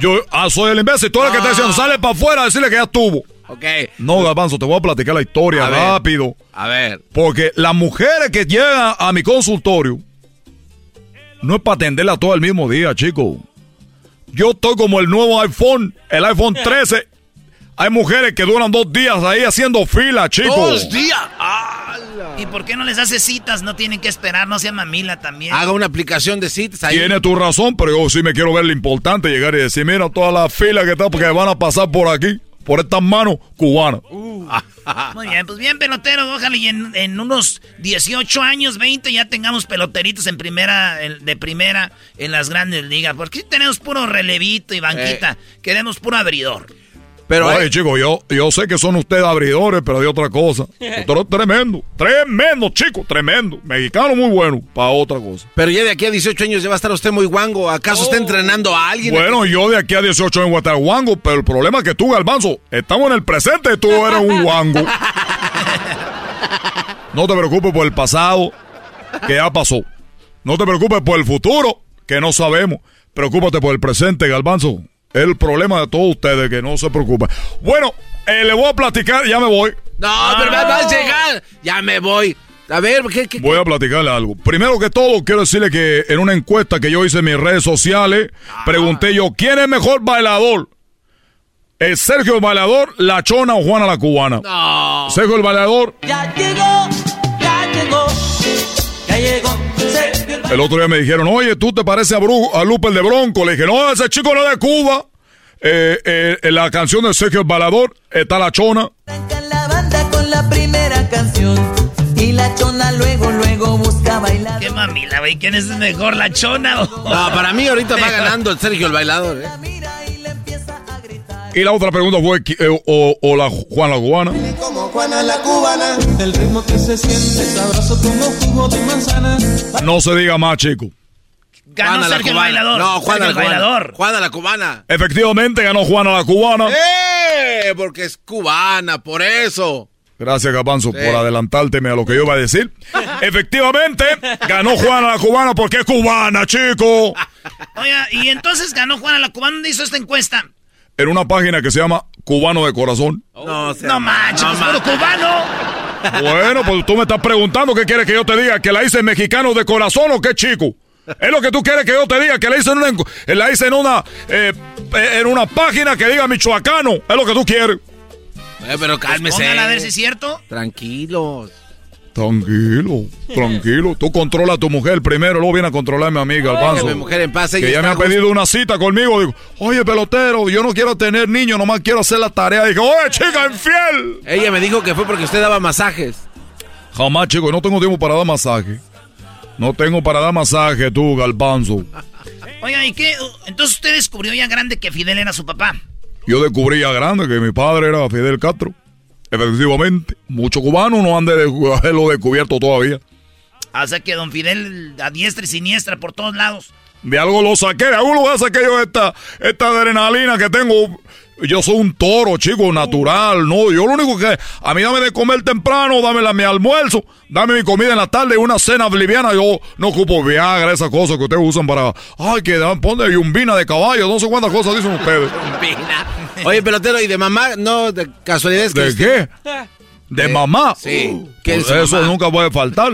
yo ah, soy el imbécil. Tú eres el que está diciendo, sale para afuera a decirle que ya estuvo. Ok. No, Garbanzo, te voy a platicar la historia A ver. rápido. A ver. Porque las mujeres que llegan a mi consultorio no es para atenderla todo el mismo día, chico. Yo estoy como el nuevo iPhone, el iPhone (laughs) 13. Hay mujeres que duran dos días ahí haciendo fila, chicos. Dos días. ¿Y por qué no les hace citas? No tienen que esperar, no sea mamila también. Haga una aplicación de citas ahí. Tiene tu razón, pero yo sí me quiero ver lo importante, llegar y decir, mira toda la fila que está, porque van a pasar por aquí, por estas manos cubanas. Muy bien, pues bien, pelotero. Ojalá y en, en unos 18 años, 20, ya tengamos peloteritos en primera, en- de primera en las grandes ligas. Porque si tenemos puro relevito y banquita. Queremos puro abridor. Pero, Oye, chicos, yo, yo sé que son ustedes abridores, pero de otra cosa. (laughs) Otro tremendo, tremendo, chico, tremendo. Mexicano muy bueno, para otra cosa. Pero ya de aquí a 18 años ya va a estar usted muy guango. ¿Acaso está entrenando a alguien? Bueno, yo de aquí a 18 años voy a estar guango, pero el problema es que tú, Galbanzo, estamos en el presente y tú eres un guango. (laughs) No te preocupes por el pasado, que ya pasó. No te preocupes por el futuro, que no sabemos. Preocúpate por el presente, Galbanzo. El problema de todos ustedes, que no se preocupen. Bueno, eh, le voy a platicar, ya me voy. No, pero va a llegar. Ya me voy. A ver, ¿qué, qué, Voy a platicarle algo. Primero que todo, quiero decirle que en una encuesta que yo hice en mis redes sociales, pregunté yo, ¿quién es mejor bailador? ¿Es Sergio el bailador, la chona o Juana la cubana? No. Sergio el bailador. Ya llegó, ya llegó, ya llegó. El otro día me dijeron, oye, ¿tú te pareces a, Bru a Lupe el de Bronco? Le dije, no, ese chico no es de Cuba. Eh, eh, en la canción de Sergio el bailador está la chona. la banda con la primera canción. Y la chona luego, luego busca bailar. ¿Qué mamila, güey? ¿Quién es mejor, la chona o.? No, para mí ahorita va ganando el Sergio el bailador. ¿eh? Y la otra pregunta fue, ¿qui- eh, o, o la Juana la cubana? Como Juana la cubana. El ritmo que se siente sabroso como jugo de manzana. No se diga más, chico. Ganó Juana la Sergio el bailador. No, Juana Sergio el la cubana. bailador. Juana la cubana. Efectivamente ganó Juana la cubana. ¡Eh! Porque es cubana, por eso. Gracias, Gapanzo, Sí. por adelantárteme a lo que yo iba a decir. (laughs) Efectivamente, ganó Juana la cubana porque es cubana, chico. Oiga, y entonces ganó Juana la cubana. ¿Dónde hizo esta encuesta? En una página que se llama Cubano de Corazón. No, No manches, es puro cubano. Bueno, pues tú me estás preguntando qué quieres que yo te diga, que la hice en mexicano de corazón o qué chico. Es lo que tú quieres que yo te diga, que la hice en una, eh, la hice en una, eh, eh, en una página que diga michoacano. Es lo que tú quieres. Eh, pero cálmese. Póngala a ver si es cierto. Tranquilos. Tranquilo, tranquilo. Tú controla a tu mujer primero, luego viene a controlarme a mi mujer en paz, ella Que ya me ha pedido una cita conmigo. Digo, oye, pelotero, yo no quiero tener niños, nomás quiero hacer la tarea. Digo, oye, chica, infiel. Ella me dijo que fue porque usted daba masajes. Jamás, chico, no tengo tiempo para dar masaje. No tengo para dar masaje, tú, Galbanzo. Oiga, ¿y qué? Entonces usted descubrió ya grande que Fidel era su papá. Yo descubrí ya grande que mi padre era Fidel Castro. Efectivamente, muchos cubanos no han de haberlo (laughs) descubierto todavía. Sea que don Fidel a diestra y siniestra por todos lados. De algo lo saqué, de algo lo saqué yo esta, esta adrenalina que tengo. Yo soy un toro, chico, natural, ¿no? Yo lo único que... A mí dame de comer temprano, dame la, mi almuerzo, dame mi comida en la tarde, una cena liviana. Yo no ocupo Viagra, esas cosas que ustedes usan para... Ay, que dan, ponle yumbina de caballo, no sé cuántas cosas dicen ustedes. Oye, pelotero, ¿y de mamá? No, de casualidad es que... ¿De qué? ¿De mamá? Sí. Pues ¿Qué es su eso mamá? nunca puede faltar.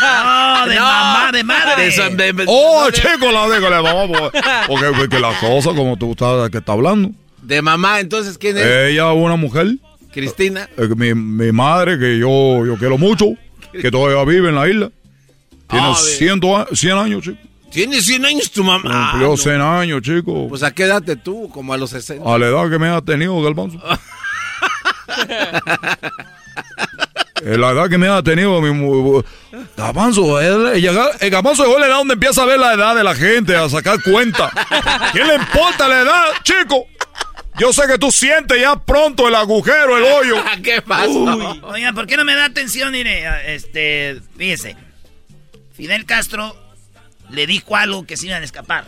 Ah, de No. mamá, de madre. De de- Oh, no, de- chico, la digo, la mamá, porque, porque, porque la cosa como tú estás, que está hablando. De mamá, entonces, ¿quién es? Ella, una mujer, Cristina. eh, mi, mi madre, que yo, yo quiero mucho, que todavía vive en la isla. Tiene Ah, 100, a- 100 años, chico. Tiene 100 años tu mamá. Ah, Cumplió no. 100 años, chico. Pues a qué edad te tú, como a los 60. A la edad que me ha tenido, Galbanzo. (laughs) En la edad que me ha tenido mi Gabanzo, el, el, el Gabanzo es la edad donde empieza a ver la edad de la gente, a sacar cuenta. ¿Quién le importa la edad, chico? Yo sé que tú sientes ya pronto el agujero, el hoyo. (laughs) ¿Qué pasó? Oiga, ¿por qué no me da atención? Mire, este, fíjese. Fidel Castro le dijo algo que se iban a escapar.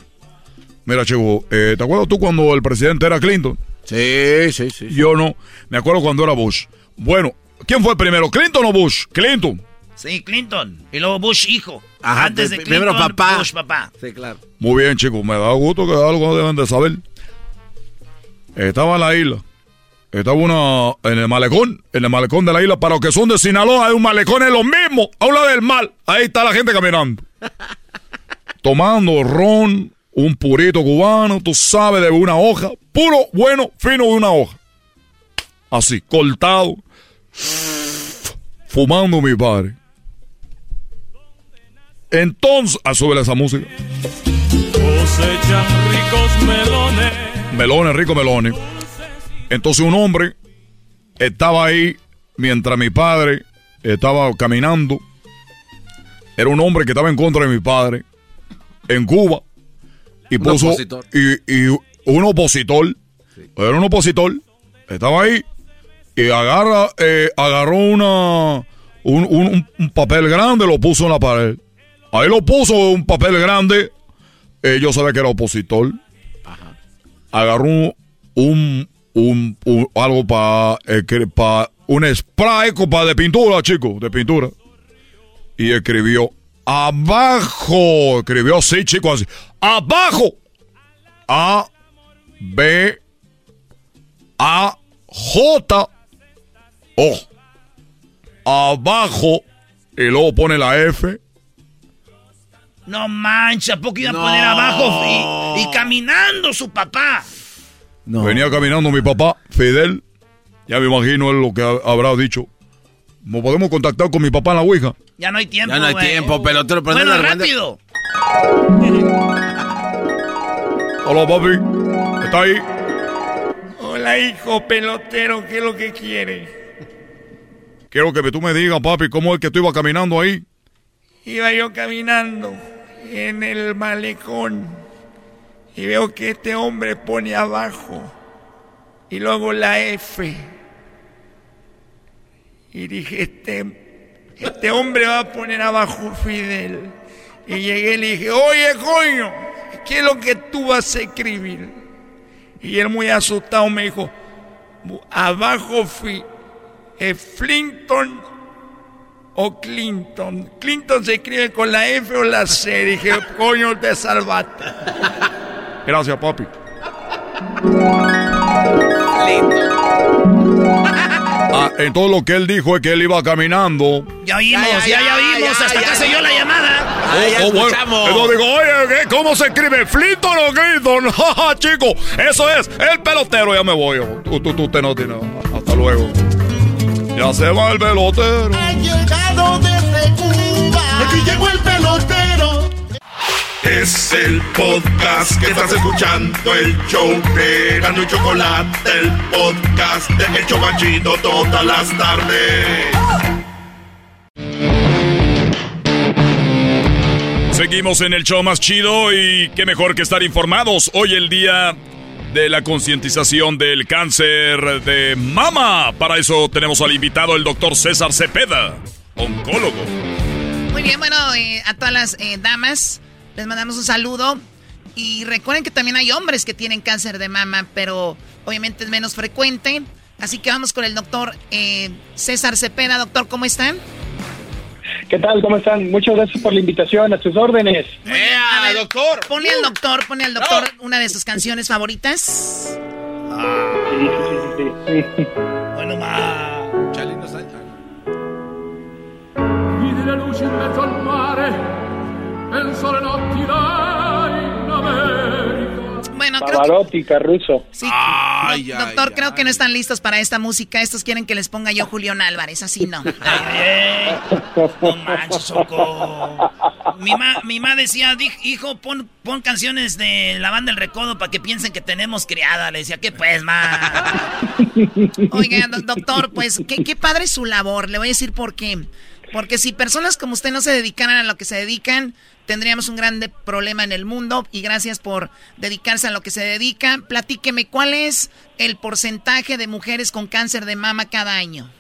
Mira, chico, eh, ¿te acuerdas tú cuando el presidente era Clinton? Sí, sí, sí. Yo no. Me acuerdo cuando era Bush. Bueno, ¿quién fue primero, Clinton o Bush? Clinton. Sí, Clinton. Y luego Bush hijo. Ajá, Antes de Clinton, primero papá. Bush papá. Sí, claro. Muy bien, chicos, me da gusto que algo deben de saber. Estaba en la isla. Estaba una en el malecón, en el malecón de la isla. Para los que son de Sinaloa, hay un malecón, es lo mismo. A un lado del mar. Ahí está la gente caminando. (laughs) Tomando ron, un purito cubano, tú sabes, de una hoja. Puro, bueno, fino de una hoja. Así, cortado. Fumando mi padre. Entonces, a súbele esa música. Cosechan ricos melones. Melones, rico melones. Entonces un hombre estaba ahí mientras mi padre estaba caminando. Era un hombre que estaba en contra de mi padre en Cuba y Un puso opositor. y, y un opositor. Era un opositor. Estaba ahí y agarra, eh, agarró una un, un- un papel grande, lo puso en la pared. Ahí lo puso un papel grande. Eh, yo sabía que era opositor agarró un, un, un- algo para un spray para de pintura, chico, de pintura. Y escribió abajo, escribió así, chico, así, abajo, A, B, A, J, O, abajo, y luego pone la F. No mancha, ¿a poco iba a No. poner abajo y, y caminando su papá? Venía caminando mi papá, Fidel. Ya me imagino él lo que ha- habrá dicho. ¿No podemos contactar con mi papá en la Ouija? Ya no hay tiempo, Ya no hay tiempo, pelotero. pero Bueno, no rápido. (laughs) Hola, papi. ¿Está ahí? Hola, hijo pelotero, ¿qué es lo que quiere? Quiero que tú me digas, papi, cómo es que tú ibas caminando ahí. Iba yo caminando en el malecón y veo que este hombre pone abajo y luego la F. Y dije, este, este hombre va a poner abajo Fidel. Y llegué y le dije, oye, coño, ¿qué es lo que tú vas a escribir? Y él muy asustado me dijo, abajo fui, eh, Flinton o Clinton. Clinton se escribe con la F o la C. Dije, coño, te salvaste. Gracias, papi. Ah, entonces lo que él dijo es que él iba caminando. Ya oímos, ya, ya, oímos. Hasta acá se dio la llamada. Oh, oh, bueno. Entonces digo, oye, ¿qué? ¿cómo se escribe? ¿Flinton o Clinton? (laughs) Jaja, chico, eso es el pelotero. Ya me voy. Tú, tú, tú, te no tienes. Hasta luego. Ya se va el pelotero. Aquí llegó el pelotero. Es el podcast que estás escuchando, el show de Gano y Chocolate, el podcast de El Chocachito todas las tardes. Seguimos en el show más chido y qué mejor que estar informados. Hoy el día de la concientización del cáncer de mama. Para eso tenemos al invitado, el doctor César Cepeda, oncólogo. Muy bien, bueno, eh, a todas las eh, damas les mandamos un saludo. Y recuerden que también hay hombres que tienen cáncer de mama, pero obviamente es menos frecuente. Así que vamos con el doctor eh, César Cepeda. Doctor, ¿cómo están? ¿Qué tal? ¿Cómo están? Muchas gracias por la invitación, a sus órdenes. A ver, doctor! Pone al doctor, pone al doctor una de sus canciones favoritas. Bueno, ma. Vidi le luci in mezzo al mare, penso le notti là in America. Bueno, creo que, Caruso. sí, doc- doctor, creo que no están listos para esta música. Estos quieren que les ponga yo Julián Álvarez, así no. (laughs) No manches, Choco. Mi ma, mi ma decía, "Di- hijo, pon, pon canciones de la banda El Recodo para que piensen que tenemos criada. Le decía, ¿qué pues, ma? (laughs) Oiga, do- doctor, pues qué, qué padre su labor. Le voy a decir por qué. Porque si personas como usted no se dedicaran a lo que se dedican, tendríamos un grande problema en el mundo. Y gracias por dedicarse a lo que se dedica. Platíqueme, ¿cuál es el porcentaje de mujeres con cáncer de mama cada año?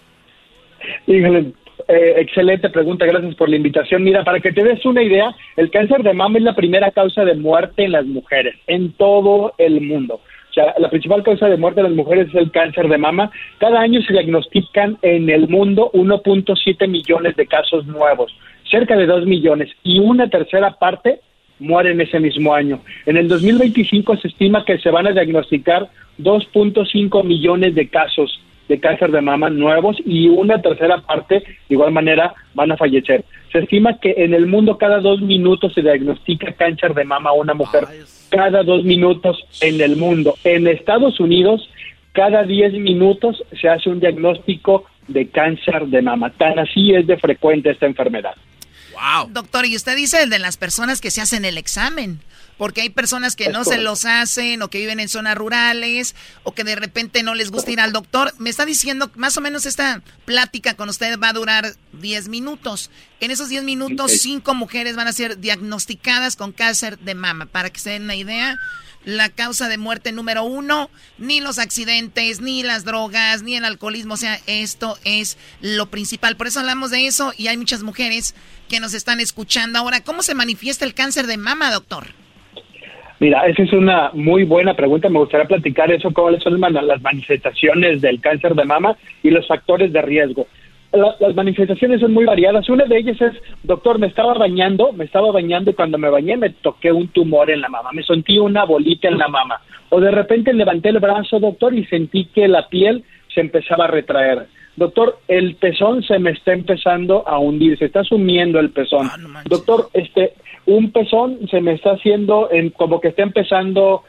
Eh, excelente pregunta, gracias por la invitación. Mira, para que te des una idea, el cáncer de mama es la primera causa de muerte en las mujeres, en todo el mundo. O sea, la principal causa de muerte de las mujeres es el cáncer de mama. Cada año se diagnostican en el mundo 1.7 millones de casos nuevos, cerca de 2 millones, y una tercera parte mueren ese mismo año. En el 2025 se estima que se van a diagnosticar 2.5 millones de casos de cáncer de mama nuevos y una tercera parte, de igual manera, van a fallecer. Se estima que en el mundo cada dos minutos se diagnostica cáncer de mama a una mujer. Cada dos minutos en el mundo. En Estados Unidos, cada diez minutos se hace un diagnóstico de cáncer de mama. Tan así es de frecuente esta enfermedad. Doctor, y usted dice de las personas que se hacen el examen, porque hay personas que no se los hacen o que viven en zonas rurales o que de repente no les gusta ir al doctor. Me está diciendo más o menos esta plática con usted va a durar 10 minutos. En esos 10 minutos, cinco mujeres van a ser diagnosticadas con cáncer de mama. Para que se den una idea, la causa de muerte número uno, ni los accidentes, ni las drogas, ni el alcoholismo. O sea, esto es lo principal. Por eso hablamos de eso y hay muchas mujeres que nos están escuchando ahora. ¿Cómo se manifiesta el cáncer de mama, doctor? Mira, esa es una muy buena pregunta. Me gustaría platicar eso, cuáles son las manifestaciones del cáncer de mama y los factores de riesgo las manifestaciones son muy variadas. Una de ellas es, doctor, me estaba bañando, me estaba bañando y cuando me bañé me toqué un tumor en la mama, me sentí una bolita en la mama. O de repente levanté el brazo, doctor, y sentí que la piel se empezaba a retraer. Doctor, el pezón se me está empezando a hundir, se está sumiendo el pezón. Ah, doctor, este, un pezón se me está haciendo en, como que está empezando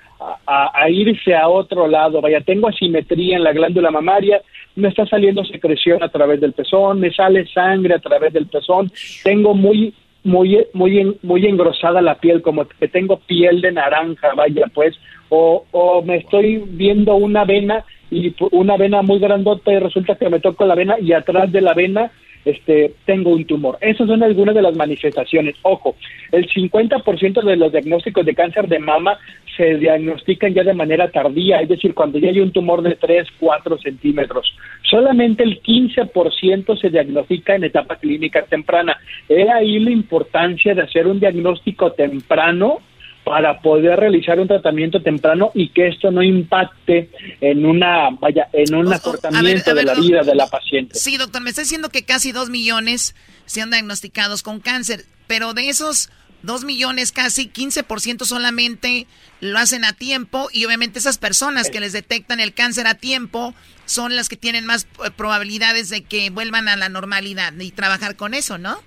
a, irse a otro lado. Vaya, tengo asimetría en la glándula mamaria, me está saliendo secreción a través del pezón, me sale sangre a través del pezón, tengo muy muy muy muy engrosada la piel, como que tengo piel de naranja, vaya, pues, o, o me estoy viendo una vena y una vena muy grandota y resulta que me toco la vena y atrás de la vena este, tengo un tumor. Esas son algunas de las manifestaciones. Ojo, el 50% de los diagnósticos de cáncer de mama se diagnostican ya de manera tardía, es decir, cuando ya hay un tumor de 3, 4 centímetros. Solamente el 15% se diagnostica en etapa clínica temprana. Es ahí la importancia de hacer un diagnóstico temprano para poder realizar un tratamiento temprano y que esto no impacte en una vaya en un acortamiento de la vida de la paciente. Sí, doctor, me está diciendo que casi dos millones se han diagnosticados con cáncer, pero de esos dos millones casi 15% solamente lo hacen a tiempo y obviamente esas personas que les detectan el cáncer a tiempo son las que tienen más eh, probabilidades de que vuelvan a la normalidad y trabajar con eso, ¿no?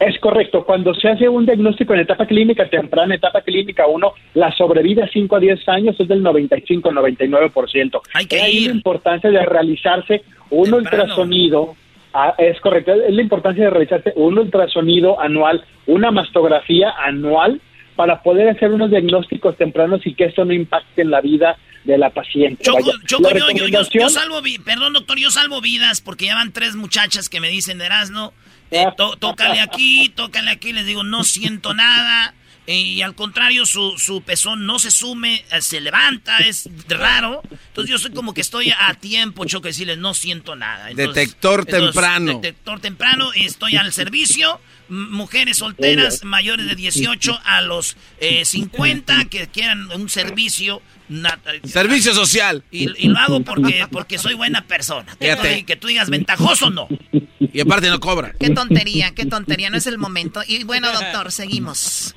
Es correcto. Cuando se hace un diagnóstico en etapa clínica temprana, etapa clínica 1, la sobrevida 5 a 10 años es del 95-99%. Hay que Hay la importancia de realizarse un ultrasonido. Ah, es correcto. Es la importancia de realizarse un ultrasonido anual, una mastografía anual para poder hacer unos diagnósticos tempranos y que esto no impacte en la vida de la paciente. yo, yo, salvo, perdón doctor, yo salvo vidas porque ya van tres muchachas que me dicen, Erasno, eh, tócale aquí, tócale aquí, les digo, no siento nada. Eh, y al contrario, su, su pezón no se sume, eh, se levanta, es raro. Entonces yo soy como que estoy a tiempo, choco, decirles, no siento nada. detector temprano. Detector temprano, y estoy al servicio. Mujeres solteras mayores de 18 a los 50 que quieran un servicio, Servicio social. Y, lo hago porque, porque soy buena persona. Que, que tú digas ventajoso no. Y aparte no cobra. Qué tontería, qué tontería, no es el momento. Y bueno, doctor, seguimos.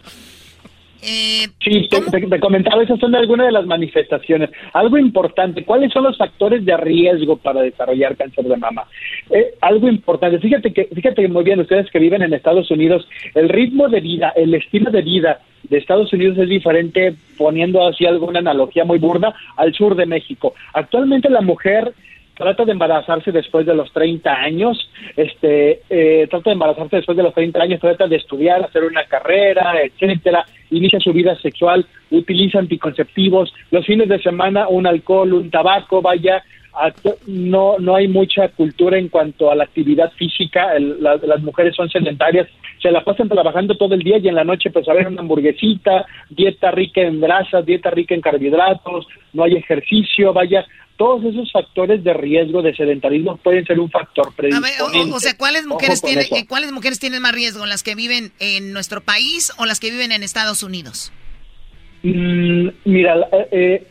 Eh, sí, te, comentaba, esas son algunas de las manifestaciones. Algo importante, ¿cuáles son los factores de riesgo para desarrollar cáncer de mama? Eh, algo importante, fíjate que, fíjate muy bien, ustedes que viven en Estados Unidos, el ritmo de vida, el estilo de vida de Estados Unidos es diferente, poniendo así alguna analogía muy burda, al sur de México. Actualmente la mujer trata de embarazarse después de los 30 años, este, eh, trata de embarazarse después de los 30 años, trata de estudiar, hacer una carrera, etcétera, inicia su vida sexual, utiliza anticonceptivos, los fines de semana un alcohol, un tabaco, vaya, no no hay mucha cultura en cuanto a la actividad física, las mujeres son sedentarias, se la pasan trabajando todo el día y en la noche pues a ver una hamburguesita, dieta rica en grasas, dieta rica en carbohidratos, no hay ejercicio, vaya, todos esos factores de riesgo de sedentarismo pueden ser un factor predisponente. o, sea, ¿cuáles mujeres, tienen, ¿cuáles mujeres tienen más riesgo? ¿Las que viven en nuestro país o las que viven en Estados Unidos? Mm, mira, eh,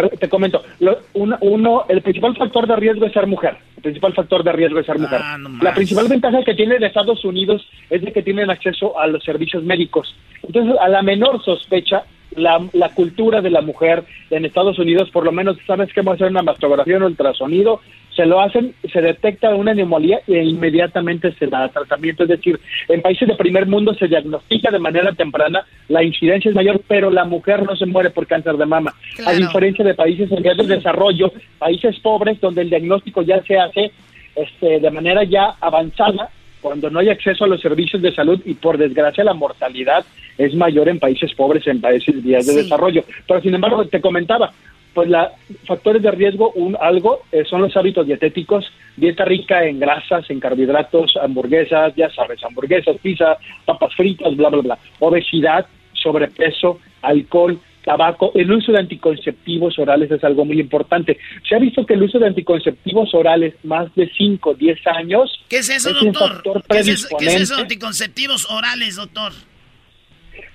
te, te comento, lo- uno, uno- el principal factor de riesgo es ser mujer. El principal factor de riesgo es ser mujer. la principal ventaja que tiene de Estados Unidos es de que tienen acceso a los servicios médicos. Entonces, a la menor sospecha, la, la cultura de la mujer en Estados Unidos, por lo menos, sabes que vamos a hacer una mastografía, un ultrasonido, se lo hacen, se detecta una neumonía e inmediatamente se da tratamiento. Es decir, en países de primer mundo se diagnostica de manera temprana, la incidencia es mayor, pero la mujer no se muere por cáncer de mama. A diferencia de países en vías de desarrollo, países pobres donde el diagnóstico ya se hace este, de manera ya avanzada, cuando no hay acceso a los servicios de salud y por desgracia la mortalidad es mayor en países pobres, en países en vías de Sí. desarrollo. Pero sin embargo, te comentaba, pues la factores de riesgo, un algo eh, son los hábitos dietéticos, dieta rica en grasas, en carbohidratos, hamburguesas, ya sabes, hamburguesas, pizza, papas fritas, bla bla bla, obesidad, sobrepeso, alcohol, tabaco, el uso de anticonceptivos orales es algo muy importante. Se ha visto que el uso de anticonceptivos orales más de 5, 10 años ¿Qué es eso, doctor? factor ¿Qué es eso, ¿Qué es eso, anticonceptivos orales, doctor?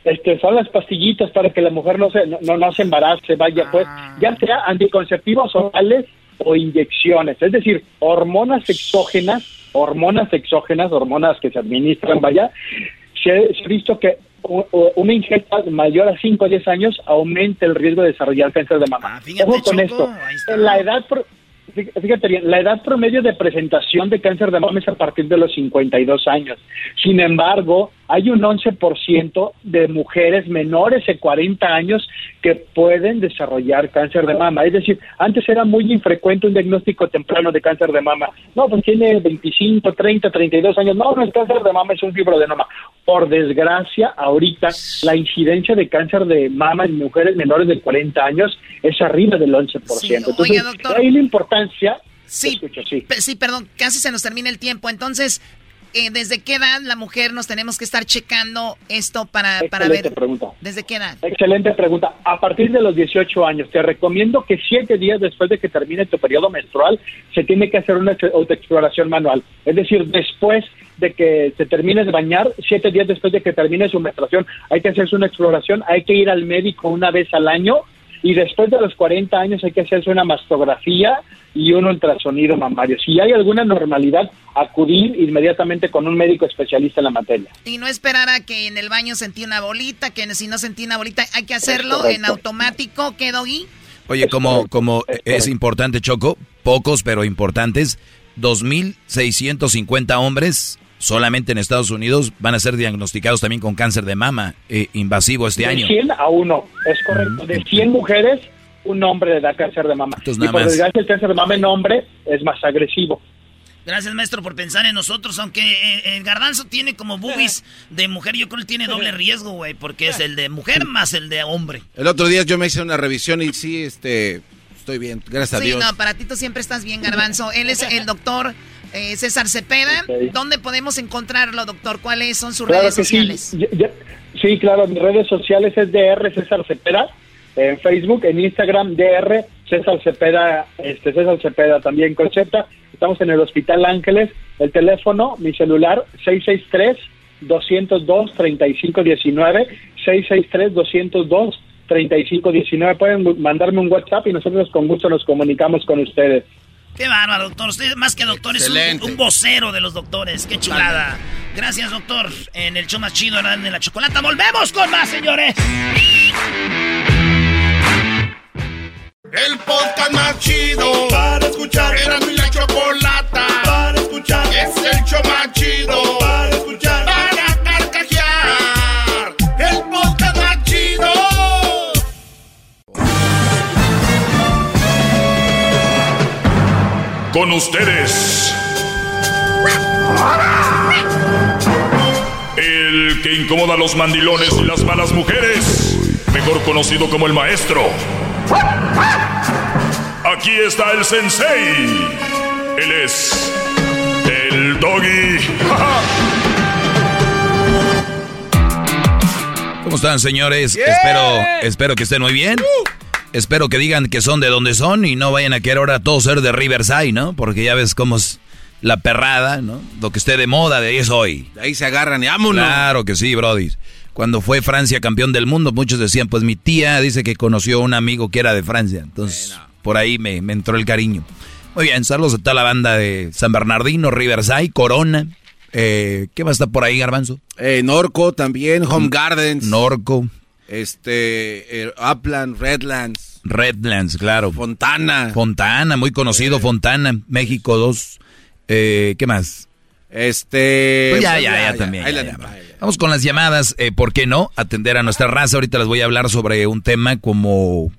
Este, son las pastillitas para que la mujer no se, no, no, no se embarace, vaya, pues, Ah. ya sea anticonceptivos orales o inyecciones, es decir, hormonas exógenas, hormonas exógenas, hormonas que se administran, vaya, se, ha visto que una ingesta mayor a 5 o 10 años aumenta el riesgo de desarrollar cáncer de mama. Ojo con esto, la edad, fíjate bien, la edad promedio de presentación de cáncer de mama es a partir de los 52 años. Sin embargo, hay un 11% de mujeres menores de 40 años que pueden desarrollar cáncer de mama. Es decir, antes era muy infrecuente un diagnóstico temprano de cáncer de mama. No, pues tiene 25, 30, 32 años. No, no es cáncer de mama, es un fibroadenoma. Por desgracia, ahorita la incidencia de cáncer de mama en mujeres menores de 40 años es arriba del 11%. Entonces, Oiga, doctor. ahí la Sí, Escucho, sí. pe- sí, perdón, casi se nos termina el tiempo. Entonces, eh, ¿desde qué edad la mujer nos tenemos que estar checando esto para, para Excelente ver? pregunta. ¿Desde qué edad? Excelente pregunta. A partir de los 18 años, te recomiendo que siete días después de que termine tu periodo menstrual, se tiene que hacer una ex- autoexploración manual. Es decir, después de que te termines de bañar, siete días después de que termine su menstruación, hay que hacerse una exploración, hay que ir al médico una vez al año y después de los 40 años hay que hacerse una mastografía y un ultrasonido mamario. Si hay alguna normalidad, acudir inmediatamente con un médico especialista en la materia. Y no esperar a que en el baño sentí una bolita, que si no sentí una bolita, hay que hacerlo en automático, ¿qué, Doggy? Oye, como, como es importante, Choco, pocos pero importantes, 2.650 hombres solamente en Estados Unidos van a ser diagnosticados también con cáncer de mama eh, invasivo este de año. 100 a 1, es correcto. De 100 mujeres, un hombre le da cáncer de mama. Entonces, y por más. desgracia, el cáncer de mama en hombre es más agresivo. Gracias, maestro, por pensar en nosotros. Aunque eh, el garbanzo tiene como boobies (laughs) de mujer, yo creo que tiene doble riesgo, güey, porque es el de mujer más el de hombre. El otro día yo me hice una revisión y sí, este, estoy bien, gracias a Sí, Dios. no, para ti tú siempre estás bien, Garbanzo. Él es el doctor eh, César Cepeda. ¿Dónde podemos encontrarlo, doctor? ¿Cuáles son sus Claro redes sociales? Sí, claro, mis redes sociales es DR César Cepeda, en Facebook, en Instagram DR César Cepeda, este César Cepeda también con Z. Estamos en el Hospital Ángeles, el teléfono, mi celular 663 202 3519 663 202 3519 pueden mandarme un WhatsApp y nosotros con gusto nos comunicamos con ustedes. Qué bárbaro, doctor. Usted más que doctor es un, vocero de los doctores. Qué chulada. Gracias, doctor. En el show más chido, en la chocolata. Volvemos con más, señores. El podcast más chido para escuchar. Era mi la chocolata para escuchar. Es el show más chido Con ustedes. El que incomoda a los mandilones y las malas mujeres. Mejor conocido como el maestro. Aquí está el sensei. Él es el doggy. (laughs) ¿Cómo están, señores? Espero, espero que estén muy bien. Espero que digan que son de donde son y no vayan a querer ahora todos ser de Riverside, ¿no? Porque ya ves cómo es- la perrada, ¿no? Lo que esté de moda, de ahí es hoy. De ahí se agarran y vámonos. Claro que sí, Brody. Cuando fue Francia campeón del mundo, muchos decían, pues mi tía dice que conoció a un amigo que era de Francia. Entonces, por ahí me, me entró el cariño. Muy bien, saludos a toda la banda de San Bernardino, Riverside, Corona. Eh, ¿Qué va a estar por ahí, Garbanzo? Eh, Norco también, Home Gardens. Norco. Este, eh, Upland, Redlands. Redlands, claro. Fontana. Fontana, muy conocido, Fontana, México 2. Eh, ¿Qué más? Este. Pues ya, ya, ya, también. Vamos con las llamadas. Eh, ¿Por qué no? Atender a nuestra raza. Ahorita les voy a hablar sobre un tema como,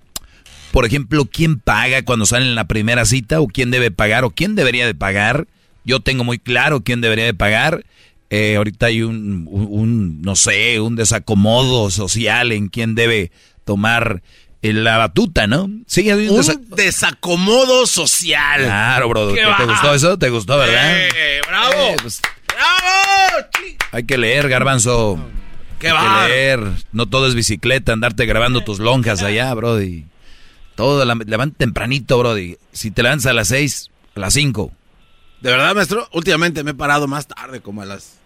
por ejemplo, quién paga cuando salen en la primera cita o quién debe pagar o quién debería de pagar. Yo tengo muy claro quién debería de pagar. Eh, ahorita hay un, un, no sé, un desacomodo social en quién debe tomar la batuta, ¿no? Sí, hay un, desacomodo social. Claro, bro. ¿Te, gustó eso? ¿Te gustó, verdad? Eh, ¡Bravo! Eh, pues, ¡Bravo! Hay que leer, garbanzo. ¡Qué Hay que leer. No todo es bicicleta, andarte grabando tus lonjas allá, brody. Todo, la, levanta tempranito, brody. Si te levantas a las seis, a las cinco. De verdad, maestro, últimamente me he parado más tarde, como a las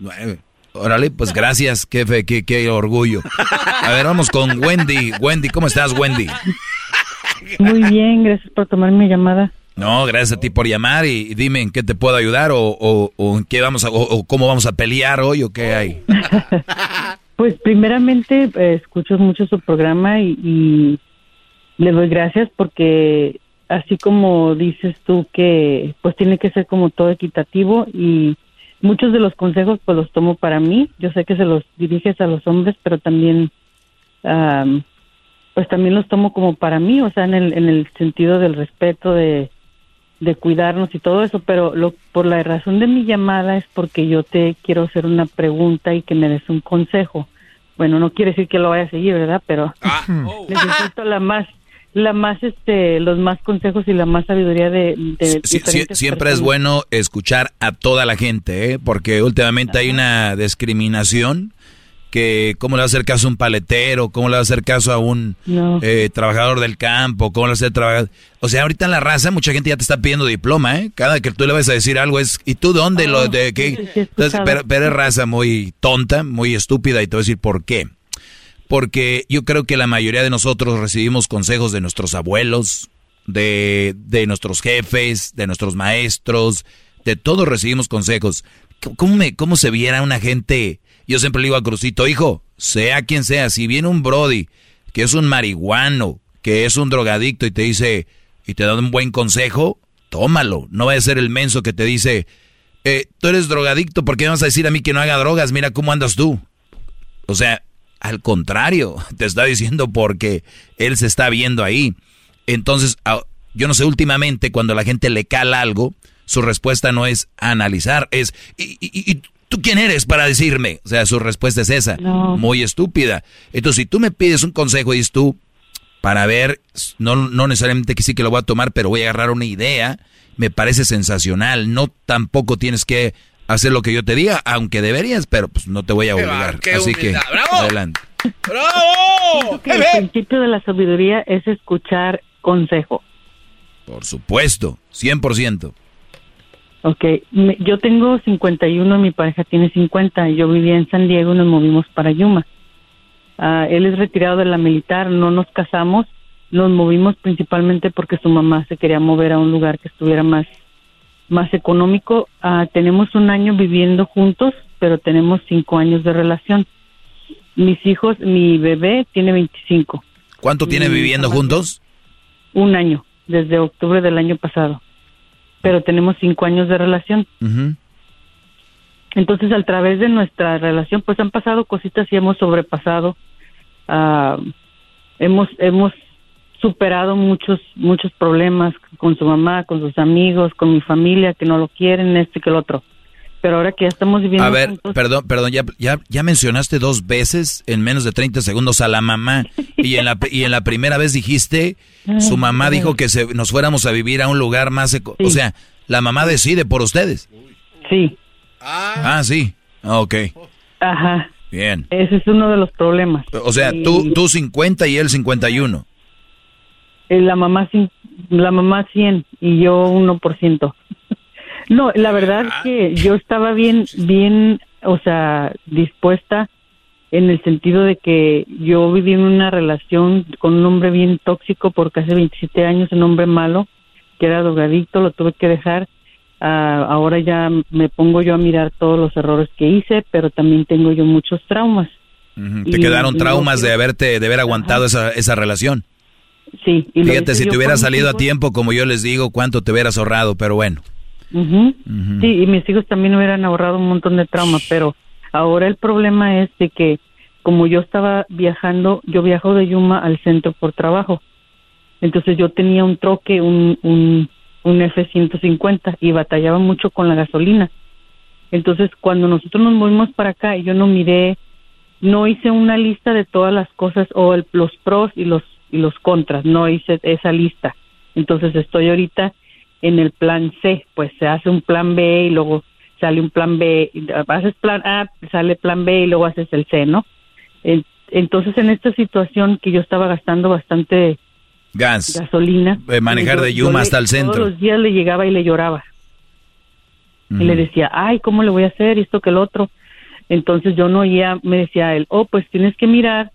nueve. Órale, pues gracias, qué, fe, qué, qué orgullo. A ver, vamos con Wendy. Wendy, ¿cómo estás, Wendy? Muy bien, gracias por tomar mi llamada. No, gracias a ti por llamar y, y dime en qué te puedo ayudar o, o, o en qué vamos a, o, o cómo vamos a pelear hoy o qué hay. (laughs) Pues primeramente eh, escucho mucho su programa y, y le doy gracias porque así como dices tú que pues tiene que ser como todo equitativo y muchos de los consejos pues los tomo para mí. Yo sé que se los diriges a los hombres, pero también am, pues también los tomo como para mí, o sea, en el, en el sentido del respeto de, de cuidarnos y todo eso, pero lo, por la razón de mi llamada es porque yo te quiero hacer una pregunta y que me des un consejo. Bueno, no quiere decir que lo vaya a seguir, ¿verdad? Pero necesito la más, la más, este, los más consejos y la más sabiduría de, de Sí, sí, diferentes siempre es bueno escuchar a toda la gente, ¿eh? porque últimamente hay una discriminación que cómo le va a hacer caso a un paletero, cómo le va a hacer caso a un No. eh, trabajador del campo, cómo le va a hacer trabajar. O sea, ahorita en la raza mucha gente ya te está pidiendo diploma, ¿eh? Cada que tú le vas a decir algo es, ¿y tú dónde? lo de qué? sí, Entonces, pero, pero es raza muy tonta, muy estúpida y te voy a decir por qué. Porque yo creo que la mayoría de nosotros recibimos consejos de nuestros abuelos, de, de nuestros jefes, de nuestros maestros, de todos recibimos consejos. ¿Cómo, me, ¿Cómo se viera una gente? Yo siempre le digo a Crucito, hijo, sea quien sea, si viene un Brody que es un marihuano, que es un drogadicto y te dice, y te da un buen consejo, tómalo. No vaya a ser el menso que te dice, eh, tú eres drogadicto, ¿por qué me vas a decir a mí que no haga drogas? Mira cómo andas tú. O sea, al contrario, (laughs) te está diciendo porque él se está viendo ahí. Entonces, a- yo no sé, últimamente cuando la gente le cala algo, su respuesta no es analizar, es, ¿y, y- y tú quién eres para decirme? O sea, su respuesta es esa, No. muy estúpida. Entonces, si tú me pides un consejo y dices tú, para ver, no, no necesariamente que sí que lo voy a tomar, pero voy a agarrar una idea, me parece sensacional. No tampoco tienes que hacer lo que yo te diga, aunque deberías, pero pues no te voy a obligar. qué Así que. ¡Bravo! adelante. ¡Bravo! que el principio de la sabiduría es escuchar consejo. Por supuesto, 100%. Ok, yo tengo 51, mi pareja tiene 50. Yo vivía en San Diego y nos movimos para Yuma. Ah, él es retirado de la militar, no nos casamos, nos movimos principalmente porque su mamá se quería mover a un lugar que estuviera más, más económico. Ah, tenemos un año viviendo juntos, pero tenemos cinco años de relación. Mis hijos, mi bebé tiene 25, ¿Cuánto tienen Mm, viviendo juntos? un año, desde octubre del año pasado. Pero tenemos cinco años de relación. Entonces, a través de nuestra relación, pues han pasado cositas y hemos sobrepasado, ah, hemos hemos superado muchos muchos problemas con su mamá, con sus amigos, con mi familia que no lo quieren, este que el otro. Pero ahora que ya estamos viviendo A ver, juntos, perdón, perdón, ya, ya, ya mencionaste dos veces en menos de 30 segundos a la mamá (laughs) y en la, y en la primera vez dijiste, su mamá dijo que se, nos fuéramos a vivir a un lugar más... eco- O sea, la mamá decide por ustedes. Sí. Ah, sí. Ok, ajá, bien. ese es uno de los problemas. O sea, Y- tú, tú 50 y él 51. La mamá la mamá 100 y yo 1%. (laughs) No, la verdad que yo estaba bien, bien, o sea, dispuesta en el sentido de que yo viví en una relación con un hombre bien tóxico por casi 27 años, un hombre malo, que era drogadicto, lo tuve que dejar. Ah, ahora ya me pongo yo a mirar todos los errores que hice, pero también tengo yo muchos traumas. Te quedaron traumas de haberte, de haber aguantado esa, esa relación. Sí. Y Fíjate, si te hubieras salido a tiempo, como yo les digo, cuánto te hubieras ahorrado, pero bueno. Sí, y mis hijos también hubieran ahorrado un montón de trauma, pero ahora el problema es de que como yo estaba viajando, yo viajo de Yuma al centro por trabajo. Entonces yo tenía un troque, un, un, un F-150 y batallaba mucho con la gasolina. Entonces cuando nosotros nos movimos para acá, yo no miré, no hice una lista de todas las cosas o los pros y los y los contras, no hice esa lista. Entonces estoy ahorita en el plan C, pues se hace un plan B y luego sale un plan B, haces plan A, sale plan B y luego haces el C, ¿no? Entonces en esta situación que yo estaba gastando bastante Gas. gasolina, eh, manejar de Yuma hasta el centro. Todos los días le llegaba y le lloraba. Y le decía, ay, ¿cómo le voy a hacer esto que el otro? Entonces yo no oía, me decía él, oh, pues tienes que mirar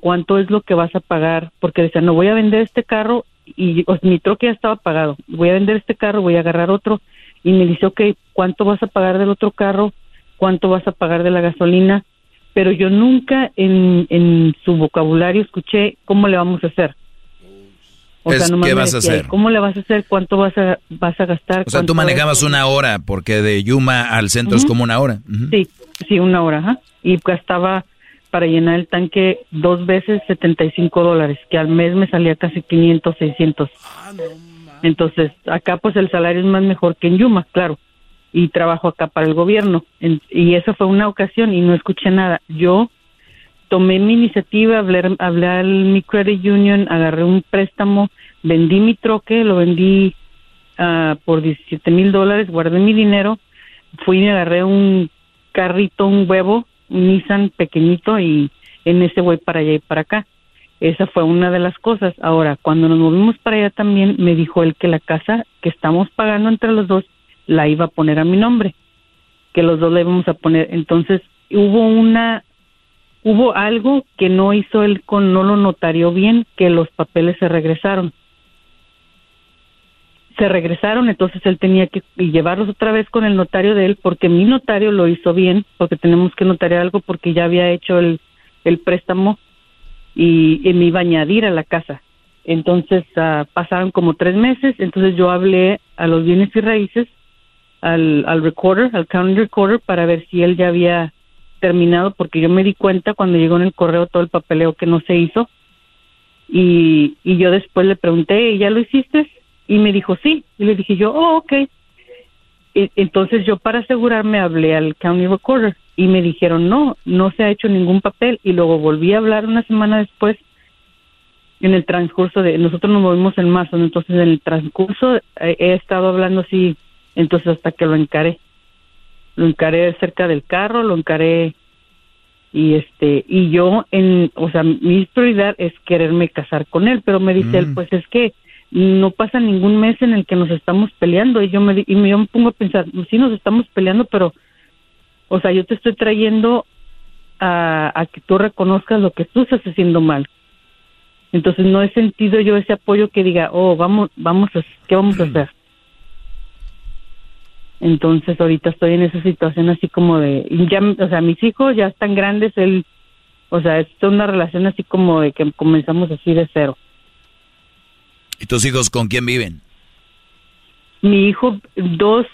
cuánto es lo que vas a pagar, porque decía, no voy a vender este carro y mi troque ya estaba pagado, voy a vender este carro, voy a agarrar otro y me dice, ok, ¿cuánto vas a pagar del otro carro? ¿Cuánto vas a pagar de la gasolina? Pero yo nunca en, en su vocabulario escuché cómo le vamos a hacer. O sea, ¿Qué vas a hacer? ¿Cómo le vas a hacer? ¿Cuánto vas a, vas a gastar? O sea, tú manejabas una hora, porque de Yuma al centro es como una hora. Sí, sí, una hora, Y gastaba para llenar el tanque dos veces 75 dólares, que al mes me salía casi 500, 600. Entonces, acá pues el salario es más mejor que en Yuma, claro, y trabajo acá para el gobierno. y esa fue una ocasión y no escuché nada. Yo tomé mi iniciativa, hablé, hablé al mi credit union, agarré un préstamo, vendí mi troque, lo vendí uh, por 17 mil dólares, guardé mi dinero, fui y agarré un carrito, un huevo Nissan pequeñito y en ese voy para allá y para acá. Esa fue una de las cosas. Ahora, cuando nos movimos para allá también me dijo él que la casa que estamos pagando entre los dos la iba a poner a mi nombre, que los dos la íbamos a poner. Entonces hubo una, hubo algo que no hizo él con, no lo notarió bien, que los papeles se regresaron se regresaron, entonces él tenía que llevarlos otra vez con el notario de él, porque mi notario lo hizo bien, porque tenemos que notariar algo porque ya había hecho el, préstamo y, me iba a añadir a la casa. Entonces ah, pasaron como tres meses, entonces yo hablé a los bienes y raíces, al, al recorder, al county recorder, para ver si él ya había terminado, porque yo me di cuenta cuando llegó en el correo todo el papeleo que no se hizo. Y, y yo después le pregunté, ¿ya lo hiciste? Y me dijo, sí. Y le dije yo, oh, ok. entonces yo para asegurarme hablé al County Recorder y me dijeron, no, no se ha hecho ningún papel. Y luego volví a hablar una semana después en el transcurso de, nosotros nos movimos en marzo, entonces en el transcurso he, estado hablando así, entonces hasta que lo encaré. Lo encaré cerca del carro, lo encaré y este y yo en o sea mi prioridad es quererme casar con él pero me dice él mm. pues es que no pasa ningún mes en el que nos estamos peleando. Y yo me y yo me pongo a pensar sí nos estamos peleando pero o sea yo te estoy trayendo a, a que tú reconozcas lo que tú estás haciendo mal entonces no he sentido yo ese apoyo que diga oh vamos vamos a qué vamos a hacer entonces ahorita estoy en esa situación así como de ya o sea mis hijos ya están grandes él o sea es una relación así como de que comenzamos así de cero ¿Y tus hijos con quién viven? Mi hijo, dos,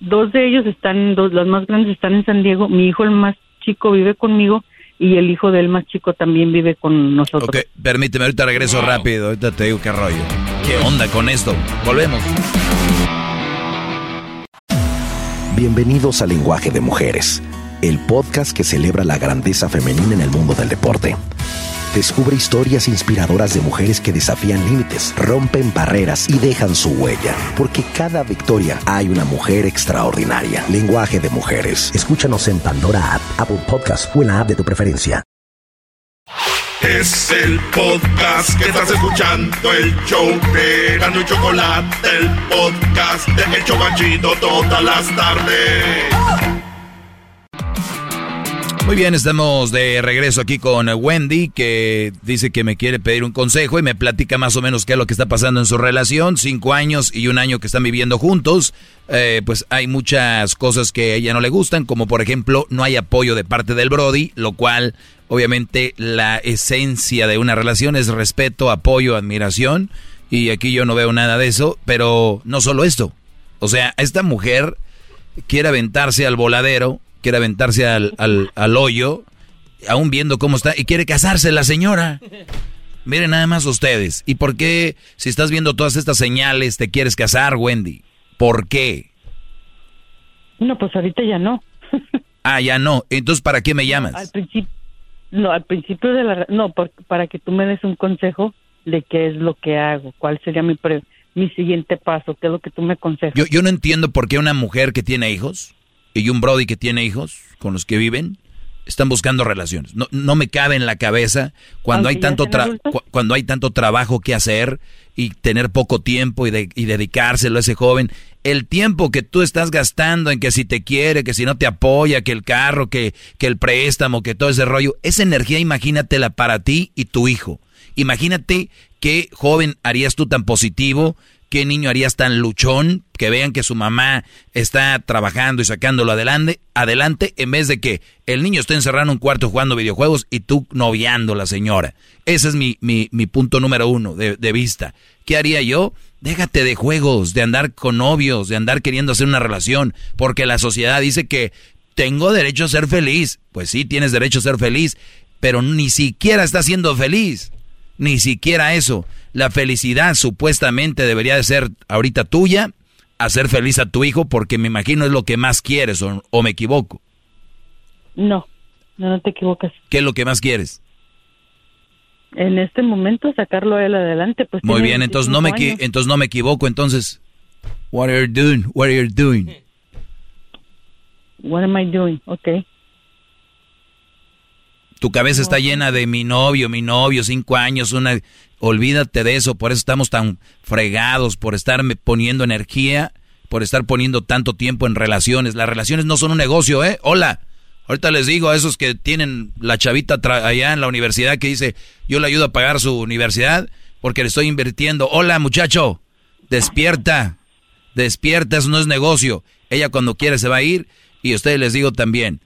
dos de ellos están, dos, los más grandes están en San Diego. Mi hijo, el más chico, vive conmigo y el hijo del más chico también vive con nosotros. Ok, permíteme, ahorita regreso rápido, ahorita te digo qué rollo. ¿Qué onda con esto? Volvemos. Bienvenidos a Lenguaje de Mujeres, el podcast que celebra la grandeza femenina en el mundo del deporte. Descubre historias inspiradoras de mujeres que desafían límites, rompen barreras y dejan su huella. Porque cada victoria hay una mujer extraordinaria. Lenguaje de mujeres. Escúchanos en Pandora App, Apple Podcast o en la app de tu preferencia. Es el podcast que estás escuchando, el show de Gano y Chocolate, el podcast de El Chocachito todas las tardes. Muy bien, estamos de regreso aquí con Wendy, que dice que me quiere pedir un consejo y me platica más o menos qué es lo que está pasando en su relación. Cinco años y un año que están viviendo juntos. Eh, pues hay muchas cosas que a ella no le gustan, como por ejemplo no hay apoyo de parte del Brody, lo cual obviamente la esencia de una relación es respeto, apoyo, admiración. Y aquí yo no veo nada de eso, pero no solo esto. O sea, esta mujer quiere aventarse al voladero quiere aventarse al, al, hoyo, aún viendo cómo está, y quiere casarse la señora. Miren nada más ustedes. ¿Y por qué, si estás viendo todas estas señales, te quieres casar, Wendy? ¿Por qué? No, pues ahorita ya no. (laughs) ah, ya no. Entonces, ¿para qué me llamas? Al principio, no, al principio de la, no, para que tú me des un consejo de qué es lo que hago, cuál sería mi mi siguiente paso, qué es lo que tú me aconsejas. Yo, yo no entiendo por qué una mujer que tiene hijos y un Brody que tiene hijos con los que viven están buscando relaciones. No, no me cabe en la cabeza cuando hay tanto cuando hay tanto trabajo que hacer y tener poco tiempo y, de y dedicárselo a ese joven. El tiempo que tú estás gastando en que si te quiere, que si no te apoya, que el carro, que, que el préstamo, que todo ese rollo, esa energía imagínatela para ti y tu hijo. Imagínate qué joven harías tú tan positivo ¿Qué niño harías tan luchón que vean que su mamá está trabajando y sacándolo adelante, adelante en vez de que el niño esté encerrado en un cuarto jugando videojuegos y tú noviando a la señora? Ese es mi, mi, mi punto número uno de, de vista. ¿Qué haría yo? Déjate de juegos, de andar con novios, de andar queriendo hacer una relación, porque la sociedad dice que tengo derecho a ser feliz. Pues sí, tienes derecho a ser feliz, pero ni siquiera estás siendo feliz. Ni siquiera eso. La felicidad supuestamente debería de ser ahorita tuya, hacer feliz a tu hijo porque me imagino es lo que más quieres o, me equivoco. No, no, no te equivocas. ¿Qué es lo que más quieres? En este momento sacarlo a él adelante, pues. Muy bien, entonces no me entonces no me equivoco, entonces what are you doing? What are you doing? What am I doing? Okay. Tu cabeza está llena de mi novio, mi novio, cinco años, una... Olvídate de eso, por eso estamos tan fregados, por estarme poniendo energía, por estar poniendo tanto tiempo en relaciones. Las relaciones no son un negocio, ¿eh? Hola. Ahorita les digo a esos que tienen la chavita allá en la universidad que dice, yo le ayudo a pagar su universidad porque le estoy invirtiendo. Hola muchacho, despierta, despierta, eso no es negocio. Ella cuando quiere se va a ir y a ustedes les digo también,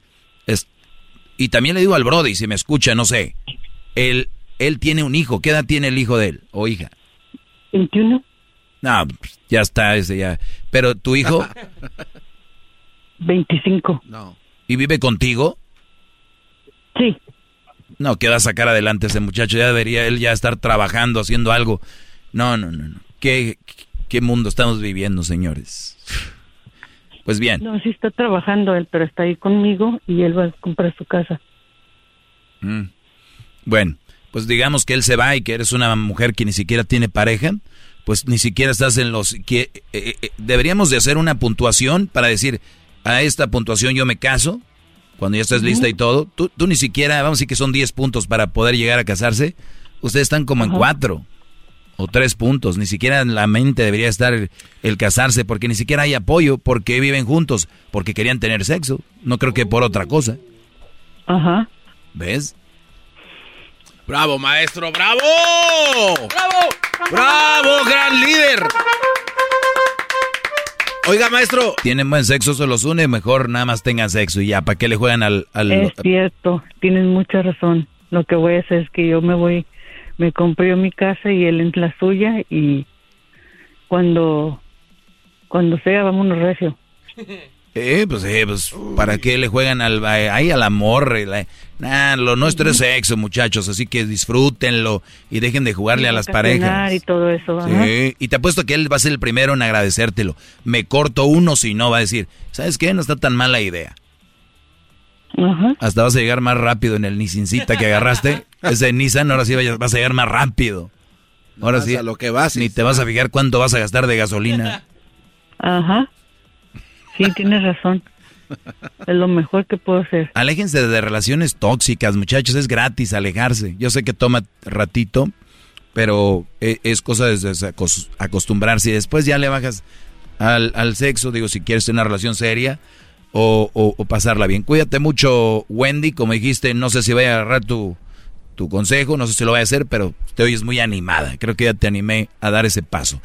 y también le digo al Brody, si me escucha, no sé. Él, él tiene un hijo. ¿Qué edad tiene el hijo de él o hija? 21. No, ya está ese ya. Pero tu hijo. (laughs) 25. No. ¿Y vive contigo? Sí. No, que va a sacar adelante ese muchacho. Ya debería él ya estar trabajando, haciendo algo. No, no, no, no. ¿Qué, qué mundo estamos viviendo, señores? Pues bien. No, sí está trabajando él, pero está ahí conmigo y él va a comprar su casa. Mm. Bueno, pues digamos que él se va y que eres una mujer que ni siquiera tiene pareja, pues ni siquiera estás en los que eh, eh, eh, deberíamos de hacer una puntuación para decir a esta puntuación yo me caso cuando ya estás lista y todo. Tú, tú, ni siquiera, vamos a decir que son 10 puntos para poder llegar a casarse. Ustedes están como en cuatro o tres puntos. Ni siquiera en la mente debería estar el, casarse porque ni siquiera hay apoyo porque viven juntos, porque querían tener sexo. No creo que por otra cosa. Ajá. ¿Ves? Bravo, maestro, bravo. Bravo. Bravo, gran líder. Oiga, maestro. Tienen buen sexo, se los une, mejor nada más tengan sexo y ya, ¿para qué le juegan al... al... Es cierto, tienen mucha razón. Lo que voy a hacer es que yo me voy me compré mi casa y él en la suya y cuando cuando sea vámonos recio. (laughs) Eh, pues, eh, pues, ¿para qué le juegan al, ahí al amor? nah, lo nuestro es sexo, muchachos, así que disfrútenlo y dejen de jugarle a las parejas. Y todo eso. Sí, y te apuesto que él va a ser el primero en agradecértelo. Me corto uno si no, va a decir, ¿sabes qué? No está tan mala idea. Hasta vas a llegar más rápido en el Nissancita que agarraste. (laughs) Ese Nissan, ahora sí vas a llegar más rápido. Ahora sí. lo que vas. Ni te vas a fijar cuánto vas a gastar de gasolina. Ajá. Sí, tienes razón. Es lo mejor que puedo hacer. Aléjense de relaciones tóxicas, muchachos. Es gratis alejarse. Yo sé que toma ratito, pero e, es cosa de acostumbrarse. Después ya le bajas al, al sexo. Digo, si quieres tener una relación seria o, o, pasarla bien. Cuídate mucho, Wendy. Como dijiste, no sé si voy a agarrar tu, tu consejo. No sé si lo voy a hacer, pero te oyes muy animada. Creo que ya te animé a dar ese paso.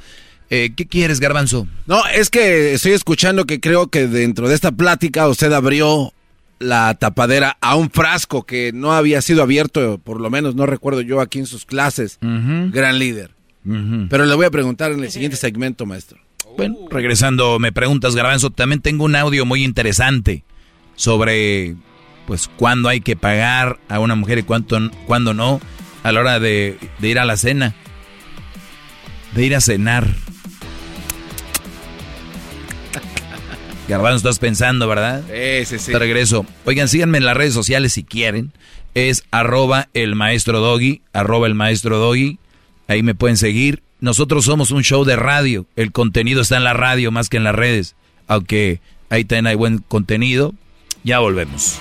Eh, ¿Qué quieres, Garbanzo? No, es que estoy escuchando que creo que dentro de esta plática usted abrió la tapadera a un frasco que no había sido abierto, por lo menos no recuerdo yo aquí en sus clases. Gran líder. Pero le voy a preguntar en el siguiente segmento, maestro. Bueno, regresando, me preguntas, Garbanzo, también tengo un audio muy interesante sobre, pues, cuándo hay que pagar a una mujer y cuánto, cuándo no, a la hora de, de ir a la cena, de ir a cenar. Garbanzo, estás pensando, ¿verdad? Sí, sí, sí. Te regreso. Oigan, síganme en las redes sociales si quieren. Es arroba el maestro doggy, arroba el maestro doggy. Ahí me pueden seguir. Nosotros somos un show de radio. El contenido está en la radio más que en las redes. Aunque ahí también hay buen contenido. Ya volvemos.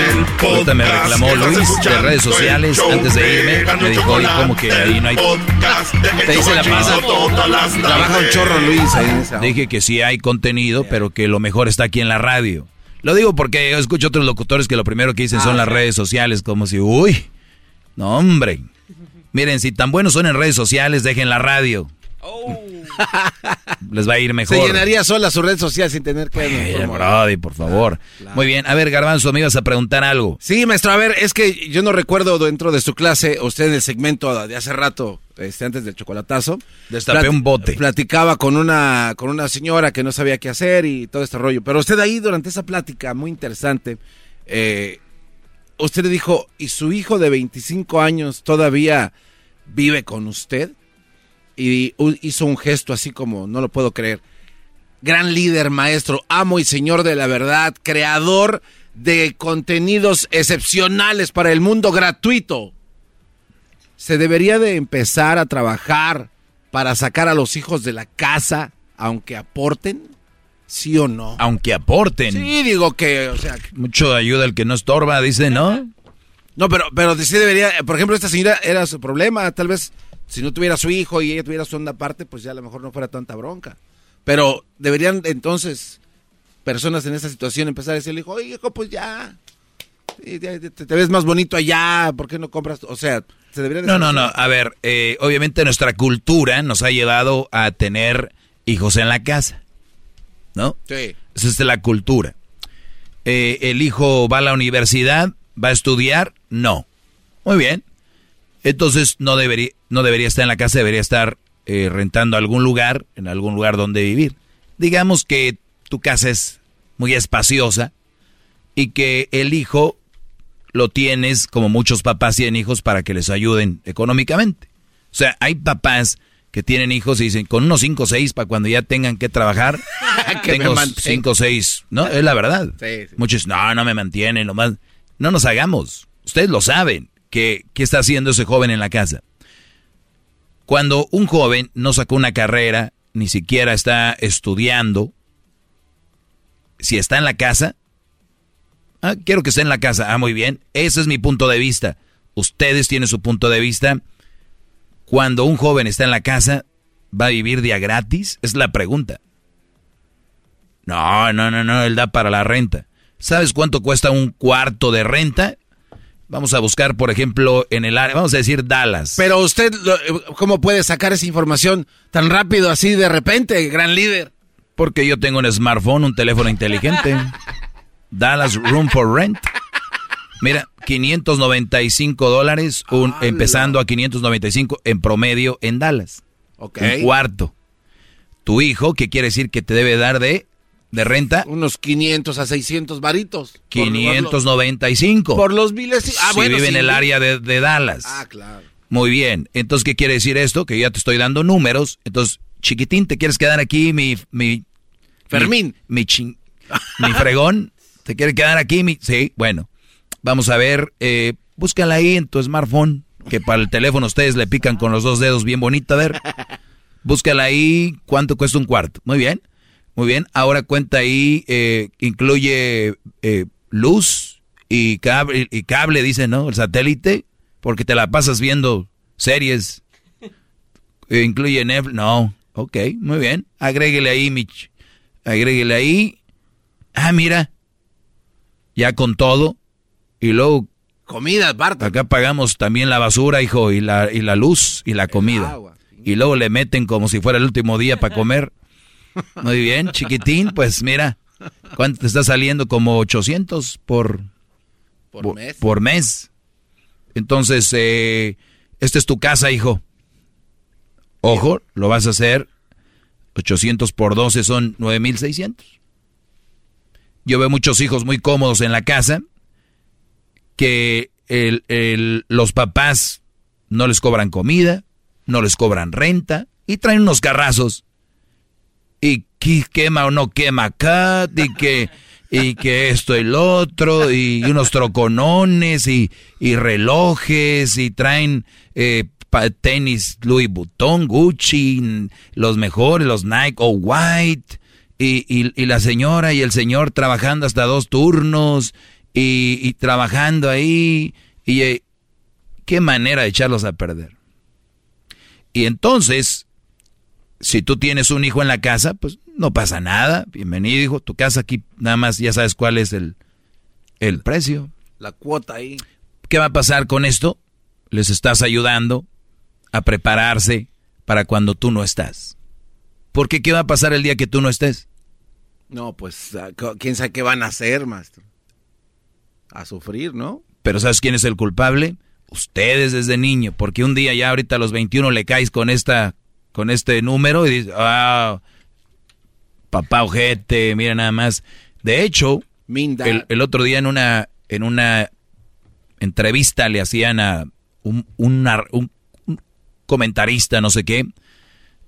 El podcast me reclamó Luis de redes sociales antes de irme. Me dijo, oye, como que ahí no hay. Te dice la pasa. Trabaja un chorro Luis ahí en esa. Dije que sí hay contenido, pero que lo mejor está aquí en la radio. Lo digo porque yo escucho otros locutores que lo primero que dicen son las redes sociales, como si, uy, no hombre. Miren, si tan buenos son en redes sociales, dejen la radio. Les va a ir mejor. Se llenaría sola su red social sin tener que... Ay, por favor. Muy bien. A ver, Garbanzo, me ibas a preguntar algo. Sí, maestro. A ver, es que yo no recuerdo dentro de su clase, usted en el segmento de hace rato, este, antes del chocolatazo... Destapé un bote. Platicaba con una, con una señora que no sabía qué hacer y todo este rollo. Pero usted ahí, durante esa plática muy interesante, eh, usted le dijo, ¿y su hijo de 25 años todavía vive con usted? Y hizo un gesto así como, no lo puedo creer. Gran líder, maestro, amo y señor de la verdad, creador de contenidos excepcionales para el mundo gratuito. Se debería de empezar a trabajar para sacar a los hijos de la casa, aunque aporten, sí o no. Aunque aporten. Sí, digo que, o sea, mucho ayuda el que no estorba, dice, ¿no? No, pero, pero sí debería, por ejemplo, esta señora era su problema, tal vez si no tuviera su hijo y ella tuviera su onda aparte, pues ya a lo mejor no fuera tanta bronca. Pero deberían entonces personas en esa situación empezar a decirle, hijo, oye, hijo, pues ya, te, ves más bonito allá, ¿por qué no compras? O sea, se debería... No, no, no, a ver, eh, obviamente nuestra cultura nos ha llevado a tener hijos en la casa, ¿no? Sí. Esa es la cultura. Eh, ¿El hijo va a la universidad? ¿Va a estudiar? No. Muy bien. Entonces no debería, no debería estar en la casa, debería estar eh, rentando algún lugar, en algún lugar donde vivir. Digamos que tu casa es muy espaciosa y que el hijo lo tienes como muchos papás tienen hijos para que les ayuden económicamente. O sea, hay papás que tienen hijos y dicen, con unos 5 o 6 para cuando ya tengan que trabajar, (laughs) tengo 5 o 6, ¿no? Es la verdad. Muchos, no, no me mantienen, nomás. No nos hagamos. Ustedes lo saben que, está haciendo ese joven en la casa. Cuando un joven no sacó una carrera, ni siquiera está estudiando, si está en la casa, ah, quiero que esté en la casa, ah, muy bien, ese es mi punto de vista. Ustedes tienen su punto de vista. Cuando un joven está en la casa, ¿va a vivir día gratis? Es la pregunta. No, no, no, no, él da para la renta. ¿Sabes cuánto cuesta un cuarto de renta? Vamos a buscar, por ejemplo, en el área, vamos a decir Dallas. Pero usted, ¿cómo puede sacar esa información tan rápido así de repente, gran líder? Porque yo tengo un smartphone, un teléfono inteligente. Dallas Room for Rent. Mira, 595 dólares, un, empezando a 595 en promedio en Dallas. Un cuarto. Tu hijo, ¿qué quiere decir que te debe dar de de renta. Unos 500 a 600 varitos. 595. Por los biles. Ah, si vive en el área de, Dallas. Ah, claro. Muy bien. Entonces, ¿qué quiere decir esto? Que ya te estoy dando números. Entonces, chiquitín, ¿te quieres quedar aquí, mi... mi Fermín. Mi, mi, fregón. ¿Te quieres quedar aquí, mi...? Sí, bueno. Vamos a ver. Eh, búscala ahí en tu smartphone. Que para el teléfono ustedes le pican con los dos dedos bien bonito. A ver. Búscala ahí. ¿Cuánto cuesta un cuarto? Muy bien. Muy bien, ahora cuenta ahí, eh, incluye eh, luz y cable, y cable, dice, ¿no? El satélite, porque te la pasas viendo series. (laughs) Eh, incluye Netflix, no, ok, muy bien. Agréguele ahí, Mitch. Agréguele ahí. Ah, mira, ya con todo. Y luego... Comida, Bart. Acá pagamos también la basura, hijo, y la, y la luz y la comida. Y luego le meten como si fuera el último día para comer. Muy bien, chiquitín, pues mira, ¿cuánto te está saliendo? Como 800 por, por, mes. Por mes. Entonces, eh, esta es tu casa, hijo. Ojo, lo vas a hacer. 800 por 12 son 9600. Yo veo muchos hijos muy cómodos en la casa que los papás no les cobran comida, no les cobran renta y traen unos carrazos y que quema o no quema acá, y que, y que esto y lo otro, y unos troconones, y, y relojes, y traen eh, tenis Louis Vuitton, Gucci, los mejores, los Nike o White, y, y, la señora y el señor trabajando hasta dos turnos, y, y trabajando ahí, y eh, qué manera de echarlos a perder. Y entonces, si tú tienes un hijo en la casa, pues no pasa nada. Bienvenido, hijo. Tu casa aquí, nada más ya sabes cuál es el, el precio. La cuota ahí. ¿Qué va a pasar con esto? Les estás ayudando a prepararse para cuando tú no estás. Porque ¿qué va a pasar el día que tú no estés? No, pues, ah, ¿quién sabe qué van a hacer, maestro? A sufrir, ¿no? Pero ¿sabes quién es el culpable? Ustedes desde niño, porque un día ya ahorita a los 21 le caes con esta con este número y dice, ah, papá ojete, mira nada más. De hecho, el, otro día en una, en una entrevista le hacían a un, un, comentarista, no sé qué,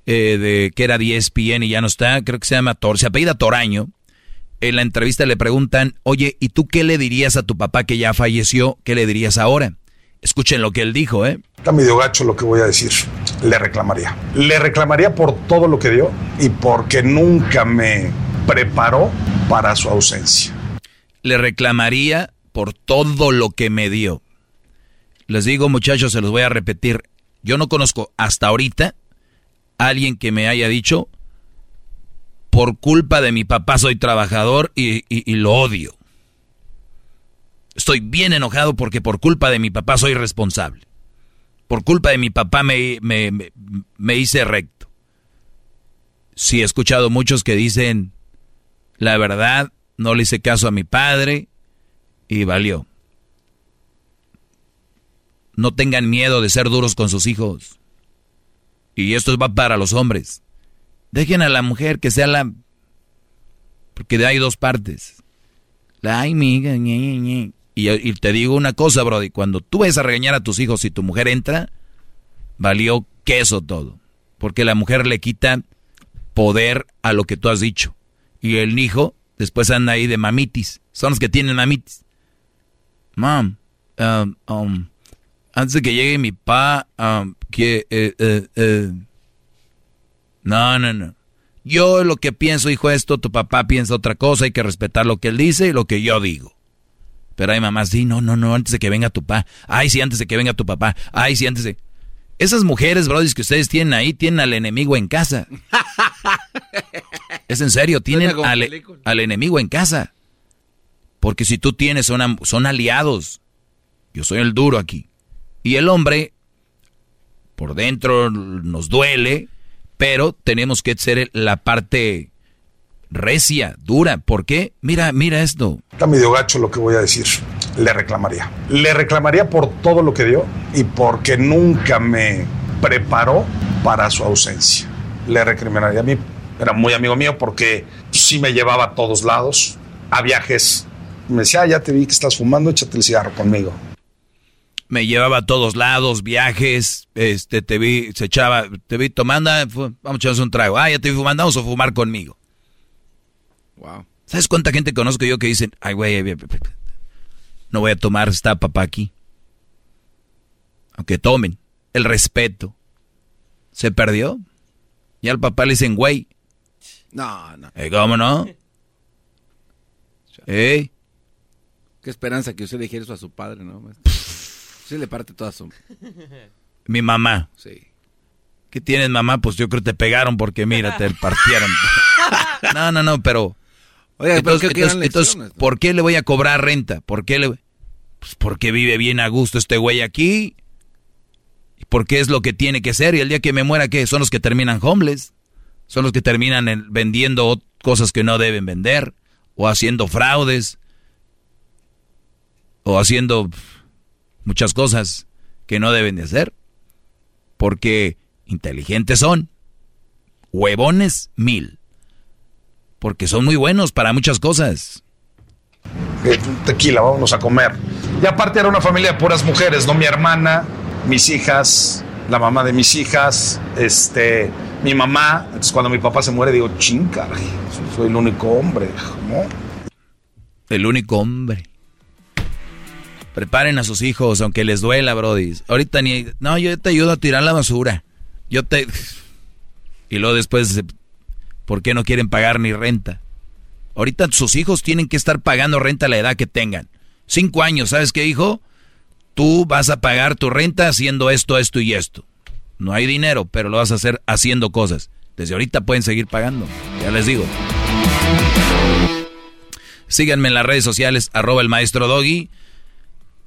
eh, de que era 10 y ya no está, creo que se llama Tor, se apellida Toraño. En la entrevista le preguntan, oye, ¿y tú qué le dirías a tu papá que ya falleció? ¿Qué le dirías ahora? Escuchen lo que él dijo, ¿eh? Está medio gacho lo que voy a decir. Le reclamaría. Le reclamaría por todo lo que dio y porque nunca me preparó para su ausencia. Le reclamaría por todo lo que me dio. Les digo, muchachos, se los voy a repetir. Yo no conozco hasta ahorita a alguien que me haya dicho, por culpa de mi papá soy trabajador y, y lo odio. Estoy bien enojado porque por culpa de mi papá soy responsable. Por culpa de mi papá me, me, hice recto. Sí, he escuchado muchos que dicen, la verdad, no le hice caso a mi padre y valió. No tengan miedo de ser duros con sus hijos. Y esto va para los hombres. Dejen a la mujer que sea la... Porque hay dos partes. La ay, miga, y, te digo una cosa, Brody, cuando tú ves a regañar a tus hijos y tu mujer entra, valió queso todo. Porque la mujer le quita poder a lo que tú has dicho. Y el hijo después anda ahí de mamitis. Son los que tienen mamitis. Mom, um, um, antes de que llegue mi pa, um, que... Eh, eh, eh. No, no, no. Yo lo que pienso, hijo, esto, tu papá piensa otra cosa, hay que respetar lo que él dice y lo que yo digo. Pero hay mamás, sí, no, no, no, antes de que venga tu papá. Ay, sí, antes de que venga tu papá. Ay, sí, antes de... Esas mujeres, brodis, que ustedes tienen ahí, tienen al enemigo en casa. (laughs) es en serio, tienen al, enemigo en casa. Porque si tú tienes, son, son aliados. Yo soy el duro aquí. Y el hombre, por dentro nos duele, pero tenemos que ser la parte recia, dura. ¿Por qué? Mira, mira esto. Está medio gacho lo que voy a decir. Le reclamaría. Le reclamaría por todo lo que dio y porque nunca me preparó para su ausencia. Le recriminaría a mí. Era muy amigo mío porque sí me llevaba a todos lados, a viajes. Me decía, ah, ya te vi que estás fumando, échate el cigarro conmigo. Me llevaba a todos lados, viajes, este, te vi, se echaba, te vi tomando, ah, vamos a echarnos un trago. Ah, ya te vi fumando, vamos a fumar conmigo. ¿Sabes cuánta gente conozco yo que dicen, ay, güey, no voy a tomar esta papá aquí? Aunque tomen. El respeto. ¿Se perdió? Y al papá le dicen, güey. No, no. Eh, ¿Cómo no? (laughs) ¿Eh? Qué esperanza que usted le dijera eso a su padre, ¿no? (laughs) Sí le parte toda su... Mi mamá. Sí. ¿Qué tienes, mamá? Pues yo creo que te pegaron porque, mira, te partieron. (laughs) no, no, no, pero... Entonces. ¿por qué le voy a cobrar renta? ¿Por qué le... Pues porque vive bien a gusto este güey aquí. ¿Y porque es lo que tiene que ser? Y el día que me muera, ¿qué? Son los que terminan homeless. Son los que terminan en- vendiendo cosas que no deben vender. O haciendo fraudes. O haciendo muchas cosas que no deben de hacer. Porque inteligentes son. Huevones, mil. Porque son muy buenos para muchas cosas. Eh, tequila, vámonos a comer. Y aparte era una familia de puras mujeres, ¿no? Mi hermana, mis hijas, la mamá de mis hijas, este, mi mamá. Entonces cuando mi papá se muere digo, chinga, soy el único hombre, ¿no? El único hombre. Preparen a sus hijos, aunque les duela, Brody. Ahorita ni. No, yo te ayudo a tirar la basura. Yo te. Y luego después. ¿Por qué no quieren pagar ni renta? Ahorita sus hijos tienen que estar pagando renta a la edad que tengan. Cinco años, ¿sabes qué, hijo? Tú vas a pagar tu renta haciendo esto, esto y esto. No hay dinero, pero lo vas a hacer haciendo cosas. Desde ahorita pueden seguir pagando. Ya les digo. Síganme en las redes sociales, arroba el maestro Doggy.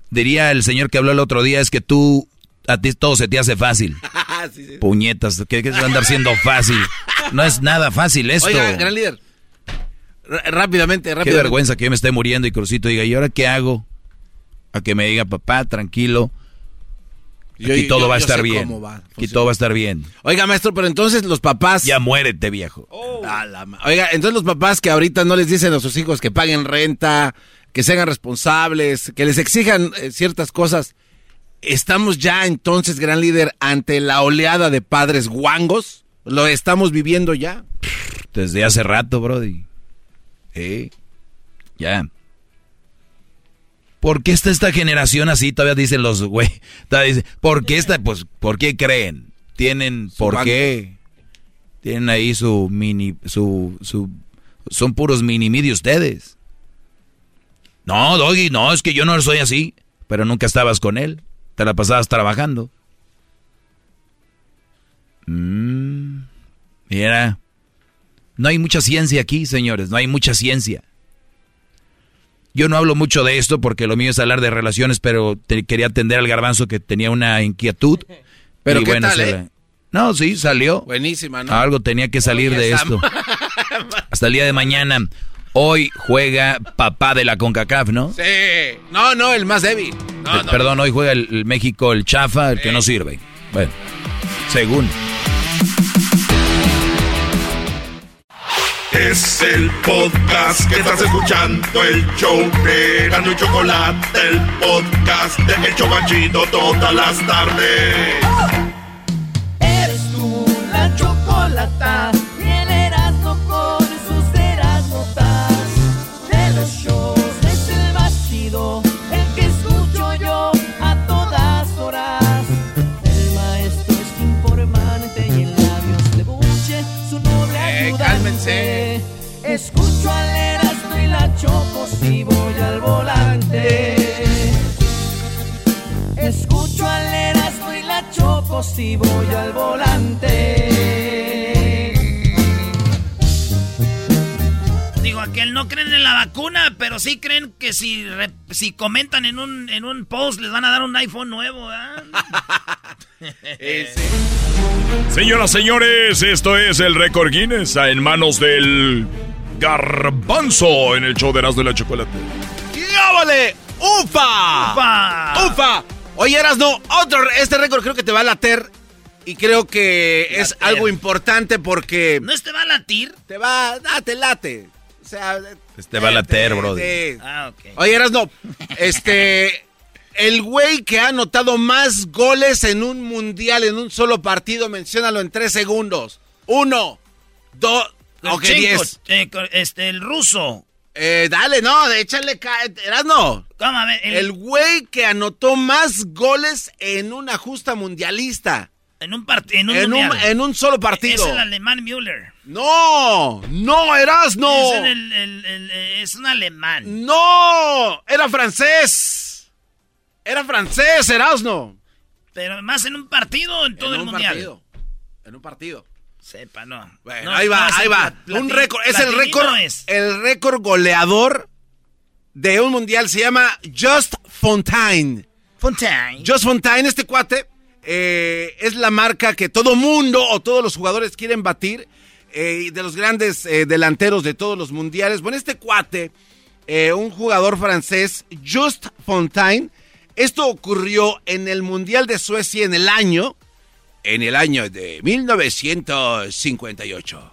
Diría el señor que habló el otro día, es que tú, a ti todo se te hace fácil. (laughs) Sí, sí. Puñetas, ¿qué, qué se va a andar siendo fácil? No es nada fácil esto. Oiga, gran líder. R- rápidamente, Qué rápidamente. vergüenza que yo me esté muriendo y Crucito diga, ¿y ahora qué hago? A que me diga, papá, tranquilo. Yo- Aquí todo yo- va a estar bien. va Aquí todo va a estar bien. Oiga, maestro, pero entonces los papás... Ya muérete, viejo. La ma- Oiga, entonces los papás que ahorita no les dicen a sus hijos que paguen renta, que se hagan responsables, que les exijan eh, ciertas cosas, ¿estamos ya entonces, gran líder, ante la oleada de padres guangos? ¿Lo estamos viviendo ya? Desde hace rato, Brody. Eh, ya. ¿Por qué está esta generación así? Todavía dicen los güey. Todavía dicen, ¿por qué esta? Pues, ¿por qué creen? Tienen, ¿por banco. qué? Tienen ahí su mini, su, su, son puros mini midi ustedes. No, Doggy, no, es que yo no soy así. Pero nunca estabas con él. Te la pasabas trabajando. Mm, mira. No hay mucha ciencia aquí, señores, no hay mucha ciencia. Yo no hablo mucho de esto porque lo mío es hablar de relaciones, pero te- quería atender al garbanzo que tenía una inquietud. (laughs) Pero Y ¿qué tal, se eh? la- No, sí, salió. Buenísima, ¿no? Algo tenía que salir Oye, de esto. (laughs) Hasta el día de mañana. Hoy juega papá de la CONCACAF, ¿no? Sí. No, no, el más débil. No, Eh, no. Perdón, hoy juega el, el México, el chafa, el que no sirve. Bueno, según. Es el podcast que estás escuchando, el show de Gano y Chocolate, el podcast de El Chobachito todas las tardes. Eres tú la chocolata Escucho al Erasmo y la choco si voy al volante. Escucho al Erasmo y la choco si voy al volante. No creen en la vacuna, pero sí creen que si, re- si comentan en un, en un post les van a dar un iPhone nuevo, ¿ah? (laughs) Señoras, señores, esto es el récord Guinness en manos del garbanzo en el show de Erasmo de la Chocolate. ¡Yábale! ¡Ufa! ¡Ufa! ¡Ufa! Oye, no otro, este récord creo que te va a later y creo que es algo importante porque... ¿No este va a latir? Te va, date, late. O sea, Este va a later, bro. Ah, ok. Oye, no este... El güey que ha anotado más goles en un mundial en un solo partido, menciónalo en tres segundos. Uno, dos, ok, diez. eh, este, el ruso. Eh, dale, no, de échale, ca- Erasno. ¿Cómo? A ver, el- El güey que anotó más goles en una justa mundialista. en un partido, en un En un, en un solo partido. Es el alemán Müller. No, no, Erasno. Es, en el- el- el- eh, es un alemán. No, era francés. Era francés, Erasno. Pero más en un partido en todo En el un mundial. partido. En un partido. Sepa, no. Bueno, No, ahí va, ahí va. Un récord, es el récord, es. el récord goleador de un mundial se llama Just Fontaine. Fontaine. Just Fontaine, este cuate, eh, es la marca que todo mundo o todos los jugadores quieren batir eh, de los grandes eh, delanteros de todos los mundiales. Bueno, este cuate, eh, un jugador francés, Just Fontaine, esto ocurrió en el Mundial de Suecia en el año, en el año de 1958.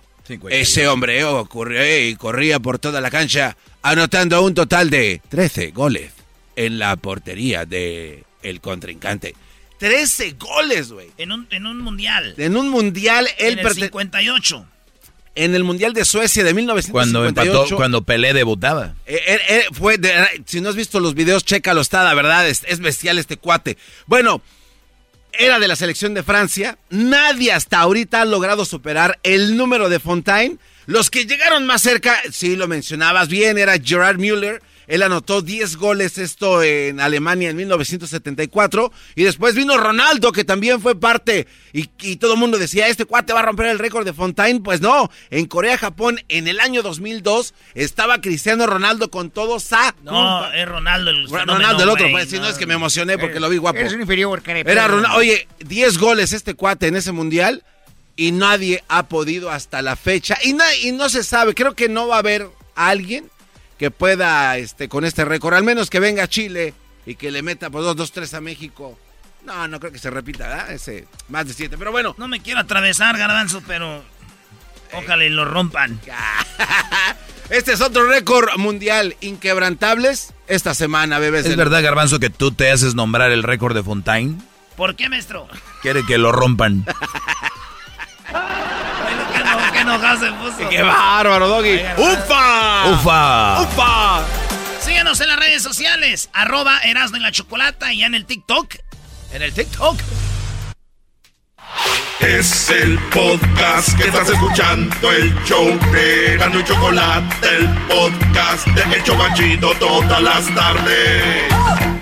Ese hombre eh, ocurrió y corría por toda la cancha, anotando un total de 13 goles en la portería de el contrincante. 13 goles, güey. En un, en un mundial. En un mundial, él en el perte- 58. En el mundial de Suecia de 1958. Cuando empató, cuando Pelé debutaba. Eh, eh, eh, fue de- si no has visto los videos, chécalo, está, la verdad, es, es bestial este cuate. Bueno, era de la selección de Francia. Nadie hasta ahorita ha logrado superar el número de Fontaine. Los que llegaron más cerca, sí lo mencionabas bien, era Gerard Müller. Él anotó 10 goles esto en Alemania en 1974. Y después vino Ronaldo, que también fue parte. Y, y todo el mundo decía, este cuate va a romper el récord de Fontaine. Pues no, en Corea-Japón en el año 2002 estaba Cristiano Ronaldo con todo sa. No, es Ronaldo el Ronaldo fenómeno, el otro, güey, pues si no es que me emocioné porque lo vi guapo. Eres un inferior, carepe. Era Ronaldo. Oye, 10 goles este cuate en ese mundial y nadie ha podido hasta la fecha. Y, na- y no se sabe, creo que no va a haber alguien que pueda este, con este récord, al menos que venga a Chile y que le meta por 2, 2, 3 a México. No, no creo que se repita, ¿verdad? Ese más de 7, pero bueno. No me quiero atravesar, garbanzo, pero ojalá y lo rompan. (laughs) Este es otro récord mundial inquebrantables esta semana, bebés. ¿Es verdad, Garbanzo, que tú te haces nombrar el récord de Fontaine? ¿Por qué, maestro? Quiere que lo rompan. (laughs) Enojado se puso. ¡Qué bárbaro, Doggy! ¡Ufa! ¡Ufa! ¡Ufa! Síganos en las redes sociales, arroba Erasmo en la Chocolata y ya en el TikTok. En el TikTok. Es el podcast que estás escuchando, el show de Erasmo y Chocolate, el podcast de El Chobachito todas las tardes.